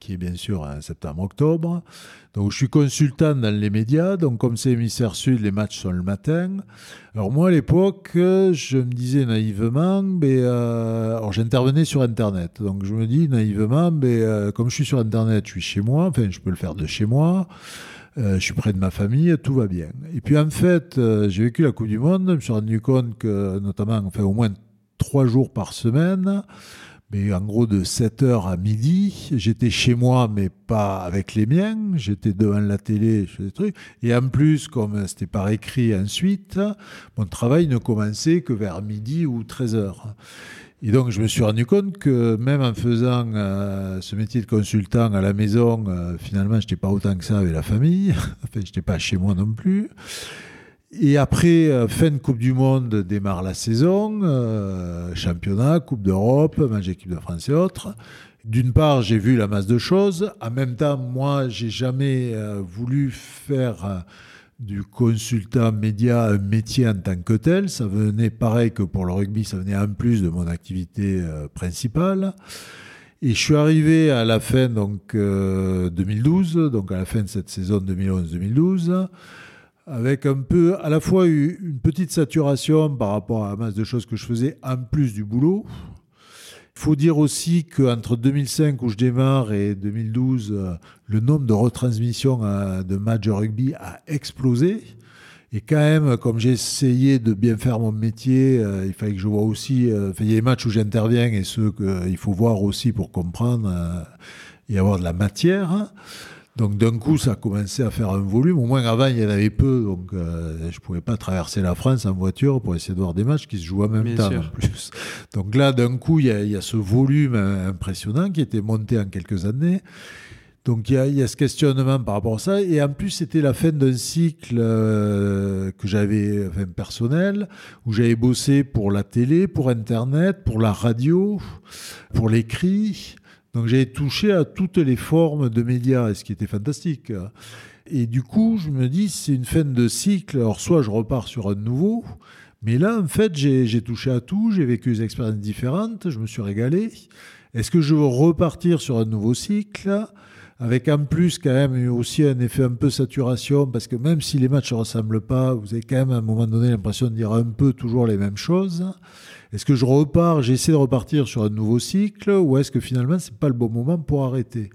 qui est bien sûr en septembre-octobre. Donc je suis consultant dans les médias, donc comme c'est émissaire sud, les matchs sont le matin. Alors moi à l'époque, je me disais naïvement, mais, euh, alors j'intervenais sur Internet, donc je me dis naïvement, mais, euh, comme je suis sur Internet, je suis chez moi, enfin je peux le faire de chez moi. Euh, je suis près de ma famille, tout va bien. Et puis en fait, j'ai vécu la Coupe du Monde, je me suis rendu compte que notamment, enfin au moins trois jours par semaine, mais en gros de 7h à midi, j'étais chez moi, mais pas avec les miens. J'étais devant la télé, je faisais des trucs. Et en plus, comme c'était par écrit ensuite, mon travail ne commençait que vers midi ou 13h. Et donc, je me suis rendu compte que même en faisant euh, ce métier de consultant à la maison, euh, finalement, je n'étais pas autant que ça avec la famille. enfin, je n'étais pas chez moi non plus. Et après, euh, fin de Coupe du Monde, démarre la saison, euh, championnat, Coupe d'Europe, match équipe de France et autres. D'une part, j'ai vu la masse de choses. En même temps, moi, j'ai jamais euh, voulu faire du consultant média un métier en tant que tel. Ça venait pareil que pour le rugby, ça venait en plus de mon activité principale. Et je suis arrivé à la fin donc 2012, donc à la fin de cette saison 2011-2012 avec un peu à la fois une petite saturation par rapport à la masse de choses que je faisais en plus du boulot. Il faut dire aussi qu'entre 2005 où je démarre et 2012, euh, le nombre de retransmissions euh, de matchs de rugby a explosé. Et quand même, comme j'ai essayé de bien faire mon métier, euh, il fallait que je vois aussi, il y a les matchs où j'interviens et ceux qu'il faut voir aussi pour comprendre et avoir de la matière. Donc d'un coup, ça a commencé à faire un volume. Au moins avant, il y en avait peu, donc euh, je ne pouvais pas traverser la France en voiture pour essayer de voir des matchs qui se jouent en même temps en plus. Donc là, d'un coup, il y, a, ce volume impressionnant qui était monté en quelques années. Donc il y, a, ce questionnement par rapport à ça. Et en plus, c'était la fin d'un cycle euh, que j'avais, enfin, personnel, où j'avais bossé pour la télé, pour Internet, pour la radio, pour l'écrit. Donc j'ai touché à toutes les formes de médias, ce qui était fantastique. Et du coup, je me dis, c'est une fin de cycle. Alors soit je repars sur un nouveau, mais là, en fait, j'ai touché à tout, j'ai vécu des expériences différentes, je me suis régalé. Est-ce que je veux repartir sur un nouveau cycle? Avec en plus quand même aussi un effet un peu saturation, parce que même si les matchs ne ressemblent pas, vous avez quand même à un moment donné l'impression de dire un peu toujours les mêmes choses. Est-ce que je repars, j'essaie de repartir sur un nouveau cycle, ou est-ce que finalement c'est pas le bon moment pour arrêter?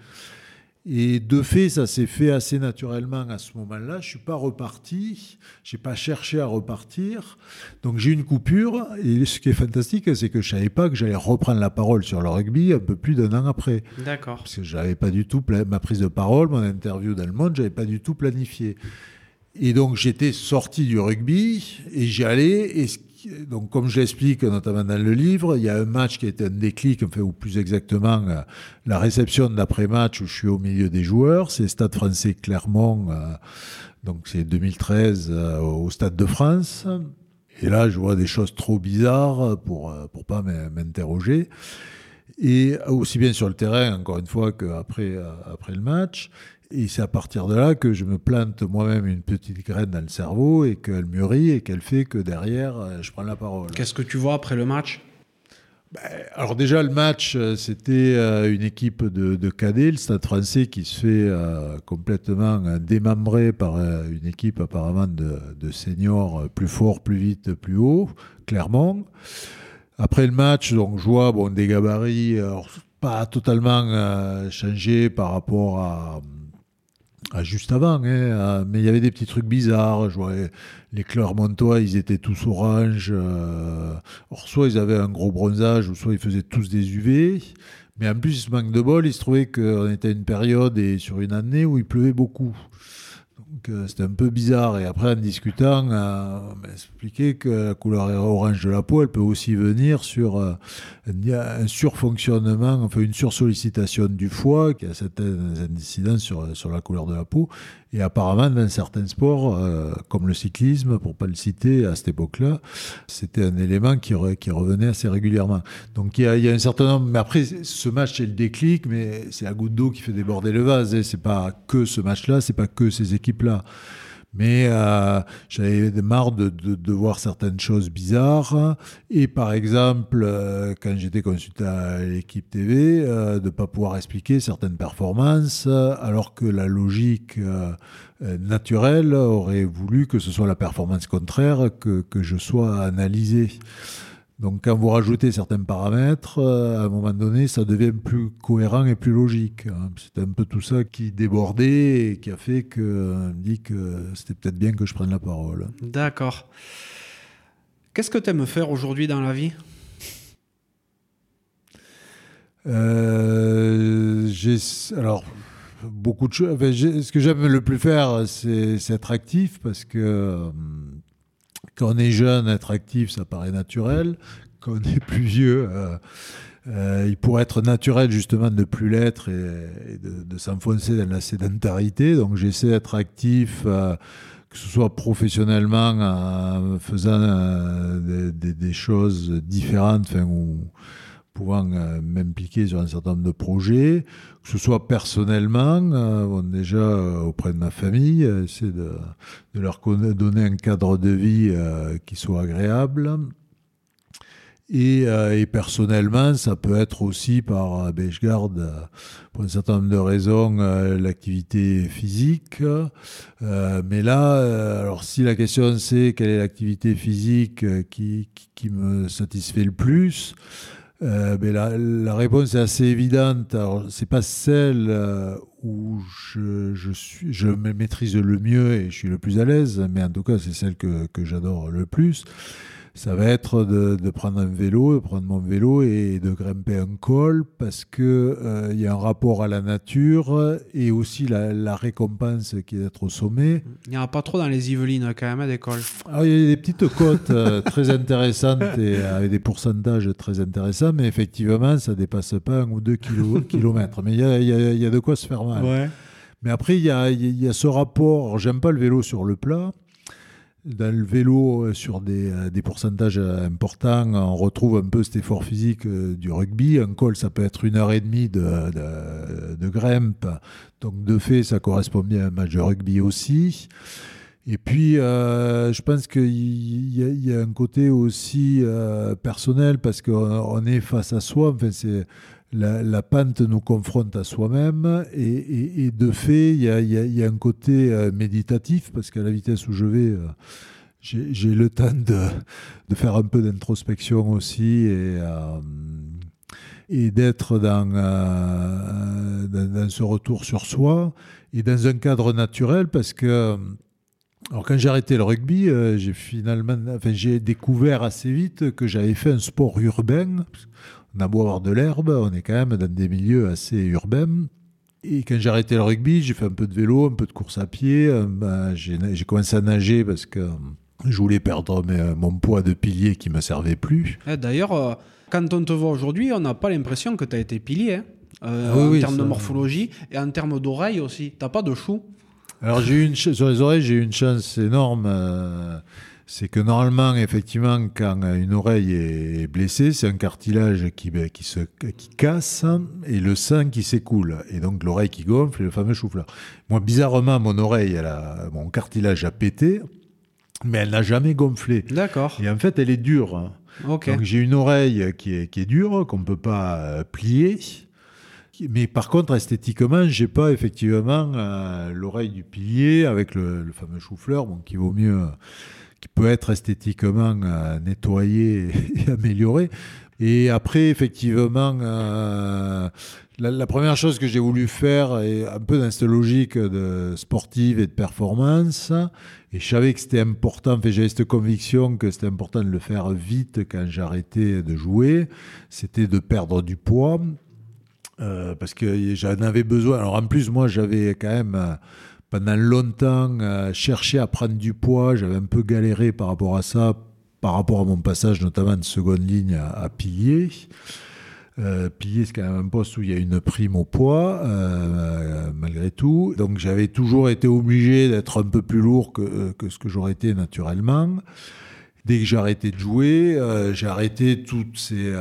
Et de fait, ça s'est fait assez naturellement à ce moment-là. Je ne suis pas reparti, je n'ai pas cherché à repartir. Donc j'ai une coupure. Et ce qui est fantastique, c'est que je ne savais pas que j'allais reprendre la parole sur le rugby un peu plus d'un an après. D'accord. Parce que je n'avais pas du tout ma prise de parole, mon interview dans le monde, je n'avais pas du tout planifié. Et donc j'étais sorti du rugby et j'y allais. Et donc, comme je l'explique notamment dans le livre, il y a un match qui a été un déclic, enfin, ou plus exactement euh, la réception d'après-match où je suis au milieu des joueurs. C'est Stade français Clermont, euh, donc c'est 2013 euh, au Stade de France. Et là, je vois des choses trop bizarres pour pour pas m'interroger. Et aussi bien sur le terrain, encore une fois, qu'après après le match. Et c'est à partir de là que je me plante moi-même une petite graine dans le cerveau et qu'elle mûrit et qu'elle fait que derrière, euh, je prends la parole. Qu'est-ce que tu vois après le match? Ben, alors déjà le match, euh, c'était euh, une équipe de, de cadets, le Stade français qui se fait complètement démembrer par une équipe apparemment de, de, seniors plus fort, plus vite, plus haut, clairement. Après le match, donc je vois bon, des gabarits pas totalement changés par rapport à, ah, juste avant, hein, ah, mais il y avait des petits trucs bizarres. Je voyais les Clermontois, ils étaient tous orange. Euh, soit ils avaient un gros bronzage, ou soit ils faisaient tous des UV. Mais en plus, ce manque de bol, il se trouvait qu'on était à une période et sur une année où il pleuvait beaucoup. C'était un peu bizarre. Et après, en discutant, euh, on m'a expliqué que la couleur orange de la peau, elle peut aussi venir sur euh, un surfonctionnement, enfin une sursollicitation du foie qui a certaines incidences sur la couleur de la peau. Et apparemment, dans certains sports, euh, comme le cyclisme, pour pas le citer à cette époque-là, c'était un élément qui, revenait assez régulièrement. Donc il y, a, un certain nombre. Mais après, ce match, c'est le déclic, mais c'est la goutte d'eau qui fait déborder le vase. Et c'est pas que ce match-là, c'est pas que ces équipes-là. Mais euh, j'avais marre de, de, voir certaines choses bizarres. Et par exemple, euh, quand j'étais consulté à l'équipe TV, euh, de ne pas pouvoir expliquer certaines performances, alors que la logique naturelle aurait voulu que ce soit la performance contraire que, que je sois analysé. Donc quand vous rajoutez certains paramètres, euh, à un moment donné, ça devient plus cohérent et plus logique. Hein. C'est un peu tout ça qui débordait et qui a fait que euh, dit que c'était peut-être bien que je prenne la parole. D'accord. Qu'est-ce que tu aimes faire aujourd'hui dans la vie? Euh, Alors, beaucoup de choses. ce que j'aime le plus faire, c'est être actif parce que quand on est jeune, être actif, ça paraît naturel. Quand on est plus vieux, euh, euh, il pourrait être naturel justement de ne plus l'être et, de, s'enfoncer dans la sédentarité. Donc j'essaie d'être actif, euh, que ce soit professionnellement, en faisant des, choses différentes, pouvant m'impliquer sur un certain nombre de projets, que ce soit personnellement, euh, déjà euh, auprès de ma famille, essayer de, leur donner un cadre de vie euh, qui soit agréable. Et, personnellement, ça peut être aussi par, ben, je garde pour un certain nombre de raisons l'activité physique. mais là, alors si la question c'est quelle est l'activité physique qui, me satisfait le plus, euh, la, réponse est assez évidente. Alors, c'est pas celle euh, où je, je, je me maîtrise le mieux et je suis le plus à l'aise, mais en tout cas, c'est celle que j'adore le plus ça va être de, prendre un vélo, de prendre mon vélo et de grimper un col parce que euh, il y a un rapport à la nature et aussi la, récompense qui est d'être au sommet. Il n'y en a pas trop dans les Yvelines quand même à des cols. Ah, il y a des petites côtes euh, très intéressantes et avec des pourcentages très intéressants, mais effectivement, ça dépasse pas un ou deux kilomètres. Mais il y a, y a, de quoi se faire mal. Mais après, il y a, y a, ce rapport. J'aime pas le vélo sur le plat dans le vélo, euh, sur des, euh, pourcentages euh, importants, on retrouve un peu cet effort physique du rugby. Un col, ça peut être une heure et demie de, de, grimpe. Donc, de fait, ça correspond bien à un match de rugby aussi. Et puis, je pense qu'il y, a un côté aussi personnel parce qu'on est face à soi. Enfin, c'est la, pente nous confronte à soi-même et, de fait, il y a, un côté euh, méditatif parce qu'à la vitesse où je vais, euh, j'ai le temps de, faire un peu d'introspection aussi et, euh, d'être dans, ce retour sur soi et dans un cadre naturel parce que alors quand j'ai arrêté le rugby, j'ai finalement, j'ai découvert assez vite que j'avais fait un sport urbain on a beau avoir de l'herbe, on est quand même dans des milieux assez urbains. Et quand j'ai arrêté le rugby, j'ai fait un peu de vélo, un peu de course à pied. Euh, bah, j'ai commencé à nager parce que je voulais perdre mon poids de pilier qui ne me servait plus. Eh, d'ailleurs, euh, quand on te voit aujourd'hui, on n'a pas l'impression que tu as été pilier. Hein. Euh, ah en termes de morphologie et en termes d'oreilles aussi. Tu n'as pas de chou Alors, j'ai une sur les oreilles, j'ai eu une chance énorme c'est que normalement, effectivement, quand une oreille est blessée, c'est un cartilage qui, ben, qui, se, qui casse et le sang qui s'écoule. Et donc l'oreille qui gonfle et le fameux chou-fleur. Moi, bizarrement, mon oreille, elle a, mon cartilage a pété, mais elle n'a jamais gonflé. D'accord. Et en fait, elle est dure. Donc j'ai une oreille qui est, qui est dure, qu'on ne peut pas euh, plier. Mais par contre, esthétiquement, j'ai pas effectivement euh, l'oreille du pilier avec le, le fameux chou-fleur, bon, qui vaut mieux qui peut être esthétiquement euh, nettoyé et amélioré. Et après, effectivement, euh, la, première chose que j'ai voulu faire est un peu dans cette logique de sportive et de performance. Et je savais que c'était important, j'avais cette conviction que c'était important de le faire vite quand j'arrêtais de jouer. C'était de perdre du poids. Euh, parce que j'en avais besoin. Alors en plus, moi, j'avais quand même pendant longtemps euh, cherché à prendre du poids. J'avais un peu galéré par rapport à ça, par rapport à mon passage notamment de seconde ligne à, à Pilier. Euh, c'est quand même un poste où il y a une prime au poids, euh, malgré tout. Donc j'avais toujours été obligé d'être un peu plus lourd que, que ce que j'aurais été naturellement. Dès que j'ai arrêté de jouer, j'ai arrêté toute ces,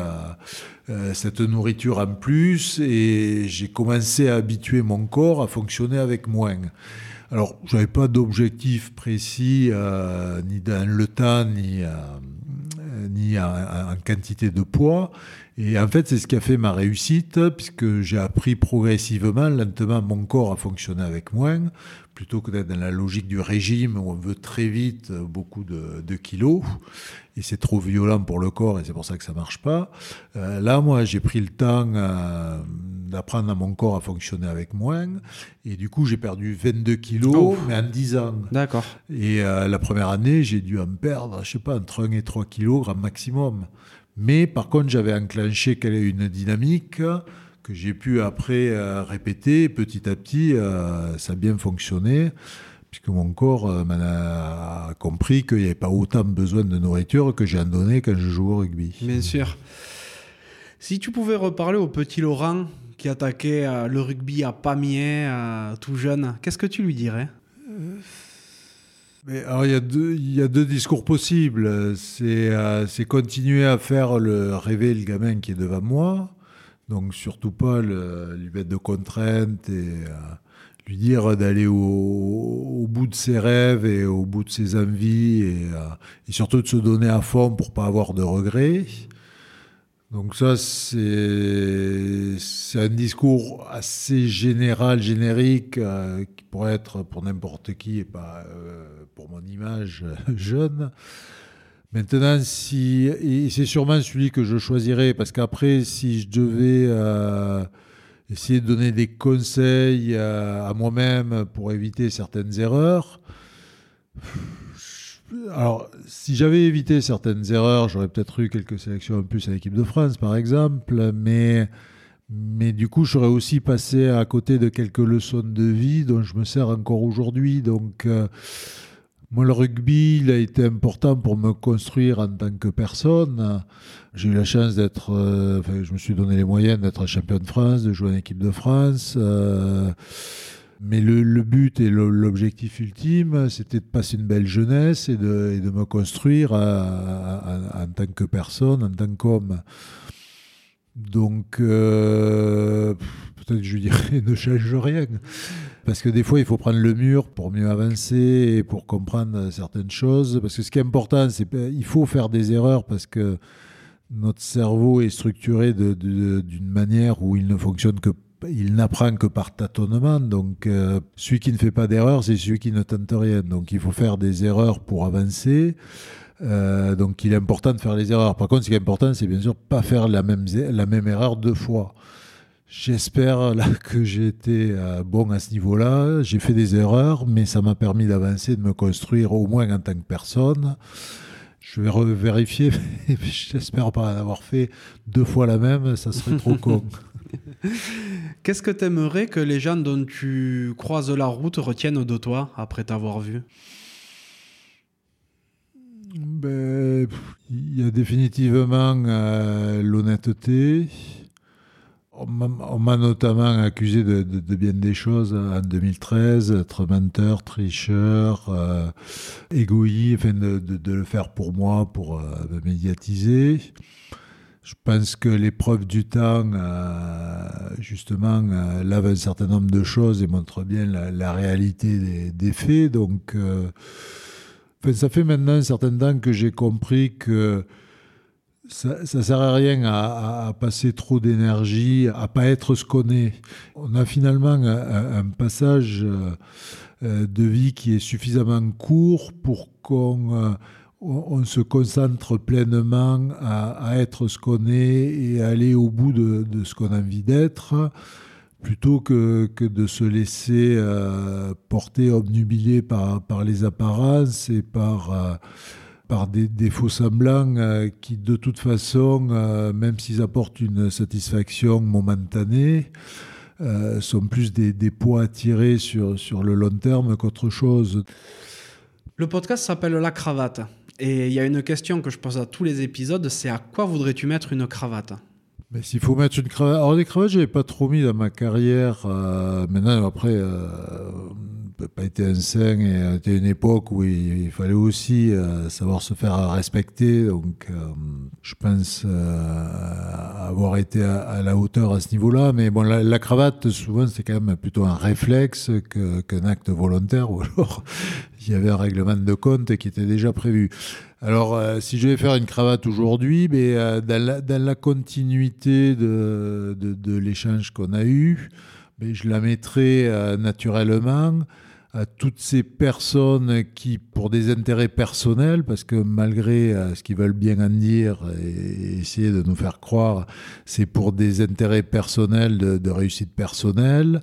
cette nourriture en plus et j'ai commencé à habituer mon corps à fonctionner avec moins. Alors, je n'avais pas d'objectif précis, euh, ni dans le temps, ni, euh, ni en, quantité de poids. Et en fait, c'est ce qui a fait ma réussite, puisque j'ai appris progressivement, lentement, mon corps à fonctionner avec moins, plutôt que d'être dans la logique du régime où on veut très vite beaucoup de, de kilos et c'est trop violent pour le corps et c'est pour ça que ça marche pas. Euh, là, moi, j'ai pris le temps euh, d'apprendre à mon corps à fonctionner avec moins et du coup, j'ai perdu 22 kilos, mais en 10 ans. D'accord. Et euh, la première année, j'ai dû en perdre, je sais pas, entre 1 et 3 kilos grand maximum. Mais par contre, j'avais enclenché une dynamique que j'ai pu après répéter petit à petit. ça a bien fonctionné puisque mon corps euh, a compris qu'il n'y avait pas autant besoin de nourriture que j'ai en donné quand je joue au rugby. Bien sûr. Si tu pouvais reparler au petit Laurent qui attaquait euh, le rugby à Pamiers, tout jeune, qu'est-ce que tu lui dirais? Mais alors, il y, a deux, il y a deux discours possibles. C'est euh, continuer à faire le rêver le gamin qui est devant moi. Donc, surtout pas le, lui mettre de contraintes et lui dire d'aller au, bout de ses rêves et au bout de ses envies euh, et, surtout de se donner à fond pour pas avoir de regrets. Donc ça, c'est un discours assez général, générique, euh, qui pourrait être pour n'importe qui et pas euh, pour mon image jeune. Maintenant, si, c'est sûrement celui que je choisirais, parce qu'après, si je devais essayer de donner des conseils à, moi-même pour éviter certaines erreurs. Alors, si j'avais évité certaines erreurs, j'aurais peut-être eu quelques sélections en plus à l'équipe de France, par exemple, mais, mais du coup, j'aurais aussi passé à côté de quelques leçons de vie dont je me sers encore aujourd'hui. Donc, euh, moi, le rugby, il a été important pour me construire en tant que personne. J'ai eu la chance d'être, euh, enfin, je me suis donné les moyens d'être champion de France, de jouer en équipe de France. Euh, mais le, but et l'objectif ultime, c'était de passer une belle jeunesse et de, de me construire en tant que personne, en tant qu'homme. Donc, euh, peut-être je dirais ne change rien. Parce que des fois, il faut prendre le mur pour mieux avancer et pour comprendre certaines choses. Parce que ce qui est important, c'est qu'il faut faire des erreurs parce que notre cerveau est structuré d'une manière où il ne fonctionne que il n'apprend que par tâtonnement. Donc, euh, celui qui ne fait pas d'erreur, c'est celui qui ne tente rien. Donc, il faut faire des erreurs pour avancer. Euh, donc, il est important de faire les erreurs. Par contre, ce qui est important, c'est bien sûr pas faire la même, la même erreur deux fois. J'espère que j'ai été euh, bon à ce niveau-là. J'ai fait des erreurs, mais ça m'a permis d'avancer, de me construire au moins en tant que personne. Je vais vérifier, mais j'espère pas en avoir fait deux fois la même, ça serait trop con. Qu'est-ce que tu aimerais que les gens dont tu croises la route retiennent de toi après t'avoir vu? Ben, Il y a définitivement euh, l'honnêteté. On m'a notamment accusé de, bien des choses en 2013, être menteur, tricheur, euh, égoïste, enfin de, le faire pour moi, pour euh, me médiatiser. Je pense que l'épreuve du temps, euh, justement, euh, lave un certain nombre de choses et montre bien la, réalité des, faits. Donc, euh, ça fait maintenant un certain temps que j'ai compris que ça ne sert à rien à, passer trop d'énergie, à pas être ce qu'on est. On a finalement un, passage de vie qui est suffisamment court pour qu'on on, se concentre pleinement à, être ce qu'on est et aller au bout de, ce qu'on a envie d'être, plutôt que, de se laisser euh, porter, obnubilé par, les apparences et par, euh, par des, faux semblants euh, qui, de toute façon, même s'ils apportent une satisfaction momentanée, sont plus des, poids à tirer sur, sur le long terme qu'autre chose. Le podcast s'appelle La Cravate. Et il y a une question que je pose à tous les épisodes, c'est à quoi voudrais-tu mettre une cravate? Mais s'il faut mettre une cravate. Alors, des cravates, je n'avais pas trop mis dans ma carrière. Euh, maintenant, après, euh, pas été un saint et c'était une époque où il, fallait aussi euh, savoir se faire respecter. Donc, euh, je pense avoir été à, la hauteur à ce niveau-là. Mais bon, la, cravate, souvent, c'est quand même plutôt un réflexe qu'un acte volontaire. Ou alors, il y avait un règlement de compte qui était déjà prévu. Alors, euh, si je vais faire une cravate aujourd'hui, mais euh, dans, la, continuité de, l'échange qu'on a eu, je la mettrai euh, naturellement à toutes ces personnes qui, pour des intérêts personnels, parce que malgré ce qu'ils veulent bien en dire et essayer de nous faire croire, c'est pour des intérêts personnels, de réussite personnelle,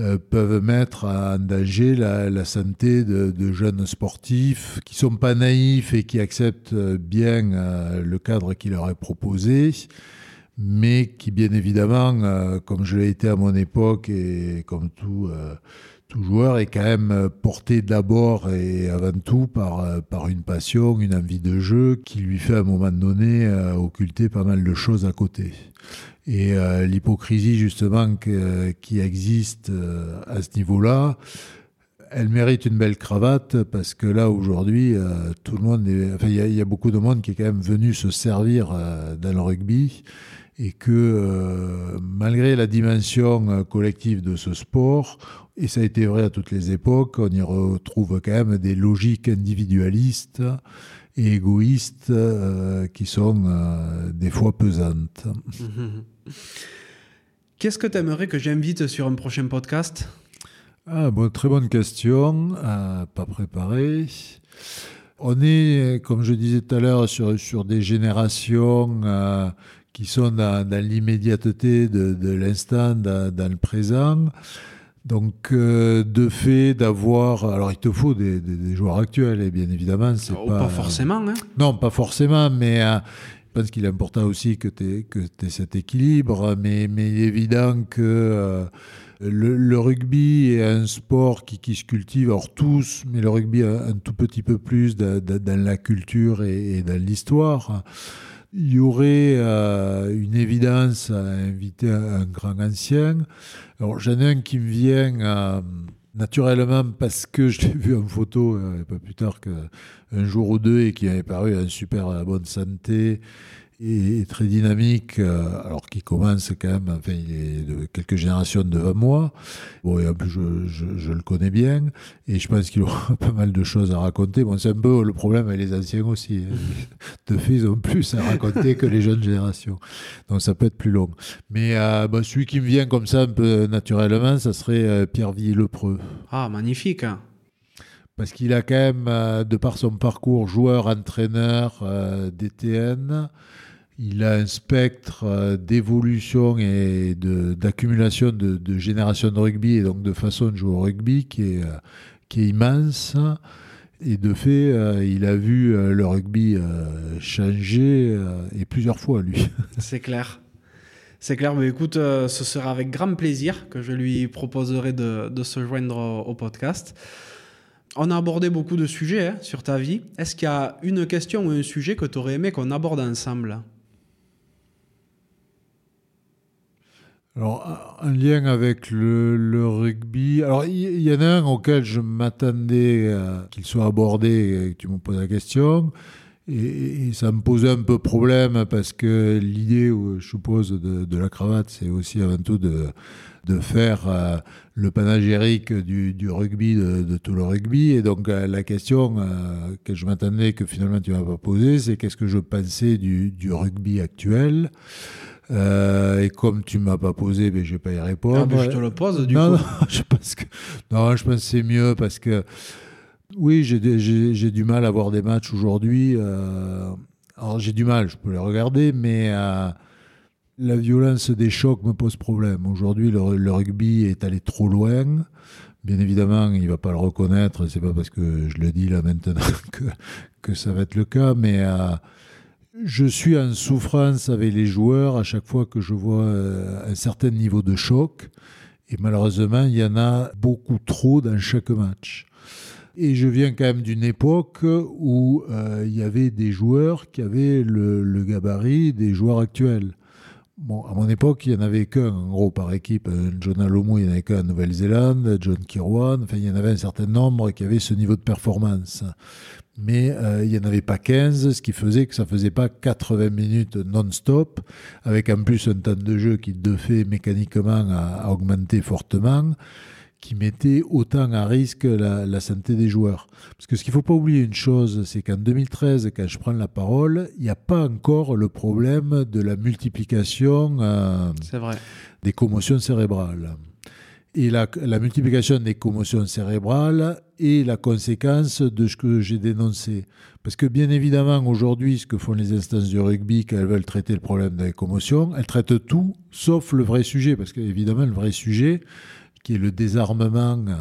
euh, peuvent mettre en danger la, santé de, jeunes sportifs qui sont pas naïfs et qui acceptent bien euh, le cadre qui leur est proposé, mais qui bien évidemment, euh, comme je l'ai été à mon époque et comme tout joueur est quand même porté d'abord et avant tout par, par une passion, une envie de jeu qui lui fait à un moment donné occulter pas mal de choses à côté. Et euh, l'hypocrisie justement qui existe euh, à ce niveau-là, elle mérite une belle cravate parce que là aujourd'hui, euh, tout le monde, enfin il y, a beaucoup de monde qui est quand même venu se servir dans le rugby et que malgré la dimension collective de ce sport, et ça a été vrai à toutes les époques, on y retrouve quand même des logiques individualistes et égoïstes qui sont des fois pesantes. Qu'est-ce que tu aimerais que j'invite sur un prochain podcast? Ah, bon, Très bonne question, euh, pas préparée. On est, comme je disais tout à l'heure, sur, sur des générations euh, qui sont dans, l'immédiateté de, l'instant, dans, le présent. Donc, euh, de fait d'avoir. Alors, il te faut des, joueurs actuels, et bien évidemment. c'est oh, pas, pas forcément. Hein. Non, pas forcément, mais je pense qu'il est important aussi que tu aies, cet équilibre, mais, mais il est évident que euh, le, rugby est un sport qui, qui, se cultive, alors tous, mais le rugby un, tout petit peu plus dans, la culture et, dans l'histoire. Il y aurait euh, une évidence à inviter un, grand ancien. Alors j'en ai un qui me vient... Euh, naturellement parce que je l'ai vu en photo pas plus tard qu'un jour ou deux et qui avait paru en super bonne santé et très dynamique, euh, alors qu'il commence quand même, enfin, il est de quelques générations devant moi. Bon, et en plus, je, je, le connais bien, et je pense qu'il aura pas mal de choses à raconter. Bon, c'est un peu le problème avec les anciens aussi. Hein. De fait, ils ont plus à raconter que les jeunes générations. Donc, ça peut être plus long. Mais euh, bah, celui qui me vient comme ça, un peu naturellement, ça serait euh, Pierre Villepreux. Ah, magnifique. Hein. parce qu'il a quand même, de par son parcours joueur, entraîneur, DTN, il a un spectre euh, d'évolution et d'accumulation de, de, générations de rugby et donc de façon de jouer au rugby qui est, euh, immense. Et de fait, euh, il a vu le rugby changer et plusieurs fois, lui. C'est clair. C'est clair, mais écoute, ce sera avec grand plaisir que je lui proposerai de, de se joindre au, podcast. On a abordé beaucoup de sujets hein, sur ta vie. Est-ce qu'il y a une question ou un sujet que tu aurais aimé qu'on aborde ensemble? Alors, un lien avec le, rugby. Alors, il y, en a un auquel je m'attendais qu'il soit abordé et que tu me poses la question. Et, ça me posait un peu problème parce que l'idée, je suppose, de, la cravate, c'est aussi avant tout de, de faire euh, le panagérique du, rugby, de, tout le rugby. Et donc, euh, la question euh, que je m'attendais que finalement tu m'as pas posée, c'est qu'est-ce que je pensais du, du rugby actuel? Euh, et comme tu m'as pas posé, ben, je vais pas y répondre. Ah, ben, je te le pose du non, coup. Non, je pense que non, je pense que c'est mieux parce que oui, j'ai du mal à voir des matchs aujourd'hui. Euh, alors j'ai du mal, je peux les regarder, mais euh, la violence des chocs me pose problème. Aujourd'hui, le, le, rugby est allé trop loin. Bien évidemment, il va pas le reconnaître. C'est pas parce que je le dis là maintenant que, que ça va être le cas, mais je suis en souffrance avec les joueurs à chaque fois que je vois euh, un certain niveau de choc. Et malheureusement, il y en a beaucoup trop dans chaque match. Et je viens quand même d'une époque où euh, il y avait des joueurs qui avaient le, gabarit des joueurs actuels. À mon époque, il n'y en avait qu'un, en gros, par équipe. John Alomo, il n'y en avait qu'un en Nouvelle-Zélande, John Kirwan, enfin, il y en avait un certain nombre qui avaient ce niveau de performance mais euh, il n'y en avait pas 15, ce qui faisait que ça faisait pas 80 minutes non-stop, avec en plus un temps de jeu qui de fait mécaniquement a, augmenté fortement, qui mettait autant à risque la, santé des joueurs. Parce que ce qu'il ne faut pas oublier une chose, c'est qu'en 2013, quand je prends la parole, il n'y a pas encore le problème de la multiplication euh, des commotions cérébrales. Et la, multiplication des commotions cérébrales est la conséquence de ce que j'ai dénoncé. Parce que bien évidemment, aujourd'hui, ce que font les instances du rugby, quand elles veulent traiter le problème des commotions, elles traitent tout, sauf le vrai sujet. Parce qu'évidemment, le vrai sujet, qui est le désarmement euh,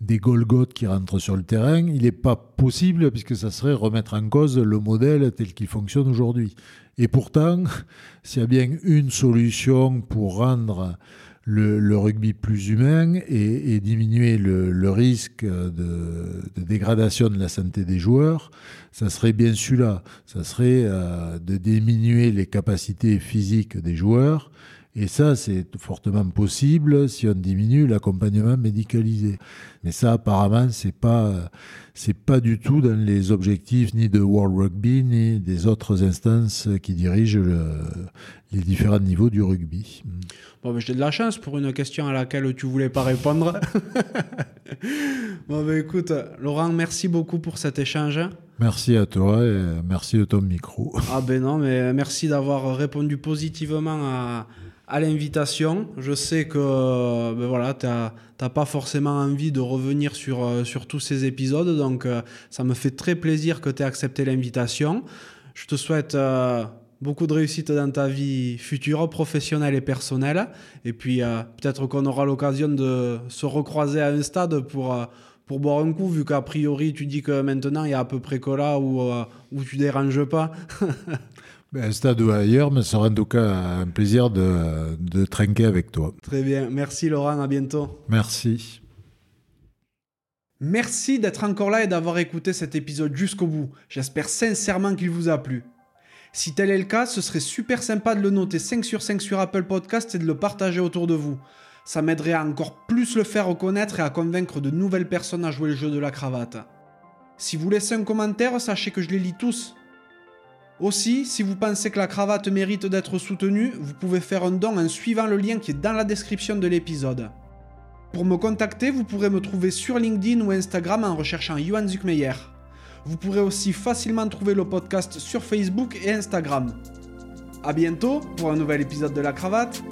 des Golgoth qui rentrent sur le terrain, il n'est pas possible puisque ça serait remettre en cause le modèle tel qu'il fonctionne aujourd'hui. Et pourtant, s'il y a bien une solution pour rendre le, rugby plus humain et, diminuer le, risque de, dégradation de la santé des joueurs, ça serait bien celui-là. Ça serait euh, de diminuer les capacités physiques des joueurs et ça, c'est fortement possible si on diminue l'accompagnement médicalisé. Mais ça, apparemment, c'est pas, c'est pas du tout dans les objectifs ni de World Rugby ni des autres instances qui dirigent les différents niveaux du rugby. Bon, j'ai de la chance pour une question à laquelle tu voulais pas répondre. bon, ben, écoute, Laurent, merci beaucoup pour cet échange. Merci à toi et merci de ton micro. Ah ben non, mais merci d'avoir répondu positivement à, à l'invitation. Je sais que ben voilà, tu n'as pas forcément envie de revenir sur, euh, sur tous ces épisodes, donc euh, ça me fait très plaisir que tu aies accepté l'invitation. Je te souhaite euh, beaucoup de réussite dans ta vie future, professionnelle et personnelle. Et puis peut-être qu'on aura l'occasion de se recroiser à un stade pour, pour boire un coup, vu qu'a priori tu dis que maintenant il y a à peu près que là où, où tu déranges pas. Ben, un stade ou ailleurs, mais ce sera en tout cas un plaisir de, de trinquer avec toi. Très bien. Merci Laurent, à bientôt. Merci. Merci d'être encore là et d'avoir écouté cet épisode jusqu'au bout. J'espère sincèrement qu'il vous a plu. Si tel est le cas, ce serait super sympa de le noter 5 sur 5 sur Apple Podcast et de le partager autour de vous. Ça m'aiderait à encore plus le faire reconnaître et à convaincre de nouvelles personnes à jouer le jeu de la cravate. Si vous laissez un commentaire, sachez que je les lis tous Aussi, si vous pensez que la cravate mérite d'être soutenue, vous pouvez faire un don en suivant le lien qui est dans la description de l'épisode. Pour me contacter, vous pourrez me trouver sur LinkedIn ou Instagram en recherchant Johan Zuckmeyer. Vous pourrez aussi facilement trouver le podcast sur Facebook et Instagram. A bientôt pour un nouvel épisode de la cravate.